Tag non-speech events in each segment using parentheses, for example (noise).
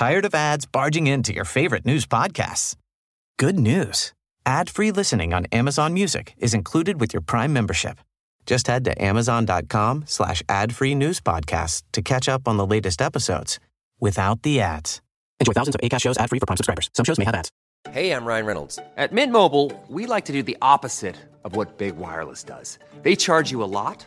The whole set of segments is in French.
Tired of ads barging into your favorite news podcasts? Good news. Ad-free listening on Amazon Music is included with your Prime membership. Just head to amazon.com slash ad-free news podcasts to catch up on the latest episodes without the ads. Enjoy thousands of ACAST shows ad-free for Prime subscribers. Some shows may have ads. Hey, I'm Ryan Reynolds. At Mint Mobile, we like to do the opposite of what Big Wireless does. They charge you a lot,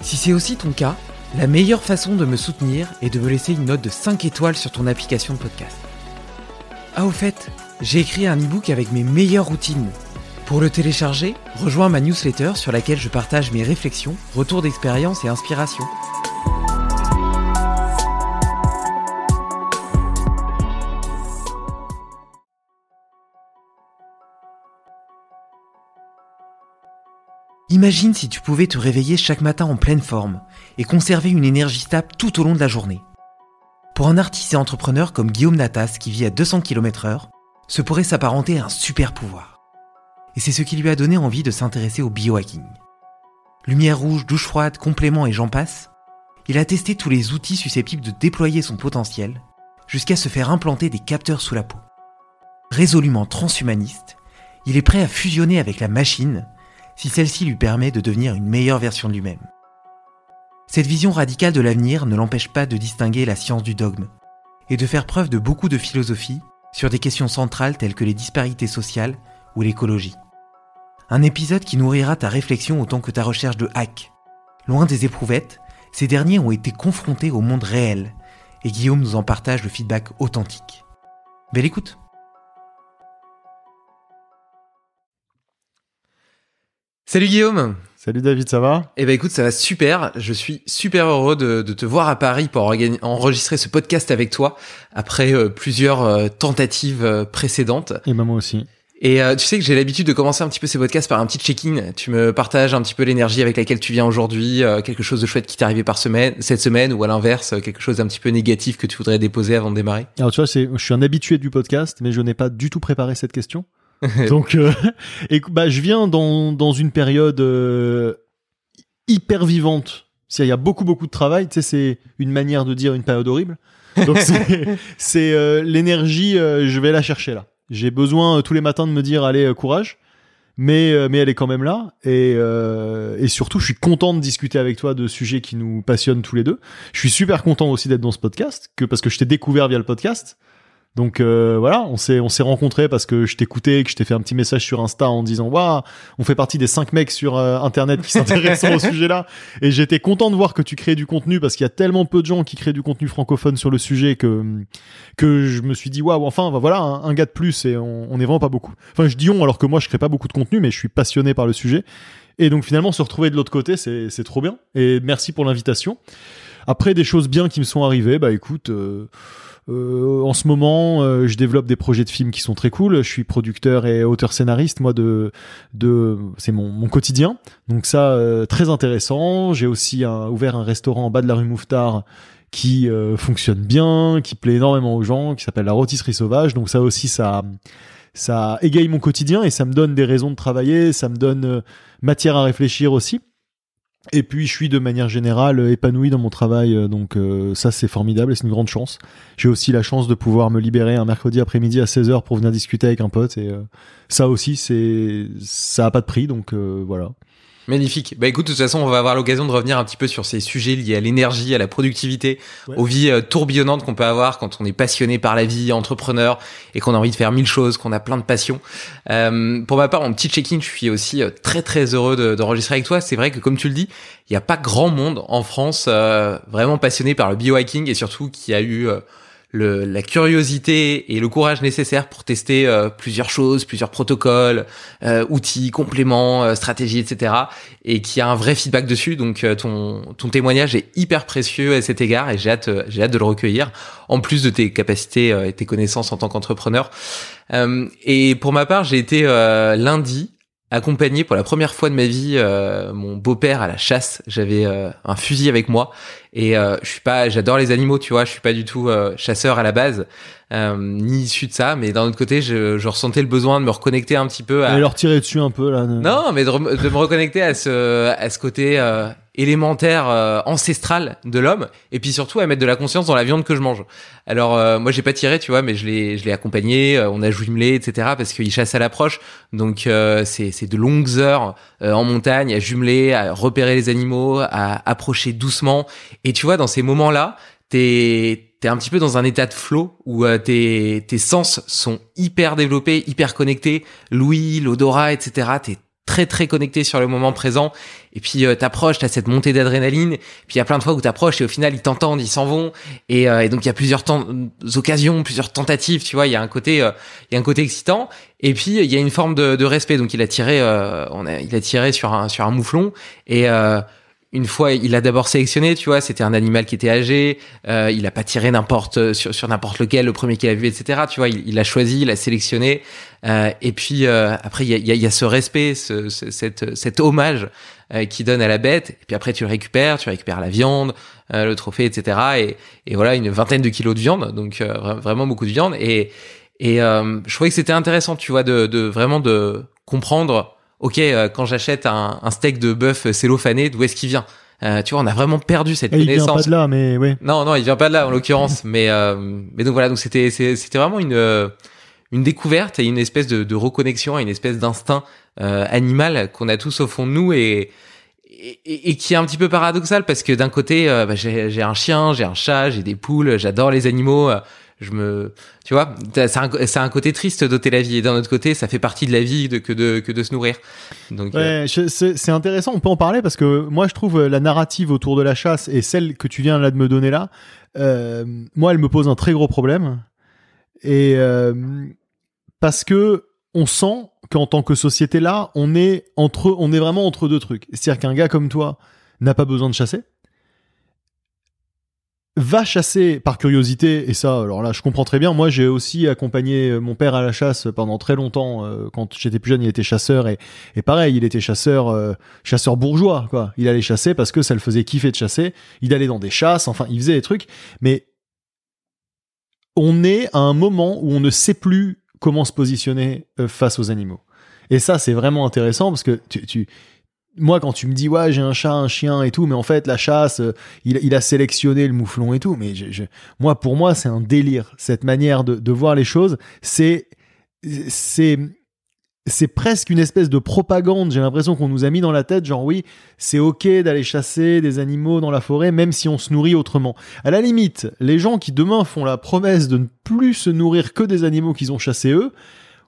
Si c'est aussi ton cas, la meilleure façon de me soutenir est de me laisser une note de 5 étoiles sur ton application de podcast. Ah au fait, j'ai écrit un e-book avec mes meilleures routines. Pour le télécharger, rejoins ma newsletter sur laquelle je partage mes réflexions, retours d'expérience et inspiration. Imagine si tu pouvais te réveiller chaque matin en pleine forme et conserver une énergie stable tout au long de la journée. Pour un artiste et entrepreneur comme Guillaume Natas qui vit à 200 km/h, ce pourrait s'apparenter à un super pouvoir. Et c'est ce qui lui a donné envie de s'intéresser au biohacking. Lumière rouge, douche froide, compléments et j'en passe, il a testé tous les outils susceptibles de déployer son potentiel jusqu'à se faire implanter des capteurs sous la peau. Résolument transhumaniste, il est prêt à fusionner avec la machine si celle-ci lui permet de devenir une meilleure version de lui-même. Cette vision radicale de l'avenir ne l'empêche pas de distinguer la science du dogme et de faire preuve de beaucoup de philosophie sur des questions centrales telles que les disparités sociales ou l'écologie. Un épisode qui nourrira ta réflexion autant que ta recherche de hack. Loin des éprouvettes, ces derniers ont été confrontés au monde réel et Guillaume nous en partage le feedback authentique. Belle écoute Salut Guillaume Salut David, ça va? Eh ben écoute, ça va super. Je suis super heureux de, de te voir à Paris pour enregistrer ce podcast avec toi après euh, plusieurs euh, tentatives euh, précédentes. Et ben moi aussi. Et tu sais que j'ai l'habitude de commencer un petit peu ces podcasts par un petit check-in. Tu me partages un petit peu l'énergie avec laquelle tu viens aujourd'hui, quelque chose de chouette qui t'est arrivé par semaine, cette semaine, ou à l'inverse, quelque chose d'un petit peu négatif que tu voudrais déposer avant de démarrer? Alors tu vois, je suis un habitué du podcast, mais je n'ai pas du tout préparé cette question. (laughs) Donc, euh, (laughs) et, bah, je viens dans, dans une période euh, hyper vivante. Il y a beaucoup, beaucoup de travail. Tu sais, c'est une manière de dire une période horrible. Donc, (laughs) c'est, c'est euh, l'énergie, euh, je vais la chercher là. J'ai besoin euh, tous les matins de me dire, allez, euh, courage. Mais, euh, mais elle est quand même là. Et, euh, et surtout, je suis content de discuter avec toi de sujets qui nous passionnent tous les deux. Je suis super content aussi d'être dans ce podcast, que parce que je t'ai découvert via le podcast. Donc euh, voilà, on s'est on s'est rencontrés parce que je t'écoutais, que je t'ai fait un petit message sur Insta en disant waouh, on fait partie des cinq mecs sur euh, internet qui s'intéressent (laughs) au sujet-là. Et j'étais content de voir que tu crées du contenu parce qu'il y a tellement peu de gens qui créent du contenu francophone sur le sujet que que je me suis dit waouh, enfin bah, voilà un, un gars de plus et on, on est vraiment pas beaucoup. Enfin je dis on alors que moi je crée pas beaucoup de contenu, mais je suis passionné par le sujet. Et donc finalement se retrouver de l'autre côté, c'est c'est trop bien. Et merci pour l'invitation. Après des choses bien qui me sont arrivées, bah écoute. euh, Euh, en ce moment, euh, je développe des projets de films qui sont très cool. Je suis producteur et auteur scénariste, moi de de c'est mon, mon quotidien. Donc ça euh, très intéressant. J'ai aussi ouvert un restaurant en bas de la rue Mouffetard qui euh, fonctionne bien, qui plaît énormément aux gens, qui s'appelle la Rôtisserie Sauvage. Donc ça aussi ça ça égaye mon quotidien et ça me donne des raisons de travailler, ça me donne euh, matière à réfléchir aussi. Et puis je suis de manière générale euh, épanoui dans mon travail, euh, donc euh, ça c'est formidable et c'est une grande chance. J'ai aussi la chance de pouvoir me libérer un mercredi après-midi à 16h pour venir discuter avec un pote et ça aussi c'est ça a pas de prix donc voilà. Magnifique. Bah écoute, de toute façon, on va avoir l'occasion de revenir un petit peu sur ces sujets liés à l'énergie, à la productivité, Ouais. aux vies euh, tourbillonnantes qu'on peut avoir quand on est passionné par la vie, entrepreneur, et qu'on a envie de faire mille choses, qu'on a plein de passions. Euh, pour ma part, en petit check-in, je suis aussi euh, très très heureux de- d'enregistrer avec toi. C'est vrai que comme tu le dis, il n'y a pas grand monde en France euh, vraiment passionné par le biohacking et surtout qui a eu euh, le, la curiosité et le courage nécessaire pour tester euh, plusieurs choses, plusieurs protocoles, euh, outils, compléments, euh, stratégies, etc. Et qui a un vrai feedback dessus. Donc euh, ton, ton témoignage est hyper précieux à cet égard et j'ai hâte, euh, j'ai hâte de le recueillir. En plus de tes capacités euh, et tes connaissances en tant qu'entrepreneur. Et pour ma part, j'ai été lundi accompagné pour la première fois de ma vie euh, mon beau-père à la chasse. J'avais euh, un fusil avec moi et euh, je suis pas, j'adore les animaux, tu vois. Je suis pas du tout euh, chasseur à la base, euh, ni issu de ça. Mais d'un autre côté, je, je ressentais le besoin de me reconnecter un petit peu à, Et leur tirer dessus un peu là. ne- non, mais de, de me reconnecter à ce, à ce côté euh, élémentaire, euh, ancestral de l'homme, et puis surtout à mettre de la conscience dans la viande que je mange. Alors euh, moi j'ai pas tiré, tu vois, mais je l'ai, je l'ai accompagné. euh, on a jumelé, etc. Parce qu'il chasse à l'approche, donc euh, c'est, c'est de longues heures euh, en montagne à jumeler, à repérer les animaux, à approcher doucement. Et tu vois, dans ces moments-là, t'es t'es un petit peu dans un état de flow où euh, tes tes sens sont hyper développés, hyper connectés, l'ouïe, l'odorat, etc. T'es très très connecté sur le moment présent. Et puis euh, t'approches t'as cette montée d'adrénaline. Puis il y a plein de fois où t'approches et au final ils t'entendent ils s'en vont. Et, euh, et donc il y a plusieurs occasions plusieurs tentatives tu vois. Il y a un côté euh, il y a un côté excitant. Et puis il y a une forme de, de respect. Donc il a tiré euh, on a il a tiré sur un sur un mouflon. Et euh, une fois, il a d'abord sélectionné, tu vois, c'était un animal qui était âgé, euh, il a pas tiré n'importe sur, sur n'importe lequel, le premier qu'il a vu, etc. Tu vois, il, il a choisi, il a sélectionné, euh, et puis euh, après il y a, y a- y a ce respect, ce, ce- cette, cet hommage euh, qu'il donne à la bête, et puis après tu le récupères, tu récupères la viande, euh, le trophée, etc. Et, et voilà, une vingtaine de kilos de viande, donc euh, vra- vraiment beaucoup de viande, et et je trouvais que c'était intéressant, tu vois, de, de vraiment de comprendre ok, euh, quand j'achète un, un steak de bœuf cellophané, d'où est-ce qu'il vient? Euh, Tu vois, on a vraiment perdu cette Et il vient connaissance. pas de là, mais ouais. Non, non, il vient pas de là en l'occurrence, (laughs) mais euh, mais donc voilà, donc c'était c'était vraiment une euh, une découverte et une espèce de, de reconnexion à une espèce d'instinct euh, animal qu'on a tous au fond de nous et et, et qui est un petit peu paradoxal parce que d'un côté euh, bah, j'ai j'ai un chien, j'ai un chat, j'ai des poules, j'adore les animaux. Euh, je me, tu vois, c'est un, un côté triste d'ôter la vie et d'un autre côté, ça fait partie de la vie de, que de que de se nourrir. Donc euh, Ouais, c'est c'est intéressant, on peut en parler parce que moi je trouve euh, la narrative autour de la chasse et celle que tu viens là de me donner là, euh, moi elle me pose un très gros problème. Et euh, parce que on sent qu'en tant que société là, on est entre, on est vraiment entre deux trucs. C'est-à-dire qu'un gars comme toi n'a pas besoin de chasser, va chasser par curiosité et ça alors là je comprends très bien. Moi j'ai aussi accompagné mon père à la chasse pendant très longtemps euh, quand j'étais plus jeune il était chasseur et, et pareil il était chasseur euh, chasseur bourgeois quoi. Il allait chasser parce que ça le faisait kiffer de chasser. Il allait dans des chasses enfin il faisait des trucs. Mais on est à un moment où on ne sait plus comment se positionner euh, face aux animaux. Et ça c'est vraiment intéressant parce que tu moi, quand tu me dis, ouais, j'ai un chat, un chien et tout, mais en fait, la chasse, euh, il, a sélectionné le mouflon et tout, mais moi, pour moi, c'est un délire. Cette manière de, voir les choses, c'est, c'est, c'est presque une espèce de propagande. J'ai l'impression qu'on nous a mis dans la tête, genre, oui, c'est ok d'aller chasser des animaux dans la forêt, même si on se nourrit autrement. À la limite, les gens qui demain font la promesse de ne plus se nourrir que des animaux qu'ils ont chassés eux,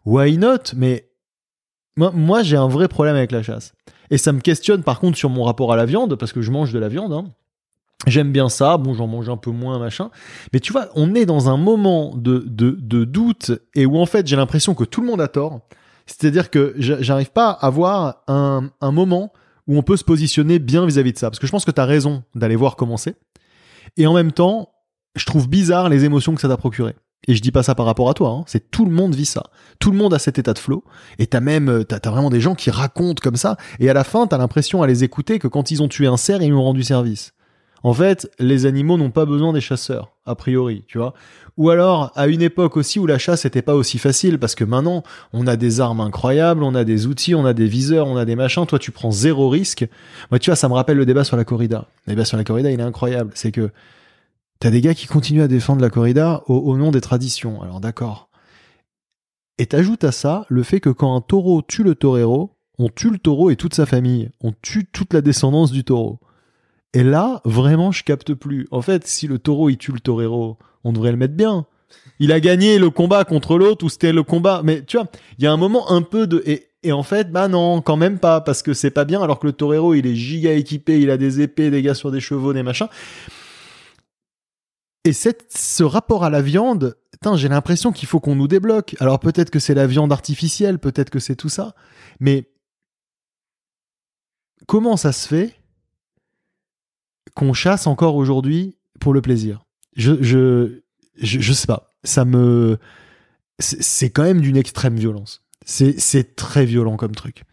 why not? Mais moi j'ai un vrai problème avec la chasse. Et ça me questionne par contre sur mon rapport à la viande, parce que je mange de la viande. hein. J'aime bien ça, bon, j'en mange un peu moins, machin. Mais tu vois, on est dans un moment de, de, doute et où en fait j'ai l'impression que tout le monde a tort. C'est-à-dire que j'a- j'arrive pas à avoir un, un moment où on peut se positionner bien vis-à-vis de ça. Parce que je pense que tu as raison d'aller voir comment c'est. Et en même temps, je trouve bizarre les émotions que ça t'a procuré. Et je dis pas ça par rapport à toi, hein. c'est tout le monde vit ça. Tout le monde a cet état de flow. Et t'as même, euh, t'as, t'as vraiment des gens qui racontent comme ça. Et à la fin, t'as l'impression à les écouter que quand ils ont tué un cerf, ils lui ont rendu service. En fait, les animaux n'ont pas besoin des chasseurs, a priori, tu vois. Ou alors, à une époque aussi où la chasse n'était pas aussi facile, parce que maintenant, on a des armes incroyables, on a des outils, on a des viseurs, on a des machins. Toi, tu prends zéro risque. Moi, tu vois, ça me rappelle le débat sur la corrida. Le débat sur la corrida, il est incroyable. C'est que t'as des gars qui continuent à défendre la corrida au, nom des traditions. Alors, d'accord. Et t'ajoutes à ça le fait que quand un taureau tue le torero, on tue le taureau et toute sa famille. On tue toute la descendance du taureau. Et là, vraiment, je capte plus. En fait, si le taureau il tue le torero, on devrait le mettre bien. Il a gagné le combat contre l'autre ou c'était le combat. Mais tu vois, il y a un moment un peu de. Et, et en fait, bah non, quand même pas, parce que c'est pas bien, alors que le torero, il est giga équipé, il a des épées, des gars sur des chevaux, des machins. Et cette, ce rapport à la viande, j'ai l'impression qu'il faut qu'on nous débloque. Alors peut-être que c'est la viande artificielle, peut-être que c'est tout ça, mais comment ça se fait qu'on chasse encore aujourd'hui pour le plaisir? Je, je, sais pas. Ça me. C'est quand même d'une extrême violence. C'est très violent comme truc.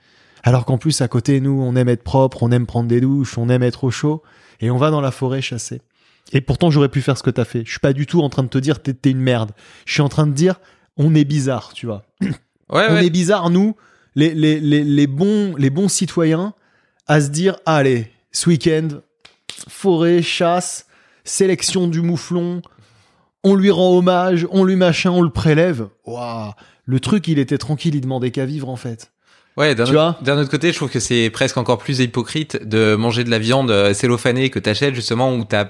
Alors qu'en plus, à côté, nous, on aime être propre, on aime prendre des douches, on aime être au chaud, et on va dans la forêt chasser. Et pourtant, j'aurais pu faire ce que t'as fait. Je suis pas du tout en train de te dire t'es une merde. Je suis en train de dire on est bizarre, tu vois. Ouais, on ouais. est bizarre, nous, les, les, les, les, bons, les bons citoyens, à se dire allez, ce week-end, forêt, chasse, sélection du mouflon, on lui rend hommage, on lui machin, on le prélève. Waouh, le truc, il était tranquille, il demandait qu'à vivre en fait. Ouais, d'un autre, autre côté, je trouve que c'est presque encore plus hypocrite de manger de la viande euh, cellophanée que t'achètes justement où t'as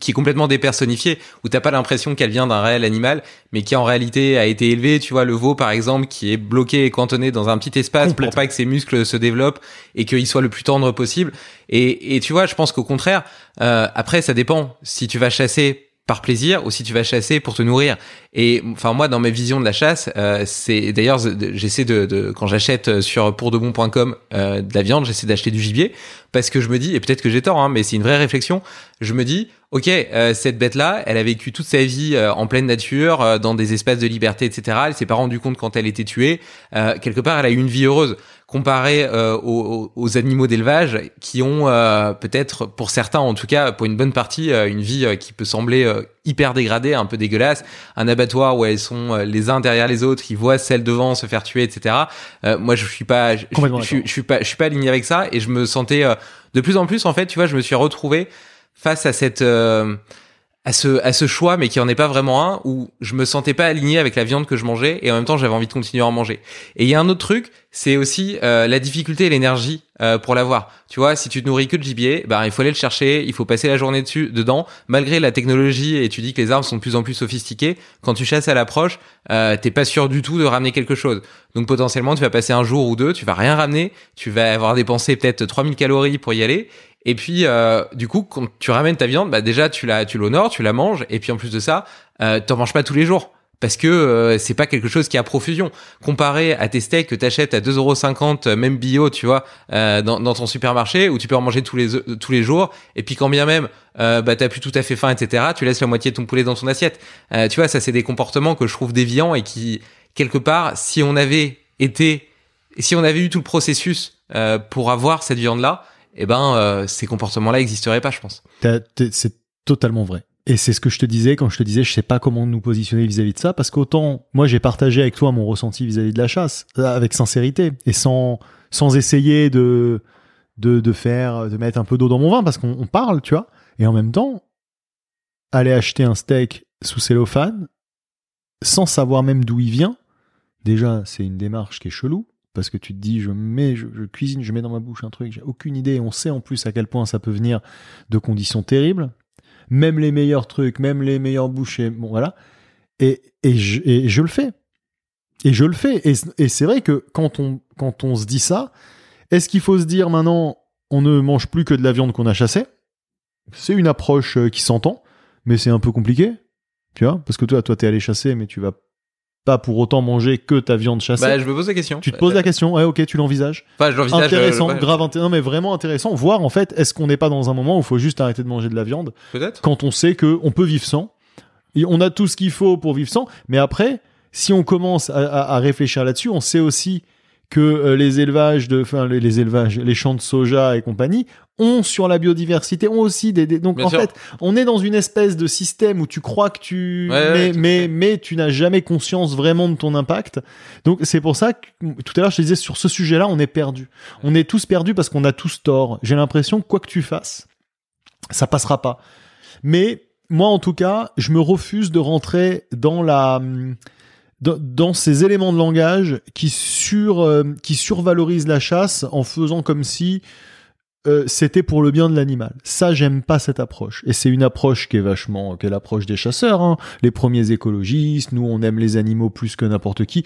qui est complètement dépersonnifiée, où t'as pas l'impression qu'elle vient d'un réel animal, mais qui en réalité a été élevé, tu vois, le veau par exemple, qui est bloqué et cantonné dans un petit espace pour pas que ses muscles se développent et qu'il soit le plus tendre possible. Et, et tu vois, je pense qu'au contraire, euh, après ça dépend. Si tu vas chasser par plaisir ou si tu vas chasser pour te nourrir. Et enfin moi dans mes visions de la chasse, euh, c'est d'ailleurs j'essaie de, de quand j'achète sur pourdebon.com euh, de la viande, j'essaie d'acheter du gibier parce que je me dis et peut-être que j'ai tort hein, mais c'est une vraie réflexion, je me dis OK, euh, cette bête là, elle a vécu toute sa vie euh, en pleine nature, euh, dans des espaces de liberté, etc. Elle s'est pas rendue compte quand elle était tuée. Euh, quelque part, elle a eu une vie heureuse comparé euh, aux, aux animaux d'élevage qui ont euh, peut-être, pour certains en tout cas, pour une bonne partie, euh, une vie euh, qui peut sembler euh, hyper dégradée, un peu dégueulasse. Un abattoir où elles sont les uns derrière les autres, qui voient celles devant se faire tuer, etc. Euh, moi, je suis pas, je, je, suis- d'accord. je suis pas, je suis pas aligné avec ça et je me sentais euh, de plus en plus, en fait, tu vois, je me suis retrouvé face à cette euh, à ce à ce choix mais qui en est pas vraiment un où je me sentais pas aligné avec la viande que je mangeais et en même temps j'avais envie de continuer à en manger. Et il y a un autre truc c'est aussi euh, la difficulté et l'énergie euh, pour l'avoir. Tu vois si tu te nourris que de gibier bah il faut aller le chercher il faut passer la journée dessus dedans. Malgré la technologie et tu dis que les armes sont de plus en plus sophistiquées quand tu chasses à l'approche euh, t'es pas sûr du tout de ramener quelque chose. Donc potentiellement tu vas passer un jour ou deux tu vas rien ramener tu vas avoir dépensé peut-être 3000 calories pour y aller et puis, euh, du coup, quand tu ramènes ta viande, bah déjà tu la, tu l'honores, tu la manges, et puis en plus de ça, euh, t'en manges pas tous les jours parce que euh, c'est pas quelque chose qui a profusion. Comparé à tes steaks que t'achètes à 2,50€, euh, même bio, tu vois, euh, dans, dans ton supermarché, où tu peux en manger tous les euh, tous les jours, et puis quand bien même, euh, bah t'as plus tout à fait faim, etc. Tu laisses la moitié de ton poulet dans ton assiette. Euh, tu vois, ça c'est des comportements que je trouve déviants et qui quelque part, si on avait été, si on avait eu tout le processus pour avoir cette viande là eh ben euh, ces comportements-là n'existeraient pas, je pense. C'est totalement vrai. Et c'est ce que je te disais quand je te disais, je sais pas comment nous positionner vis-à-vis de ça, parce qu'autant, moi, j'ai partagé avec toi mon ressenti vis-à-vis de la chasse, euh, avec sincérité, et sans, sans essayer de, de, de faire, de mettre un peu d'eau dans mon vin, parce qu'on on parle, tu vois. Et en même temps, aller acheter un steak sous cellophane, sans savoir même d'où il vient, déjà, c'est une démarche qui est chelou, parce que tu te dis, je mets, je, cuisine, je mets dans ma bouche un truc, j'ai aucune idée, on sait en plus à quel point ça peut venir de conditions terribles. Même les meilleurs trucs, même les meilleurs bouchers, bon voilà. Et, et, je, et je le fais. Et je le fais. Et, et c'est vrai que quand on, quand on se dit ça, est-ce qu'il faut se dire maintenant, on ne mange plus que de la viande qu'on a chassée? C'est une approche euh, qui s'entend, mais c'est un peu compliqué. Tu vois? Parce que toi, toi, t'es allé chasser, mais tu vas pas pour autant manger que ta viande chassée. Bah, je me pose la question. tu te poses la question, ouais, ok, tu l'envisages. Enfin, je l'envisage. Intéressant, euh, ouais, grave intéressant, non mais vraiment intéressant. Voir en fait, est-ce qu'on n'est pas dans un moment où il faut juste arrêter de manger de la viande Peut-être. quand on sait que on peut vivre sans. Et on a tout ce qu'il faut pour vivre sans. Mais après, si on commence à, à- à réfléchir là-dessus, on sait aussi que euh, les élevages de, enfin les, les élevages, les champs de soja et compagnie ont sur la biodiversité, ont aussi des, des- donc Bien en sûr. fait, on est dans une espèce de système où tu crois que tu, Ouais, mais, mais, mais tu n'as jamais conscience vraiment de ton impact. Donc c'est pour ça que tout à l'heure je te disais sur ce sujet-là, on est perdu. On est tous perdus parce qu'on a tous tort. J'ai l'impression que quoi que tu fasses, ça passera pas. Mais moi, en tout cas, je me refuse de rentrer dans la dans, ces éléments de langage qui sur euh, qui survalorisent la chasse en faisant comme si euh, c'était pour le bien de l'animal. Ça, j'aime pas cette approche. Et c'est une approche qui est vachement, qui est l'approche des chasseurs, hein. les premiers écologistes. Nous, on aime les animaux plus que n'importe qui.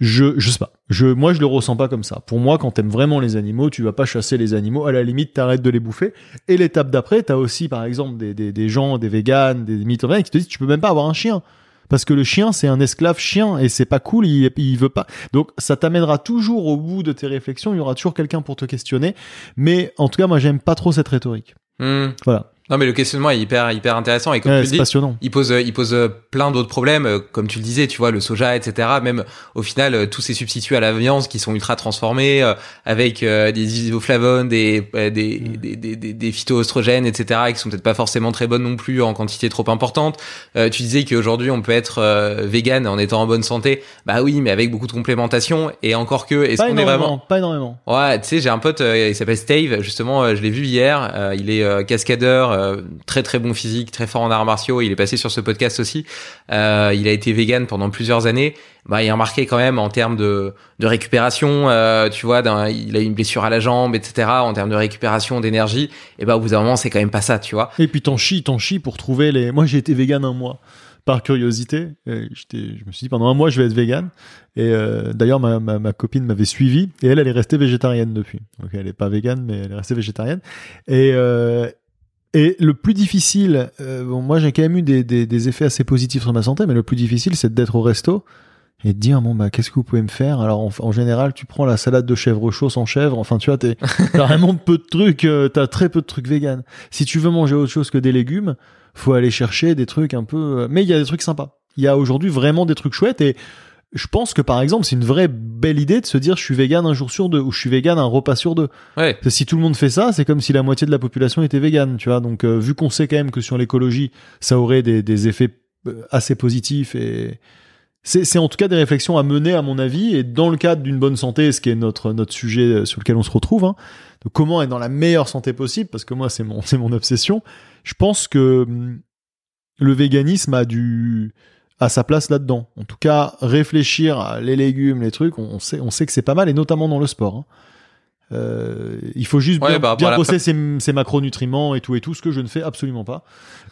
Je, je sais pas. Je, moi, je le ressens pas comme ça. Pour moi, quand t'aimes vraiment les animaux, tu vas pas chasser les animaux. À la limite, t'arrêtes de les bouffer. Et l'étape d'après, t'as aussi, par exemple, des, des, gens, des véganes, des mythomanies qui te disent, tu peux même pas avoir un chien. Parce que le chien, c'est un esclave chien et c'est pas cool, il, il veut pas. Donc, ça t'amènera toujours au bout de tes réflexions, il y aura toujours quelqu'un pour te questionner. Mais en tout cas, moi, j'aime pas trop cette rhétorique. Hmm. Voilà. Non, mais le questionnement est hyper, hyper intéressant. Et comme Ouais, tu dis, passionnant. il pose, euh, il pose euh, plein d'autres problèmes, euh, comme tu le disais, tu vois, le soja, etc. Même au final, tous ces substituts à la viande qui sont ultra transformés, euh, avec euh, des isoflavones, des, euh, des, Mm. des, des, des, des phytoestrogènes, etc., qui sont peut-être pas forcément très bonnes non plus en quantité trop importante. Tu disais qu'aujourd'hui, on peut être vegan en étant en bonne santé. Bah oui, mais avec beaucoup de complémentation. Et encore que, est-ce Pas qu'on est énormément, vraiment... pas énormément. Ouais, tu sais, j'ai un pote, il s'appelle Stave, justement, je l'ai vu hier, il est cascadeur, euh, très très bon physique, très fort en arts martiaux, il est passé sur ce podcast aussi, Euh, il a été vegan pendant plusieurs années, bah, il a remarqué quand même en termes de, de récupération, euh, tu vois, il a eu une blessure à la jambe, etc., en termes de récupération, d'énergie, et bah au bout d'un moment, c'est quand même pas ça, tu vois. Et puis t'en chies, t'en chies pour trouver les. Moi, j'ai été vegan un mois par curiosité. Et je me suis dit pendant un mois, je vais être vegan. Et d'ailleurs, ma, ma, copine m'avait suivi et elle, elle est restée végétarienne depuis. Donc elle est pas vegan, mais elle est restée végétarienne. Et et le plus difficile, euh, bon, moi j'ai quand même eu des, des, des effets assez positifs sur ma santé, mais le plus difficile, c'est d'être au resto et de dire bon bah qu'est-ce que vous pouvez me faire? Alors en, en général tu prends la salade de chèvre chaud sans chèvre. Enfin tu vois t'es- (laughs) t'as vraiment peu de trucs euh, t'as très peu de trucs vegan si tu veux manger autre chose que des légumes faut aller chercher des trucs un peu euh, mais il y a des trucs sympas. Il y a aujourd'hui vraiment des trucs chouettes et je pense que par exemple c'est une vraie belle idée de se dire je suis vegan un jour sur deux ou je suis vegan un repas sur deux Ouais. parce que si tout le monde fait ça, c'est comme si la moitié de la population était végane, tu vois. Donc, euh, vu qu'on sait quand même que sur l'écologie, ça aurait des, des effets euh, assez positifs et c'est en tout cas des réflexions à mener, à mon avis, et dans le cadre d'une bonne santé, ce qui est notre notre sujet euh, sur lequel on se retrouve. Hein, de comment être dans la meilleure santé possible, parce que moi, c'est mon (laughs) mon obsession. Je pense que hum, le véganisme a du à sa place là-dedans. En tout cas, réfléchir à les légumes, les trucs, on, sait, on sait que c'est pas mal, et notamment dans le sport. hein. Euh, il faut juste bien, rapport bien bosser ses, ses macronutriments et tout et tout, ce que je ne fais absolument pas.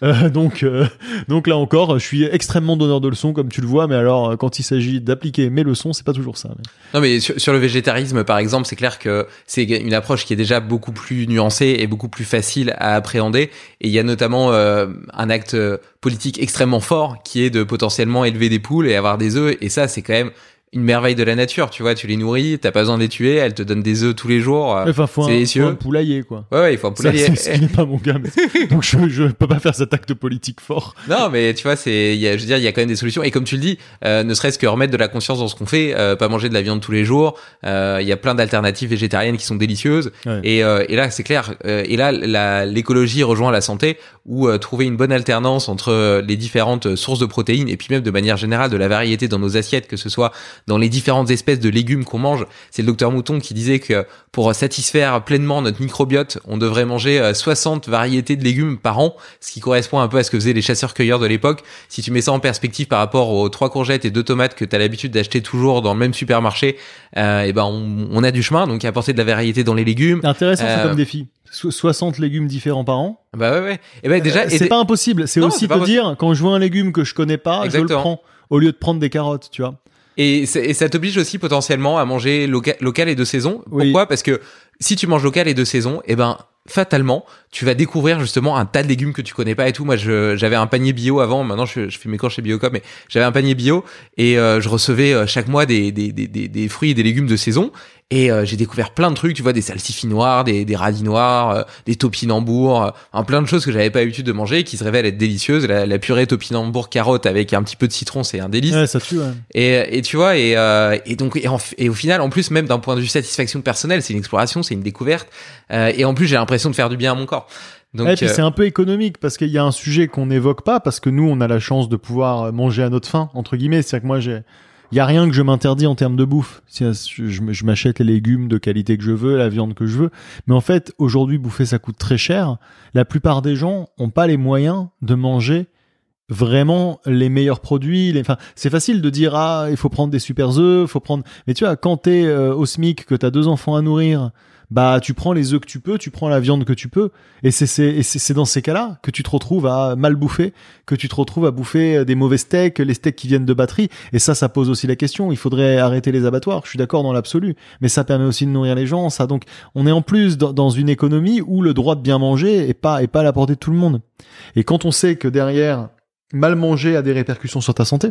Euh, (laughs) donc, euh, donc là encore, je suis extrêmement donneur de leçons, comme tu le vois, mais alors euh, quand il s'agit d'appliquer mes leçons, c'est pas toujours ça. mais- Non, mais sur, sur le végétarisme, par exemple, c'est clair que c'est une approche qui est déjà beaucoup plus nuancée et beaucoup plus facile à appréhender. Et il y a notamment euh, un acte euh, politique extrêmement fort qui est de potentiellement élever des poules et avoir des œufs. Et ça, c'est quand même une merveille de la nature. Tu vois, tu les nourris, t'as pas besoin de les tuer, elles te donnent des œufs tous les jours. euh, Enfin, faut c'est un, faut un poulailler, quoi. Ouais, ouais, il faut un poulailler. c'est ce pas mon cas. mais- (laughs) Donc je, je peux pas faire cet acte politique fort. Non, mais tu vois, c'est, je veux dire, il y a quand même des solutions. Et comme tu le dis, euh, ne serait-ce que remettre de la conscience dans ce qu'on fait, euh, pas manger de la viande tous les jours. euh, Il y a plein d'alternatives végétariennes qui sont délicieuses. Ouais. Et, et là, c'est clair. et là, l'écologie rejoint la santé, où euh, trouver une bonne alternance entre euh, les différentes sources de protéines et puis même de manière générale de la variété dans nos assiettes, que ce soit dans les différentes espèces de légumes qu'on mange. C'est le docteur Mouton qui disait que pour satisfaire pleinement notre microbiote, on devrait manger euh, 60 variétés de légumes par an, ce qui correspond un peu à ce que faisaient les chasseurs-cueilleurs de l'époque. Si tu mets ça en perspective par rapport aux trois courgettes et deux tomates que tu as l'habitude d'acheter toujours dans le même supermarché, euh, et ben on, on a du chemin, donc apporter de la variété dans les légumes. Intéressant, c'est Euh, comme défi. So- 60 légumes différents par an. Bah ouais ouais. Et ben déjà Euh, et c'est pas impossible. C'est aussi te dire, quand je vois un légume que je connais pas, je le prends au lieu de prendre des carottes, tu vois. Et, et ça t'oblige aussi potentiellement à manger loca- local et de saison. Oui. Pourquoi? Parce que si tu manges local et de saison, eh ben fatalement, tu vas découvrir justement un tas de légumes que tu connais pas et tout. Moi, je- j'avais un panier bio avant. Maintenant, je, je fais mes cours chez Biocom, mais j'avais un panier bio et euh, je recevais euh, chaque mois des, des, des, des, fruits et des légumes de saison. Et euh, j'ai découvert plein de trucs, tu vois, des salsifis noirs, des, des radis noirs, euh, des topinambours, un plein de choses que j'avais pas l'habitude de manger et qui se révèlent être délicieuses. La, la purée topinambour carotte avec un petit peu de citron, c'est un délice. Ouais, ça tue, ouais. Et, et tu vois, et, et donc, et, en- et au final, en plus, même d'un point de vue satisfaction personnelle, c'est une exploration, c'est une découverte. Et en plus, j'ai l'impression de faire du bien à mon corps. Donc, et puis euh, c'est un peu économique parce qu'il y a un sujet qu'on n'évoque pas parce que nous on a la chance de pouvoir manger à notre faim entre guillemets. C'est-à-dire que moi j'ai, il y a rien que je m'interdis en termes de bouffe. Je, m'achète les légumes de qualité que je veux, la viande que je veux. Mais en fait aujourd'hui bouffer ça coûte très cher. La plupart des gens ont pas les moyens de manger vraiment les meilleurs produits. Les... Enfin, c'est facile de dire ah il faut prendre des super œufs, faut prendre. Mais tu vois quand t'es euh, au SMIC que t'as deux enfants à nourrir, bah tu prends les œufs que tu peux, tu prends la viande que tu peux. Et c'est dans ces cas-là que tu te retrouves à mal bouffer, que tu te retrouves à bouffer des mauvais steaks, les steaks qui viennent de batterie. Et ça, ça pose aussi la question. Il faudrait arrêter les abattoirs. Je suis d'accord dans l'absolu, mais ça permet aussi de nourrir les gens. Ça donc on est en plus dans, dans une économie où le droit de bien manger est pas est pas à la portée de tout le monde. Et quand on sait que derrière mal manger a des répercussions sur ta santé,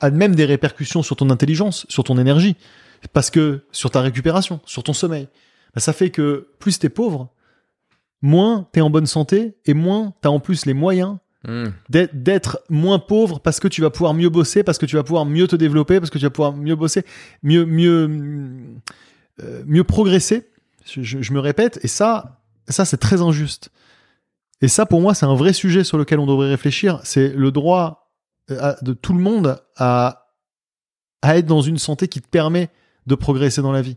a même des répercussions sur ton intelligence, sur ton énergie, parce que sur ta récupération, sur ton sommeil. Bah, ça fait que plus t'es pauvre, moins t'es en bonne santé et moins t'as en plus les moyens hmm. d'être- moins pauvre parce que tu vas pouvoir mieux bosser, parce que tu vas pouvoir mieux te développer, parce que tu vas pouvoir mieux bosser, mieux mieux euh, mieux progresser. Je, je- je me répète et ça ça c'est très injuste. Et ça pour moi c'est un vrai sujet sur lequel on devrait réfléchir. C'est le droit euh, à- de tout le monde à à être dans une santé qui te permet de progresser dans la vie.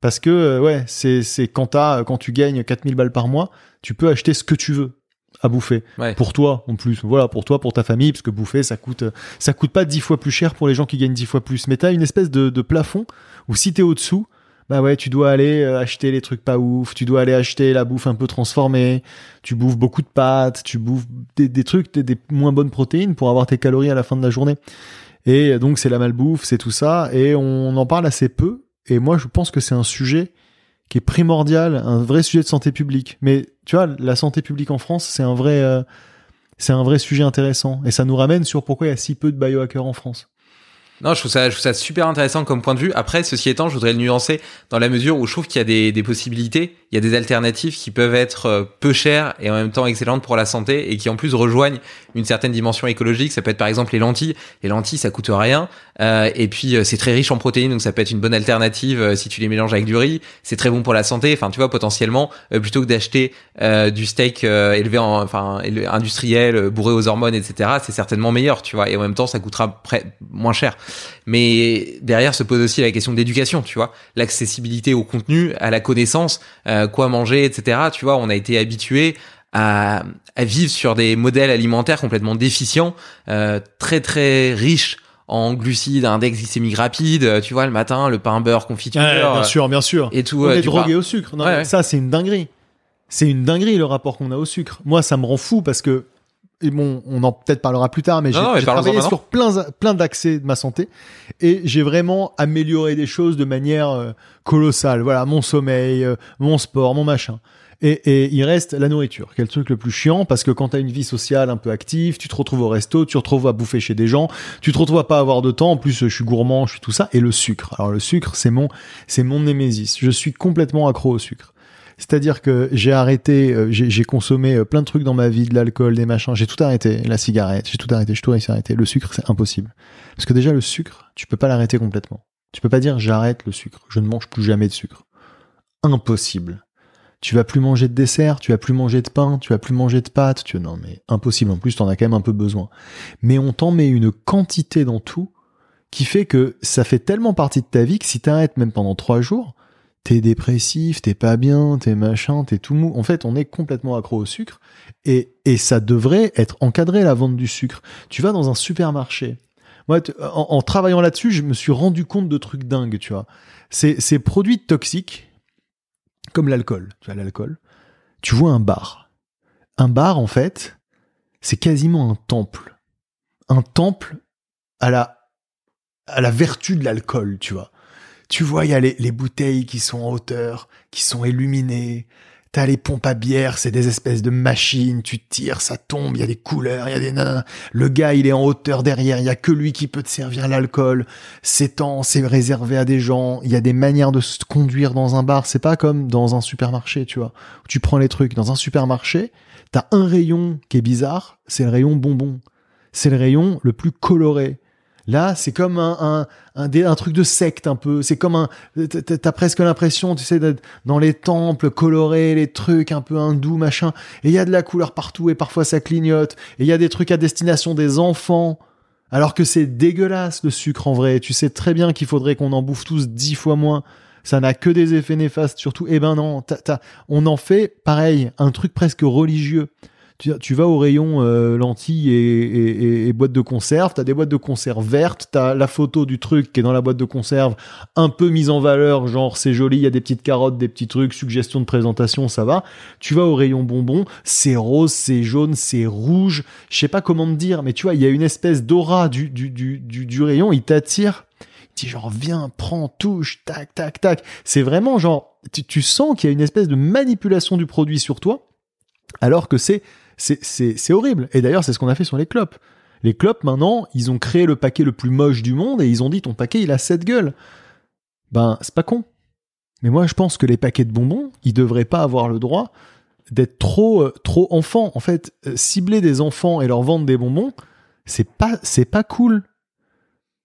Parce que, euh, ouais, c'est, c'est quand, t'as- quand tu gagnes 4000 balles par mois, tu peux acheter ce que tu veux à bouffer. Ouais. Pour toi, en plus. Voilà, pour toi, pour ta famille, parce que bouffer, ça coûte, ça coûte pas 10 fois plus cher pour les gens qui gagnent 10 fois plus. Mais t'as une espèce de, de plafond où si t'es au-dessous, bah ouais, tu dois aller euh, acheter les trucs pas ouf, tu dois aller acheter la bouffe un peu transformée, tu bouffes beaucoup de pâtes, tu bouffes des, des trucs, des, des moins bonnes protéines pour avoir tes calories à la fin de la journée. Et donc c'est la malbouffe, c'est tout ça, et on en parle assez peu. Et moi je pense que c'est un sujet qui est primordial, un vrai sujet de santé publique. Mais tu vois, la santé publique en France, c'est un vrai, euh, c'est un vrai sujet intéressant. Et ça nous ramène sur pourquoi il y a si peu de biohackers en France. Non, je trouve ça, je trouve ça super intéressant comme point de vue. Après, ceci étant, je voudrais le nuancer dans la mesure où je trouve qu'il y a des, des possibilités, il y a des alternatives qui peuvent être euh, peu chères et en même temps excellentes pour la santé et qui en plus rejoignent une certaine dimension écologique. Ça peut être par exemple les lentilles. Les lentilles, ça coûte rien. Euh, et puis euh, c'est très riche en protéines, donc ça peut être une bonne alternative euh, si tu les mélanges avec du riz. C'est très bon pour la santé. Enfin, tu vois, potentiellement, euh, plutôt que d'acheter du steak élevé en, enfin, industriel, bourré aux hormones, etc. C'est certainement meilleur, tu vois. Et en même temps, ça coûtera moins cher. Mais derrière se pose aussi la question d'éducation, tu vois, l'accessibilité au contenu, à la connaissance, quoi manger, etc. Tu vois, on a été habitué à, à vivre sur des modèles alimentaires complètement déficients, euh, très très riches en glucides, index glycémique rapide. euh, Tu vois, le matin, le pain beurre confiture, bien sûr, bien sûr. et tout. on euh, est drogué au sucre. Non, Ouais, ouais. Ça, c'est une dinguerie. C'est une dinguerie le rapport qu'on a au sucre. Moi, ça me rend fou parce que, et bon, on en peut-être parlera plus tard, mais j'ai travaillé sur plein, plein d'accès de ma santé et j'ai vraiment amélioré des choses de manière euh, colossale. Voilà, mon sommeil, euh, mon sport, mon machin. Et, et il reste la nourriture, qui est le truc le plus chiant, parce que quand t'as une vie sociale un peu active, tu te retrouves au resto, tu te retrouves à bouffer chez des gens, tu te retrouves à pas avoir de temps, en plus je suis gourmand, je suis tout ça, et le sucre. Alors le sucre, c'est mon, c'est mon némésis. Je suis complètement accro au sucre. C'est-à-dire que j'ai arrêté, euh, j'ai consommé euh, plein de trucs dans ma vie, de l'alcool, des machins, j'ai tout arrêté, la cigarette, j'ai tout arrêté, j'ai tout arrêter. Le sucre, c'est impossible. Parce que déjà, le sucre, tu peux pas l'arrêter complètement. Tu peux pas dire j'arrête le sucre, je ne mange plus jamais de sucre. Impossible. Tu vas plus manger de dessert, tu vas plus manger de pain, tu vas plus manger de pâtes, tu non mais impossible. En plus, t'en as quand même un peu besoin. Mais on t'en met une quantité dans tout qui fait que ça fait tellement partie de ta vie que si t'arrêtes même pendant trois jours, t'es dépressif, t'es pas bien, t'es machin, t'es tout mou. En fait, on est complètement accro au sucre et, et ça devrait être encadré la vente du sucre. Tu vas dans un supermarché. Moi, en travaillant là-dessus, je me suis rendu compte de trucs dingues, tu vois. Ces, ces produits toxiques, comme l'alcool, tu vois, l'alcool, tu vois un bar. Un bar, en fait, c'est quasiment un temple. Un temple à la, à la vertu de l'alcool, tu vois Tu vois, il y a les, les bouteilles qui sont en hauteur, qui sont illuminées. T'as les pompes à bière, c'est des espèces de machines, tu tires, ça tombe, il y a des couleurs, il y a des nanas. Le gars, il est en hauteur derrière, il y a que lui qui peut te servir l'alcool. C'est temps, c'est réservé à des gens, il y a des manières de se conduire dans un bar, c'est pas comme dans un supermarché, tu vois. Tu prends les trucs dans un supermarché, t'as un rayon qui est bizarre, c'est le rayon bonbon. C'est le rayon le plus coloré. Là, c'est comme un, un, un, truc de secte un peu. C'est comme un. t'as- presque l'impression, tu sais, d'être dans les temples colorés, les trucs un peu hindous, machin. Et il y a de la couleur partout et parfois ça clignote. Et il y a des trucs à destination des enfants. Alors que c'est dégueulasse le sucre en vrai. Tu sais très bien qu'il faudrait qu'on en bouffe tous dix fois moins. Ça n'a que des effets néfastes surtout. Eh ben non, t'as- on en fait pareil, un truc presque religieux. Tu, tu vas au rayon euh, lentilles et, et, boîtes de conserve, t'as des boîtes de conserve vertes, t'as la photo du truc qui est dans la boîte de conserve, un peu mise en valeur, genre c'est joli, il y a des petites carottes, des petits trucs, suggestion de présentation, ça va. Tu vas au rayon bonbons, c'est rose, c'est jaune, c'est rouge, je sais pas comment te dire, mais tu vois, il y a une espèce d'aura du, du, du, du, rayon, il t'attire. Dit genre viens, prends, touche, tac, tac, tac. C'est vraiment genre, tu, tu sens qu'il y a une espèce de manipulation du produit sur toi, alors que c'est c'est horrible. Et d'ailleurs, c'est ce qu'on a fait sur les clopes. Les clopes, maintenant, ils ont créé le paquet le plus moche du monde et ils ont dit ton paquet, il a cette gueule. Ben, c'est pas con. Mais moi, je pense que les paquets de bonbons, ils devraient pas avoir le droit d'être trop euh, trop enfants. En fait, euh, cibler des enfants et leur vendre des bonbons, c'est pas c'est pas cool.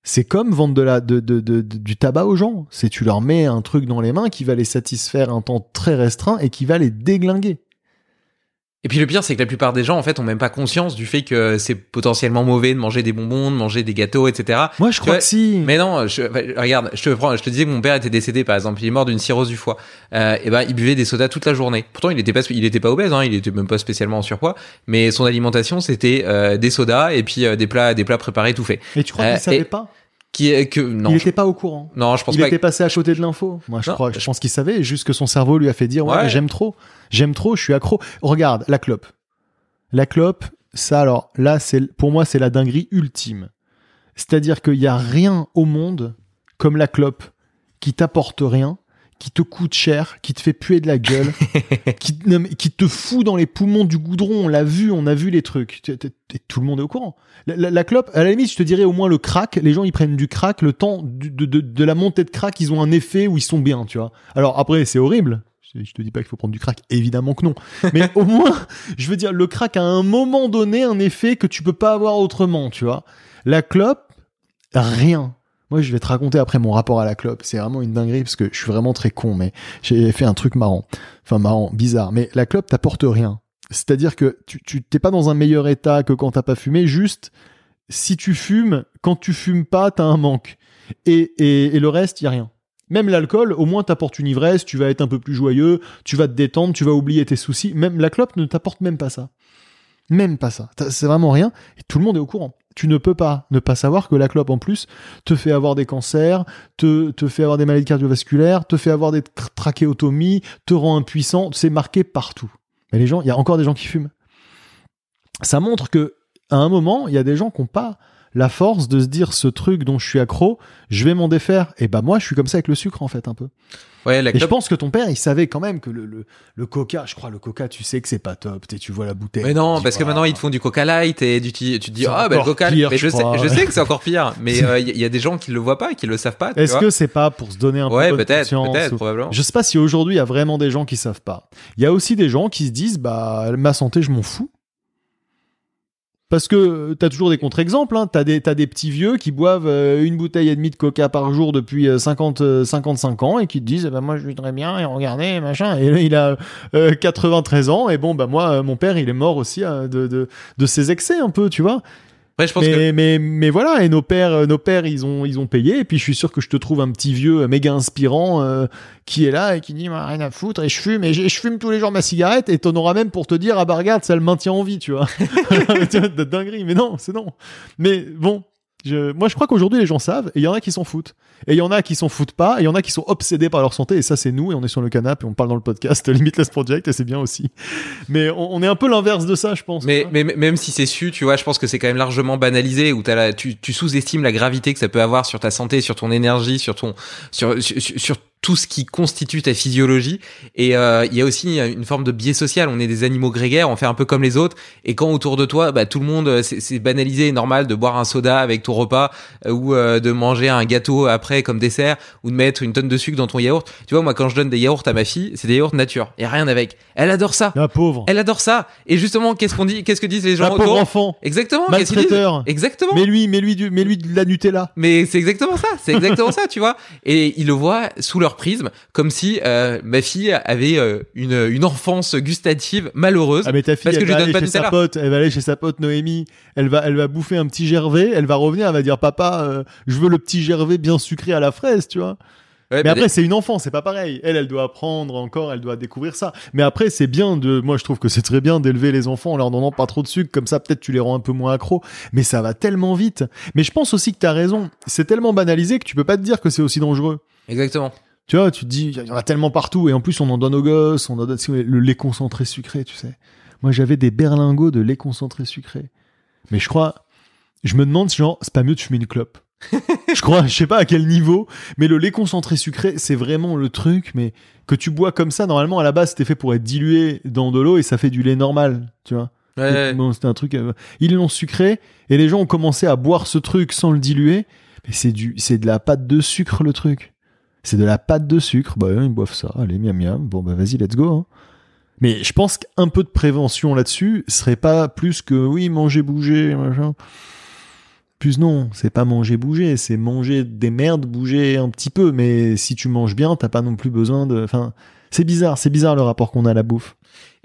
C'est comme vendre de la, de- du tabac aux gens. C'est tu leur mets un truc dans les mains qui va les satisfaire un temps très restreint et qui va les déglinguer. Et puis le pire, c'est que la plupart des gens, en fait, ont même pas conscience du fait que c'est potentiellement mauvais de manger des bonbons, de manger des gâteaux, etc. Moi, je crois que si. Mais non, je, enfin, regarde, je te prends, je te disais que mon père était décédé, par exemple, il est mort d'une cirrhose du foie. Euh, et ben, il buvait des sodas toute la journée. Pourtant, il était pas, il était pas obèse, hein, il était même pas spécialement en surpoids. Mais son alimentation, c'était euh, des sodas et puis euh, des plats, des plats préparés tout faits. Et tu crois Euh, qu'il savait et- pas? Qui est que non, Il je- n'était pas au courant. non, je pense Il pas. était passé à côté de l'info. Moi, je Non, crois, je je- pense qu'il savait, juste que son cerveau lui a fait dire ouais, j'aime trop, j'aime trop, je suis accro. Regarde la clope, la clope, ça alors là, c'est pour moi c'est la dinguerie ultime. C'est-à-dire qu'il y a rien au monde comme la clope qui t'apporte rien, qui te coûte cher, qui te fait puer de la gueule, (laughs) qui, non, mais qui te fout dans les poumons du goudron. On l'a vu, on a vu les trucs. T- t- t- Tout le monde est au courant. La, la- la clope, à la limite, je te dirais au moins le crack. Les gens, ils prennent du crack. Le temps du- de, de- de la montée de crack, ils ont un effet où ils sont bien, tu vois. Alors après, c'est horrible. Je je te dis pas qu'il faut prendre du crack, évidemment que non. (laughs) Mais au moins, je veux dire, le crack a à un moment donné un effet que tu peux pas avoir autrement, tu vois. La clope, rien. Moi, je vais te raconter après mon rapport à la clope. C'est vraiment une dinguerie parce que je suis vraiment très con, mais j'ai fait un truc marrant. Enfin, marrant, bizarre. Mais la clope t'apporte rien. C'est-à-dire que tu, tu t'es pas dans un meilleur état que quand t'as pas fumé. Juste, si tu fumes, quand tu fumes pas, t'as un manque. Et, et, et le reste, y a rien. Même l'alcool, au moins t'apporte une ivresse, tu vas être un peu plus joyeux, tu vas te détendre, tu vas oublier tes soucis. Même la clope ne t'apporte même pas ça. Même pas ça. C'est vraiment rien. Et tout le monde est au courant. Tu ne peux pas ne pas savoir que la clope, en plus, te fait avoir des cancers, te, te fait avoir des maladies cardiovasculaires, te fait avoir des tr- trachéotomies, te rend impuissant. C'est marqué partout. Mais les gens, il y a encore des gens qui fument. Ça montre que, à un moment, il y a des gens qui n'ont pas la force de se dire ce truc dont je suis accro, je vais m'en défaire. Et bah moi, je suis comme ça avec le sucre en fait un peu. Ouais, la Et je pense que ton père, il savait quand même que le, le, le coca, je crois, le coca, tu sais que c'est pas top. Tu sais, tu vois la bouteille. Mais non, tu parce que maintenant ils te font du Coca Light et du, tu te dis ah bah le Coca. pire, mais je, je sais, crois. je sais que c'est encore pire. (laughs) Mais il y, a des gens qui le voient pas, qui le savent pas. tu Est-ce que c'est pas pour se donner un ouais peu de peut-être, peut-être ou- probablement. Je sais pas si aujourd'hui il y a vraiment des gens qui savent pas. Il y a aussi des gens qui se disent bah ma santé je m'en fous. Parce que t'as toujours des contre-exemples, hein. t'as des, t'as des petits vieux qui boivent euh, une bouteille et demie de coca par jour depuis euh, 50, euh, 55 ans et qui te disent eh ben, moi je voudrais bien et regardez machin et il a euh, 93 ans et bon bah moi euh, mon père il est mort aussi euh, de, de, de ses excès un peu tu vois Après je pense mais, que mais, mais voilà, et nos pères, euh, nos pères, ils ont, ils ont payé. Et puis je suis sûr que je te trouve un petit vieux euh, méga inspirant euh, qui est là et qui dit rien à foutre et je fume et je, je fume tous les jours ma cigarette et t'en auras même pour te dire ah bah regarde ça le maintient en vie tu vois. (laughs) Tu vois, de dinguerie mais non c'est non. Mais bon Je- moi, je crois qu'aujourd'hui, les gens savent, et il y en a qui s'en foutent. Et il y en a qui s'en foutent pas, et il y en a qui sont obsédés par leur santé, et ça, c'est nous, et on est sur le canapé, et on parle dans le podcast (laughs) Limitless Project, et c'est bien aussi. Mais on, on est un peu l'inverse de ça, je pense. Mais, quoi. mais mais même si c'est su, tu vois, je pense que c'est quand même largement banalisé où t'as la, tu, tu sous-estimes la gravité que ça peut avoir sur ta santé, sur ton énergie, sur ton, sur, sur, sur tout ce qui constitue ta physiologie. Et euh, il y a aussi une forme de biais social. On est des animaux grégaires, on fait un peu comme les autres. Et quand autour de toi, bah, tout le monde, euh, c'est banalisé et normal de boire un soda avec ton repas euh, ou euh, de manger un gâteau après comme dessert ou de mettre une tonne de sucre dans ton yaourt. Tu vois, moi, quand je donne des yaourts à ma fille, c'est des yaourts nature. Il y a rien avec. Elle adore ça. La pauvre. Elle adore ça. Et justement, qu'est-ce qu'on dit Qu'est-ce que disent les gens La autour pauvre enfant. Exactement. Maltraiteur. Exactement. Mais lui, mais lui, du, mais lui de la Nutella. Mais c'est exactement ça, c'est exactement ça, tu vois. Et ils le voient sous leur prisme, comme si euh, ma fille avait euh, une, une enfance gustative malheureuse. Ah mais ta fille, Parce que elle je va lui aller donne pas chez sa pote, elle va aller chez sa pote Noémie, elle va, elle va bouffer un petit Gervais, elle va revenir, elle va dire papa, euh, je veux le petit Gervais bien sucré à la fraise, tu vois. Ouais, Mais bah, après, c'est une enfant, c'est pas pareil. Elle, elle doit apprendre encore, elle doit découvrir ça. Mais après, c'est bien de, moi, je trouve que c'est très bien d'élever les enfants en leur donnant pas trop de sucre, comme ça, peut-être tu les rends un peu moins accros. Mais ça va tellement vite. Mais je pense aussi que t'as raison. C'est tellement banalisé que tu peux pas te dire que c'est aussi dangereux. exactement. Tu vois, tu te dis, il y en a tellement partout, et en plus, on en donne aux gosses, on en donne, le lait concentré sucré, tu sais. Moi, j'avais des berlingots de lait concentré sucré. Mais je crois, je me demande, genre, c'est pas mieux de fumer une clope. (laughs) je crois, je sais pas à quel niveau, mais le lait concentré sucré, c'est vraiment le truc, mais que tu bois comme ça, normalement, à la base, c'était fait pour être dilué dans de l'eau et ça fait du lait normal, tu vois. Ouais, ouais. Bon, c'était un truc, euh, ils l'ont sucré et les gens ont commencé à boire ce truc sans le diluer, mais c'est du, c'est de la pâte de sucre, le truc. C'est de la pâte de sucre. Bah, ils boivent ça. Allez, miam miam. Bon, bah, vas-y, let's go. hein. Mais je pense qu'un peu de prévention là-dessus serait pas plus que oui, manger, bouger, machin. Plus non, c'est pas manger, bouger, c'est manger des merdes, bouger un petit peu. Mais si tu manges bien, t'as pas non plus besoin de. Enfin, c'est bizarre, c'est bizarre le rapport qu'on a à la bouffe.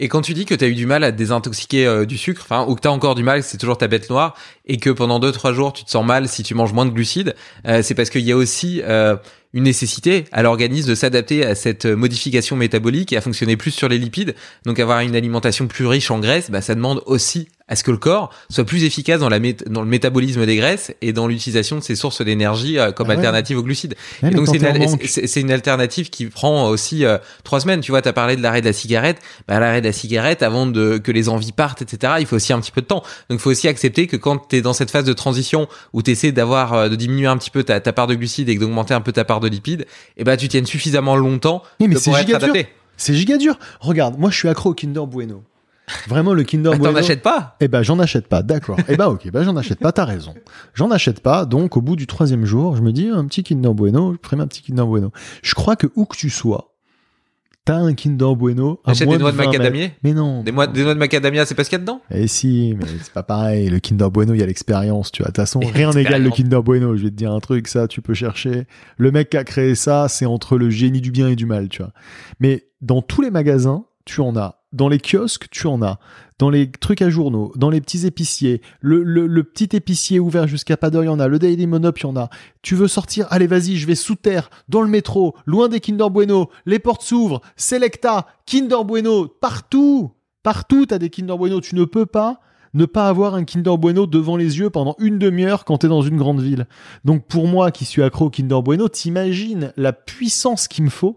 Et quand tu dis que tu as eu du mal à te désintoxiquer euh, du sucre, enfin, ou que tu as encore du mal, c'est toujours ta bête noire, et que pendant deux trois jours tu te sens mal si tu manges moins de glucides, euh, c'est parce qu'il y a aussi euh, une nécessité à l'organisme de s'adapter à cette modification métabolique et à fonctionner plus sur les lipides. Donc avoir une alimentation plus riche en graisses, bah, ça demande aussi à ce que le corps soit plus efficace dans, la dans le métabolisme des graisses et dans l'utilisation de ces sources d'énergie euh, comme Ah ouais. alternative aux glucides. Ouais, Et donc c'est une, alternative qui prend aussi euh, trois semaines. Tu vois, tu as parlé de l'arrêt de la cigarette. Bah, l'arrêt de la cigarette, avant de que les envies partent, etc., il faut aussi un petit peu de temps. Donc il faut aussi accepter que quand tu es dans cette phase de transition où tu essaies d'avoir euh, de diminuer un petit peu ta, ta part de glucides et d'augmenter un peu ta part de lipides, et bah tu tiennes suffisamment longtemps mais de c'est pouvoir être giga dur. adapté. C'est giga dur. Regarde, moi je suis accro au Kinder Bueno. Vraiment le Kinder Bah, Bueno. T'en achètes pas Eh ben j'en achète pas, d'accord. eh ben ok, ben j'en achète pas, t'as raison. J'en achète pas, donc au bout du troisième jour, je me dis un petit Kinder Bueno, je ferai un petit Kinder Bueno. Je crois que où que tu sois, t'as un Kinder Bueno. à Achète moins des noix de 20 macadamia. Mais non. des, noix- des noix de macadamia, c'est pas ce qu'il y a dedans? Eh si, mais c'est pas pareil. Le Kinder Bueno, il y a l'expérience, tu vois. De toute façon, rien n'égale le. Kinder Bueno. Je vais te dire un truc, ça, tu peux chercher. Le mec qui a créé ça, c'est entre le génie du bien et du mal, tu vois. Mais dans tous les magasins, tu en as. Dans les kiosques, tu en as. Dans les trucs à journaux, dans les petits épiciers, le, le, petit épicier ouvert jusqu'à pas d'heure, il y en a. Le Daily Monop, il y en a. Tu veux sortir Allez, vas-y, je vais sous terre, dans le métro, loin des Kinder Bueno. Les portes s'ouvrent. Selecta, Kinder Bueno, partout. Partout, t'as des Kinder Bueno. Tu ne peux pas ne pas avoir un Kinder Bueno devant les yeux pendant une demi-heure quand t'es dans une grande ville. Donc pour moi qui suis accro au Kinder Bueno, t'imagines la puissance qu'il me faut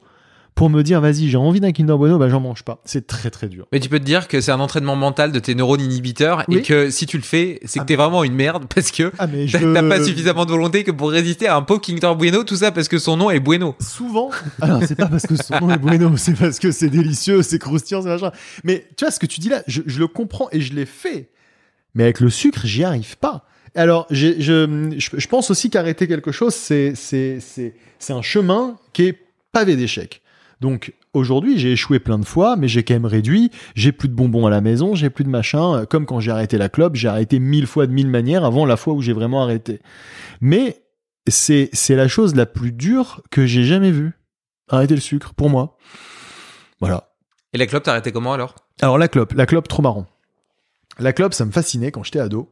pour me dire vas-y j'ai envie d'un Kinder Bueno, bah j'en mange pas. C'est très très dur. Mais tu peux te dire que c'est un entraînement mental de tes neurones inhibiteurs et que si tu le fais, c'est que t'es vraiment une merde (laughs) parce que Ah mais t'as je... pas suffisamment de volonté que pour résister à un pauvre Kinder Bueno, tout ça parce que son nom est Bueno. Souvent, (laughs) alors c'est pas parce que son nom est bueno, (laughs) c'est parce que c'est délicieux, c'est croustillant, c'est machin. Mais tu vois ce que tu dis là, je, je le comprends et je l'ai fait. Mais avec le sucre, j'y arrive pas. Alors, je, je, je pense aussi qu'arrêter quelque chose, c'est c'est- c'est- c'est un chemin qui est pavé d'échecs. Donc aujourd'hui, j'ai échoué plein de fois, mais j'ai quand même réduit. J'ai plus de bonbons à la maison, j'ai plus de machin. Comme quand j'ai arrêté la clope, j'ai arrêté mille fois de mille manières avant la fois où j'ai vraiment arrêté. Mais c'est c'est la chose la plus dure que j'ai jamais vue. Arrêter le sucre, pour moi. Voilà. Et la clope, t'as arrêté comment alors? Alors la clope, la clope trop marrant. La clope, ça me fascinait quand j'étais ado.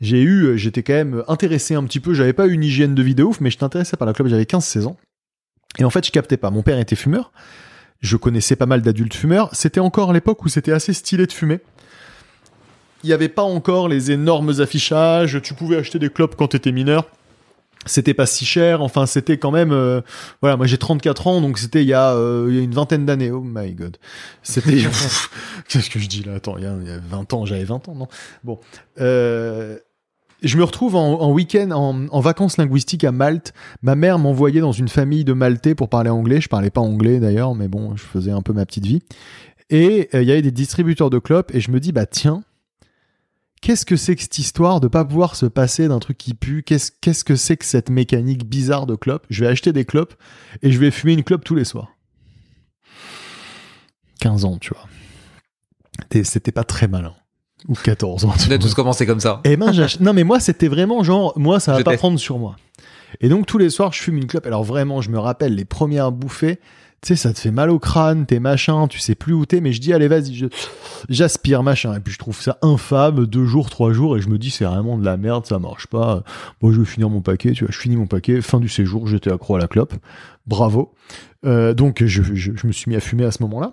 J'ai eu, euh, j'étais quand même intéressé un petit peu. J'avais pas une hygiène de vie de ouf, mais j'étais intéressé par la clope. J'avais 15-16 ans. Et en fait, je captais pas. Mon père était fumeur. Je connaissais pas mal d'adultes fumeurs. C'était encore l'époque où c'était assez stylé de fumer. il n'y avait pas encore les énormes affichages. Tu pouvais acheter des clopes quand tu étais mineur. C'était pas si cher. Enfin, c'était quand même. euh, voilà, moi j'ai 34 ans, donc c'était il euh, il y a une vingtaine d'années. Oh my god. C'était. (laughs) Qu'est-ce que je dis là? Attends, il y, a, il y a 20 ans, j'avais 20 ans, non? Bon. Euh, je me retrouve en, en week-end, en, vacances linguistiques à Malte. Ma mère m'envoyait dans une famille de Maltais pour parler anglais. Je parlais pas anglais d'ailleurs, mais bon, je faisais un peu ma petite vie. Et euh, il y avait des distributeurs de clopes, et je me dis, bah tiens, qu'est-ce que c'est que cette histoire de pas pouvoir se passer d'un truc qui pue? Qu'est-ce qu'est-ce que c'est que cette mécanique bizarre de clopes? Je vais acheter des clopes et je vais fumer une clope tous les soirs. 15 ans, tu vois. C'était pas très malin. Ou 14 ans. On a tous commencé comme ça. Eh ben, non, mais moi, c'était vraiment genre, moi, ça va Je pas prendre sur moi. Et donc, tous les soirs, je fume une clope. Alors, vraiment, je me rappelle les premières bouffées. Tu sais, ça te fait mal au crâne, t'es machin, tu sais plus où t'es, mais je dis, allez, vas-y, j'aspire, machin. Et puis, je trouve ça infâme, deux jours, trois jours, et je me dis, c'est vraiment de la merde, ça marche pas. Moi, je vais finir mon paquet, tu vois, je finis mon paquet, fin du séjour, j'étais accro à la clope. Bravo. Euh, donc, je, je- je me suis mis à fumer à ce moment-là.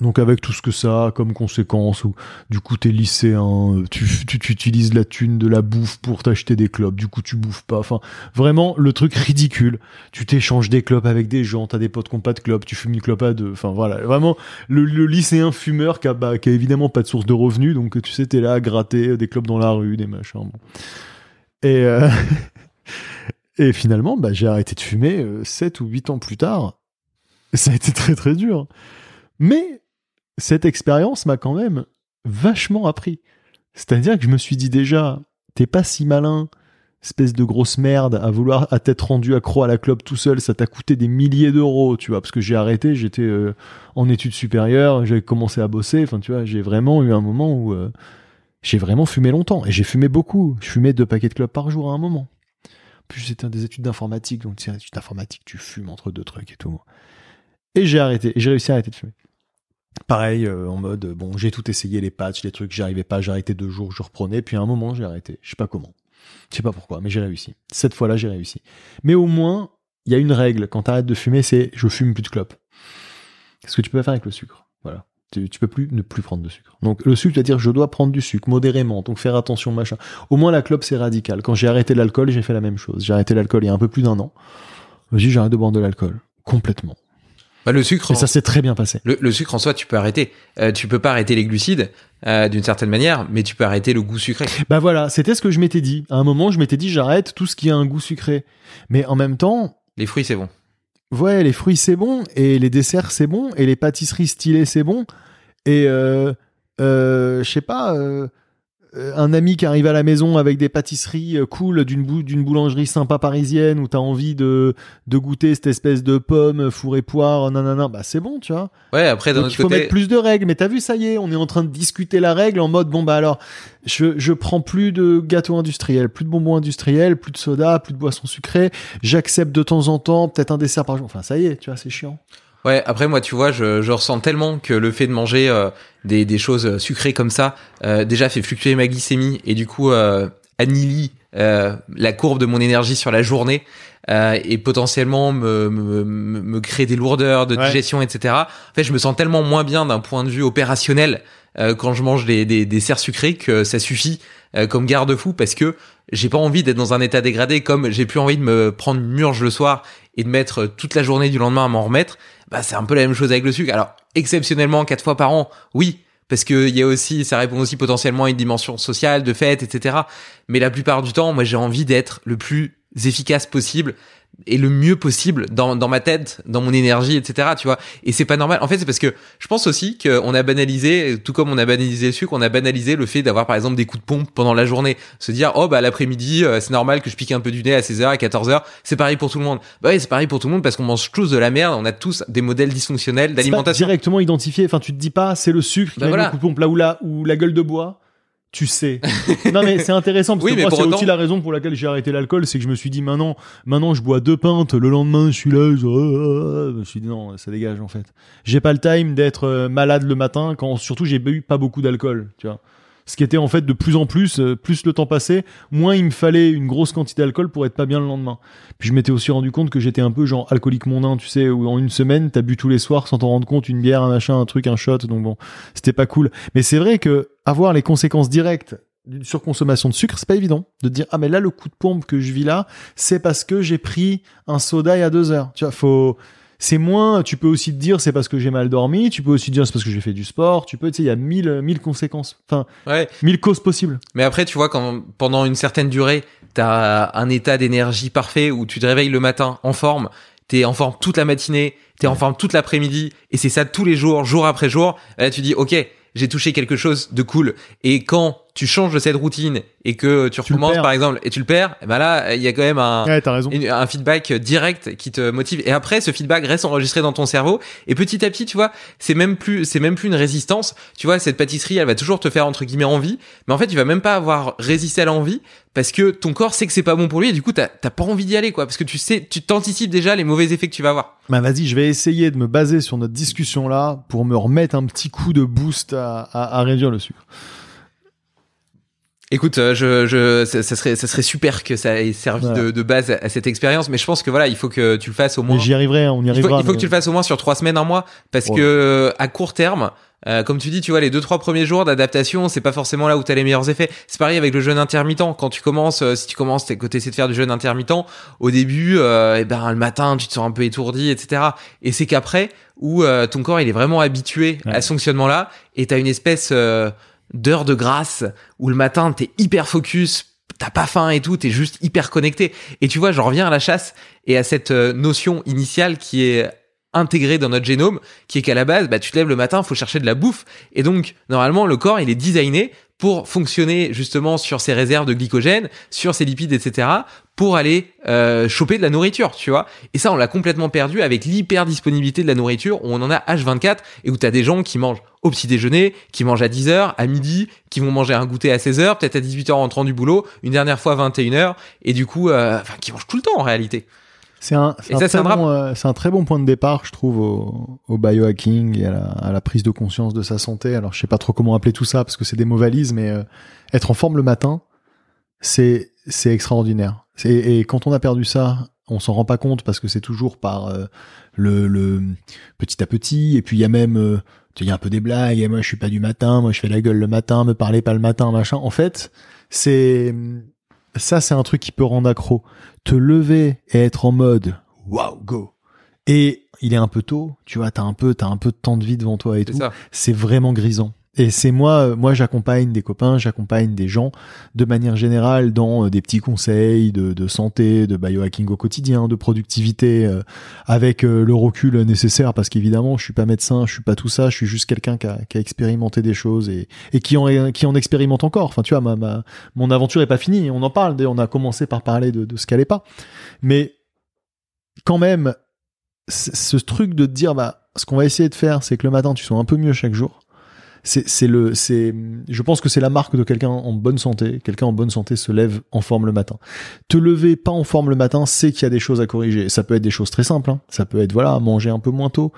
Donc avec tout ce que ça a comme conséquence, ou du coup t'es lycéen, euh, tu, tu, utilises la thune de la bouffe pour t'acheter des clopes, du coup tu bouffes pas, enfin vraiment le truc ridicule. Tu t'échanges des clopes avec des gens, t'as des potes qui ont pas de clopes, tu fumes une clope à deux, enfin voilà, vraiment le, le lycéen fumeur qui a, bah, qui évidemment pas de source de revenus, donc tu sais t'es là à gratter euh, des clopes dans la rue, des machins. Bon. Et, euh, (laughs) et finalement bah, j'ai arrêté de fumer 7 ou 8 ans plus tard. Ça a été très très dur. Mais cette expérience m'a quand même vachement appris. C'est-à-dire que je me suis dit déjà, t'es pas si malin, espèce de grosse merde, à vouloir à t'être rendu accro à la clope tout seul, ça t'a coûté des milliers d'euros, tu vois, parce que j'ai arrêté, j'étais euh, en études supérieures, j'avais commencé à bosser, enfin tu vois, j'ai vraiment eu un moment où euh, j'ai vraiment fumé longtemps, et j'ai fumé beaucoup, je fumais deux paquets de clopes par jour à un moment. En plus j'étais des études d'informatique, donc les études d'informatique, tu fumes entre deux trucs et tout. Et j'ai arrêté, et j'ai réussi à arrêter de fumer. Pareil, euh, en mode, bon, j'ai tout essayé, les patchs, les trucs, j'y arrivais pas, arrêté deux jours, je reprenais, puis à un moment, j'ai arrêté. Je sais pas comment. Je sais pas pourquoi, mais j'ai réussi. Cette fois-là, j'ai réussi. Mais au moins, il y a une règle, quand t'arrêtes de fumer, c'est je fume plus de clope. Ce que tu peux faire avec le sucre? Voilà. Tu, peux plus ne plus prendre de sucre. Donc le sucre, c'est-à-dire je dois prendre du sucre modérément, donc faire attention, machin. Au moins la clope, c'est radical. Quand j'ai arrêté l'alcool, j'ai fait la même chose. J'ai arrêté l'alcool il y a un peu plus d'un an. J'ai j'arrête de boire de l'alcool. Complètement. Bah, le sucre, Et ça s'est très bien passé. le, le sucre en soi, tu peux arrêter. Euh, tu peux pas arrêter les glucides euh, d'une certaine manière, mais tu peux arrêter le goût sucré. Bah voilà, c'était ce que je m'étais dit. À un moment, je m'étais dit, j'arrête tout ce qui a un goût sucré. Mais en même temps, Les fruits, c'est bon. ouais, les fruits c'est bon, et les desserts c'est bon, et les pâtisseries stylées c'est bon, et euh, je sais pas, un ami qui arrive à la maison avec des pâtisseries euh, cool d'une bou- d'une boulangerie sympa parisienne où t'as envie de, de goûter cette espèce de pomme four et poire, nanana, bah c'est bon, tu vois. Ouais, après, d'un il faut côté, mettre plus de règles, mais t'as vu, ça y est, on est en train de discuter la règle en mode bon bah alors, je, je prends plus de gâteaux industriels, plus de bonbons industriels, plus de soda, plus de boissons sucrées, j'accepte de temps en temps peut-être un dessert par jour. Enfin ça y est, tu vois, c'est chiant. Ouais, après moi, tu vois, je, je ressens tellement que le fait de manger euh, des, des choses sucrées comme ça, euh, déjà fait fluctuer ma glycémie et du coup euh, annihile euh, la courbe de mon énergie sur la journée euh, et potentiellement me, me, me, me créer des lourdeurs de Ouais. digestion, etc. En fait, je me sens tellement moins bien d'un point de vue opérationnel euh, quand je mange des, des, des desserts sucrés que ça suffit euh, comme garde-fou parce que j'ai pas envie d'être dans un état dégradé comme j'ai plus envie de me prendre une murge le soir et de mettre toute la journée du lendemain à m'en remettre bah c'est un peu la même chose avec le sucre. Alors exceptionnellement quatre fois par an, oui, parce que y a aussi, ça répond aussi potentiellement à une dimension sociale, de fête, etc. Mais la plupart du temps, moi j'ai envie d'être le plus efficace possible et le mieux possible dans, dans ma tête, dans mon énergie, etc. Tu vois. Et c'est pas normal. En fait, c'est parce que je pense aussi qu'on a banalisé, tout comme on a banalisé le sucre, on a banalisé le fait d'avoir par exemple des coups de pompe pendant la journée. Se dire, oh bah l'après-midi, euh, c'est normal que je pique un peu du nez à 16h, à 14h. C'est pareil pour tout le monde. Bah oui, c'est pareil pour tout le monde parce qu'on mange tous de la merde. On a tous des modèles dysfonctionnels d'alimentation. directement identifié, enfin tu te dis pas c'est le sucre qui Bah voilà. le coup de pompe là ou là, ou la gueule de bois. Tu sais. non mais c'est intéressant parce Oui, que moi c'est autant- aussi la raison pour laquelle j'ai arrêté l'alcool, c'est que je me suis dit maintenant, maintenant je bois deux pintes, le lendemain je suis là, je, je me suis dit non, ça dégage en fait. J'ai pas le time d'être euh, malade le matin quand surtout j'ai bu pas beaucoup d'alcool, tu vois. Ce qui était en fait de plus en plus, euh, plus le temps passait, moins il me fallait une grosse quantité d'alcool pour être pas bien le lendemain. Puis je m'étais aussi rendu compte que j'étais un peu genre alcoolique mondain, tu sais, où en une semaine t'as bu tous les soirs sans t'en rendre compte une bière, un machin, un truc, un shot, donc bon, c'était pas cool. Mais c'est vrai que avoir les conséquences directes d'une surconsommation de sucre, c'est pas évident de dire ah mais là le coup de pompe que je vis là, c'est parce que j'ai pris un soda il y a deux heures. Tu vois, faut c'est moins. Tu peux aussi te dire c'est parce que j'ai mal dormi. Tu peux aussi dire c'est parce que j'ai fait du sport. Tu peux, tu sais, il y a mille mille conséquences. Enfin, Ouais. mille causes possibles. Mais après, tu vois, quand pendant une certaine durée, t'as un état d'énergie parfait où tu te réveilles le matin en forme, t'es en forme toute la matinée, t'es en forme toute l'après-midi, et c'est ça tous les jours, jour après jour. Là, tu dis, ok, j'ai touché quelque chose de cool. Et quand tu changes de cette routine et que tu recommences, par exemple, et tu le perds, eh ben là, il y a quand même un, Ouais, une- un feedback direct qui te motive. Et après ce feedback reste enregistré dans ton cerveau. Et petit à petit tu vois c'est même plus c'est même plus une résistance. Tu vois cette pâtisserie elle va toujours te faire entre guillemets envie. Mais en fait tu vas même pas avoir résisté à l'envie parce que ton corps sait que c'est pas bon pour lui et du coup t'as t'as pas envie d'y aller quoi. Parce que tu sais tu t'anticipes déjà les mauvais effets que tu vas avoir. Bah vas-y, je vais essayer de me baser sur notre discussion là pour me remettre un petit coup de boost à, à- à réduire le sucre. Écoute, euh, je, je, ça, ça serait, ça serait super que ça ait servi Voilà. de, de base à, à cette expérience, mais je pense que voilà, il faut que tu le fasses au moins. j'y arriverai, on y Il faut, arrivera. il faut que tu le fasses au moins sur trois semaines, un mois, parce Ouais. que euh, à court terme, euh, comme tu dis, tu vois, les deux trois premiers jours d'adaptation, c'est pas forcément là où t'as les meilleurs effets. C'est pareil avec le jeûne intermittent. Quand tu commences, euh, si tu commences, t'es- t'essaies de faire du jeûne intermittent, au début, euh, eh ben le matin, tu te sens un peu étourdi, etc. Et c'est qu'après, où euh, ton corps il est vraiment habitué Ouais. à ce fonctionnement-là, et t'as une espèce euh, d'heure de grâce où le matin t'es hyper focus. T'as pas faim et tout, t'es juste hyper connecté. Et tu vois, j'en reviens à la chasse et à cette euh, notion initiale qui est intégrée dans notre génome, qui est qu'à la base, bah, tu te lèves le matin, faut chercher de la bouffe. Et donc, normalement, le corps, il est designé pour fonctionner justement sur ses réserves de glycogène, sur ses lipides, etc., pour aller euh, choper de la nourriture, tu vois. Et ça, on l'a complètement perdu avec l'hyper disponibilité de la nourriture, où on en a H24 et où t'as des gens qui mangent au petit déjeuner, qui mangent à 10h, à midi, qui vont manger un goûter à 16h, peut-être à 18h en rentrant du boulot, une dernière fois à 21h, et du coup, euh, enfin, qui mangent tout le temps en réalité. C'est un, c'est un bon, euh, un très bon point de départ, je trouve, au, au biohacking et à la, à la prise de conscience de sa santé. Alors, je sais pas trop comment appeler tout ça parce que c'est des mots valises, mais euh, être en forme le matin, c'est c'est extraordinaire. Et quand on a perdu ça, on s'en rend pas compte parce que c'est toujours par euh, le, le petit à petit. Et puis il y a même, euh, il y a un peu des blagues. Et moi, je suis pas du matin. Moi, je fais la gueule le matin. Me parlez pas le matin, machin. En fait, c'est ça, c'est un truc qui peut rendre accro. Te lever et être en mode wow go. Et il est un peu tôt, tu vois, t'as un peu, t'as un peu de temps de vie devant toi et tout. ça. C'est vraiment grisant. Et c'est moi, euh, moi j'accompagne des copains, j'accompagne des gens de manière générale dans euh, des petits conseils de, santé, de biohacking au quotidien, de productivité, euh, avec le recul nécessaire parce qu'évidemment je suis pas médecin, je suis pas tout ça, je suis juste quelqu'un qui a, expérimenté des choses et, qui en expérimente encore. Enfin tu vois, mon aventure est pas finie, on en parle, on a commencé par parler de, de ce qu'elle est pas, mais quand même ce truc de te dire bah ce qu'on va essayer de faire c'est que le matin tu sois un peu mieux chaque jour c'est le c'est je pense que c'est la marque de quelqu'un en bonne santé. Quelqu'un en bonne santé se lève en forme le matin. Te lever pas en forme le matin c'est qu'il y a des choses à corriger. Ça peut être des choses très simples hein. ça peut être voilà manger un peu moins tôt.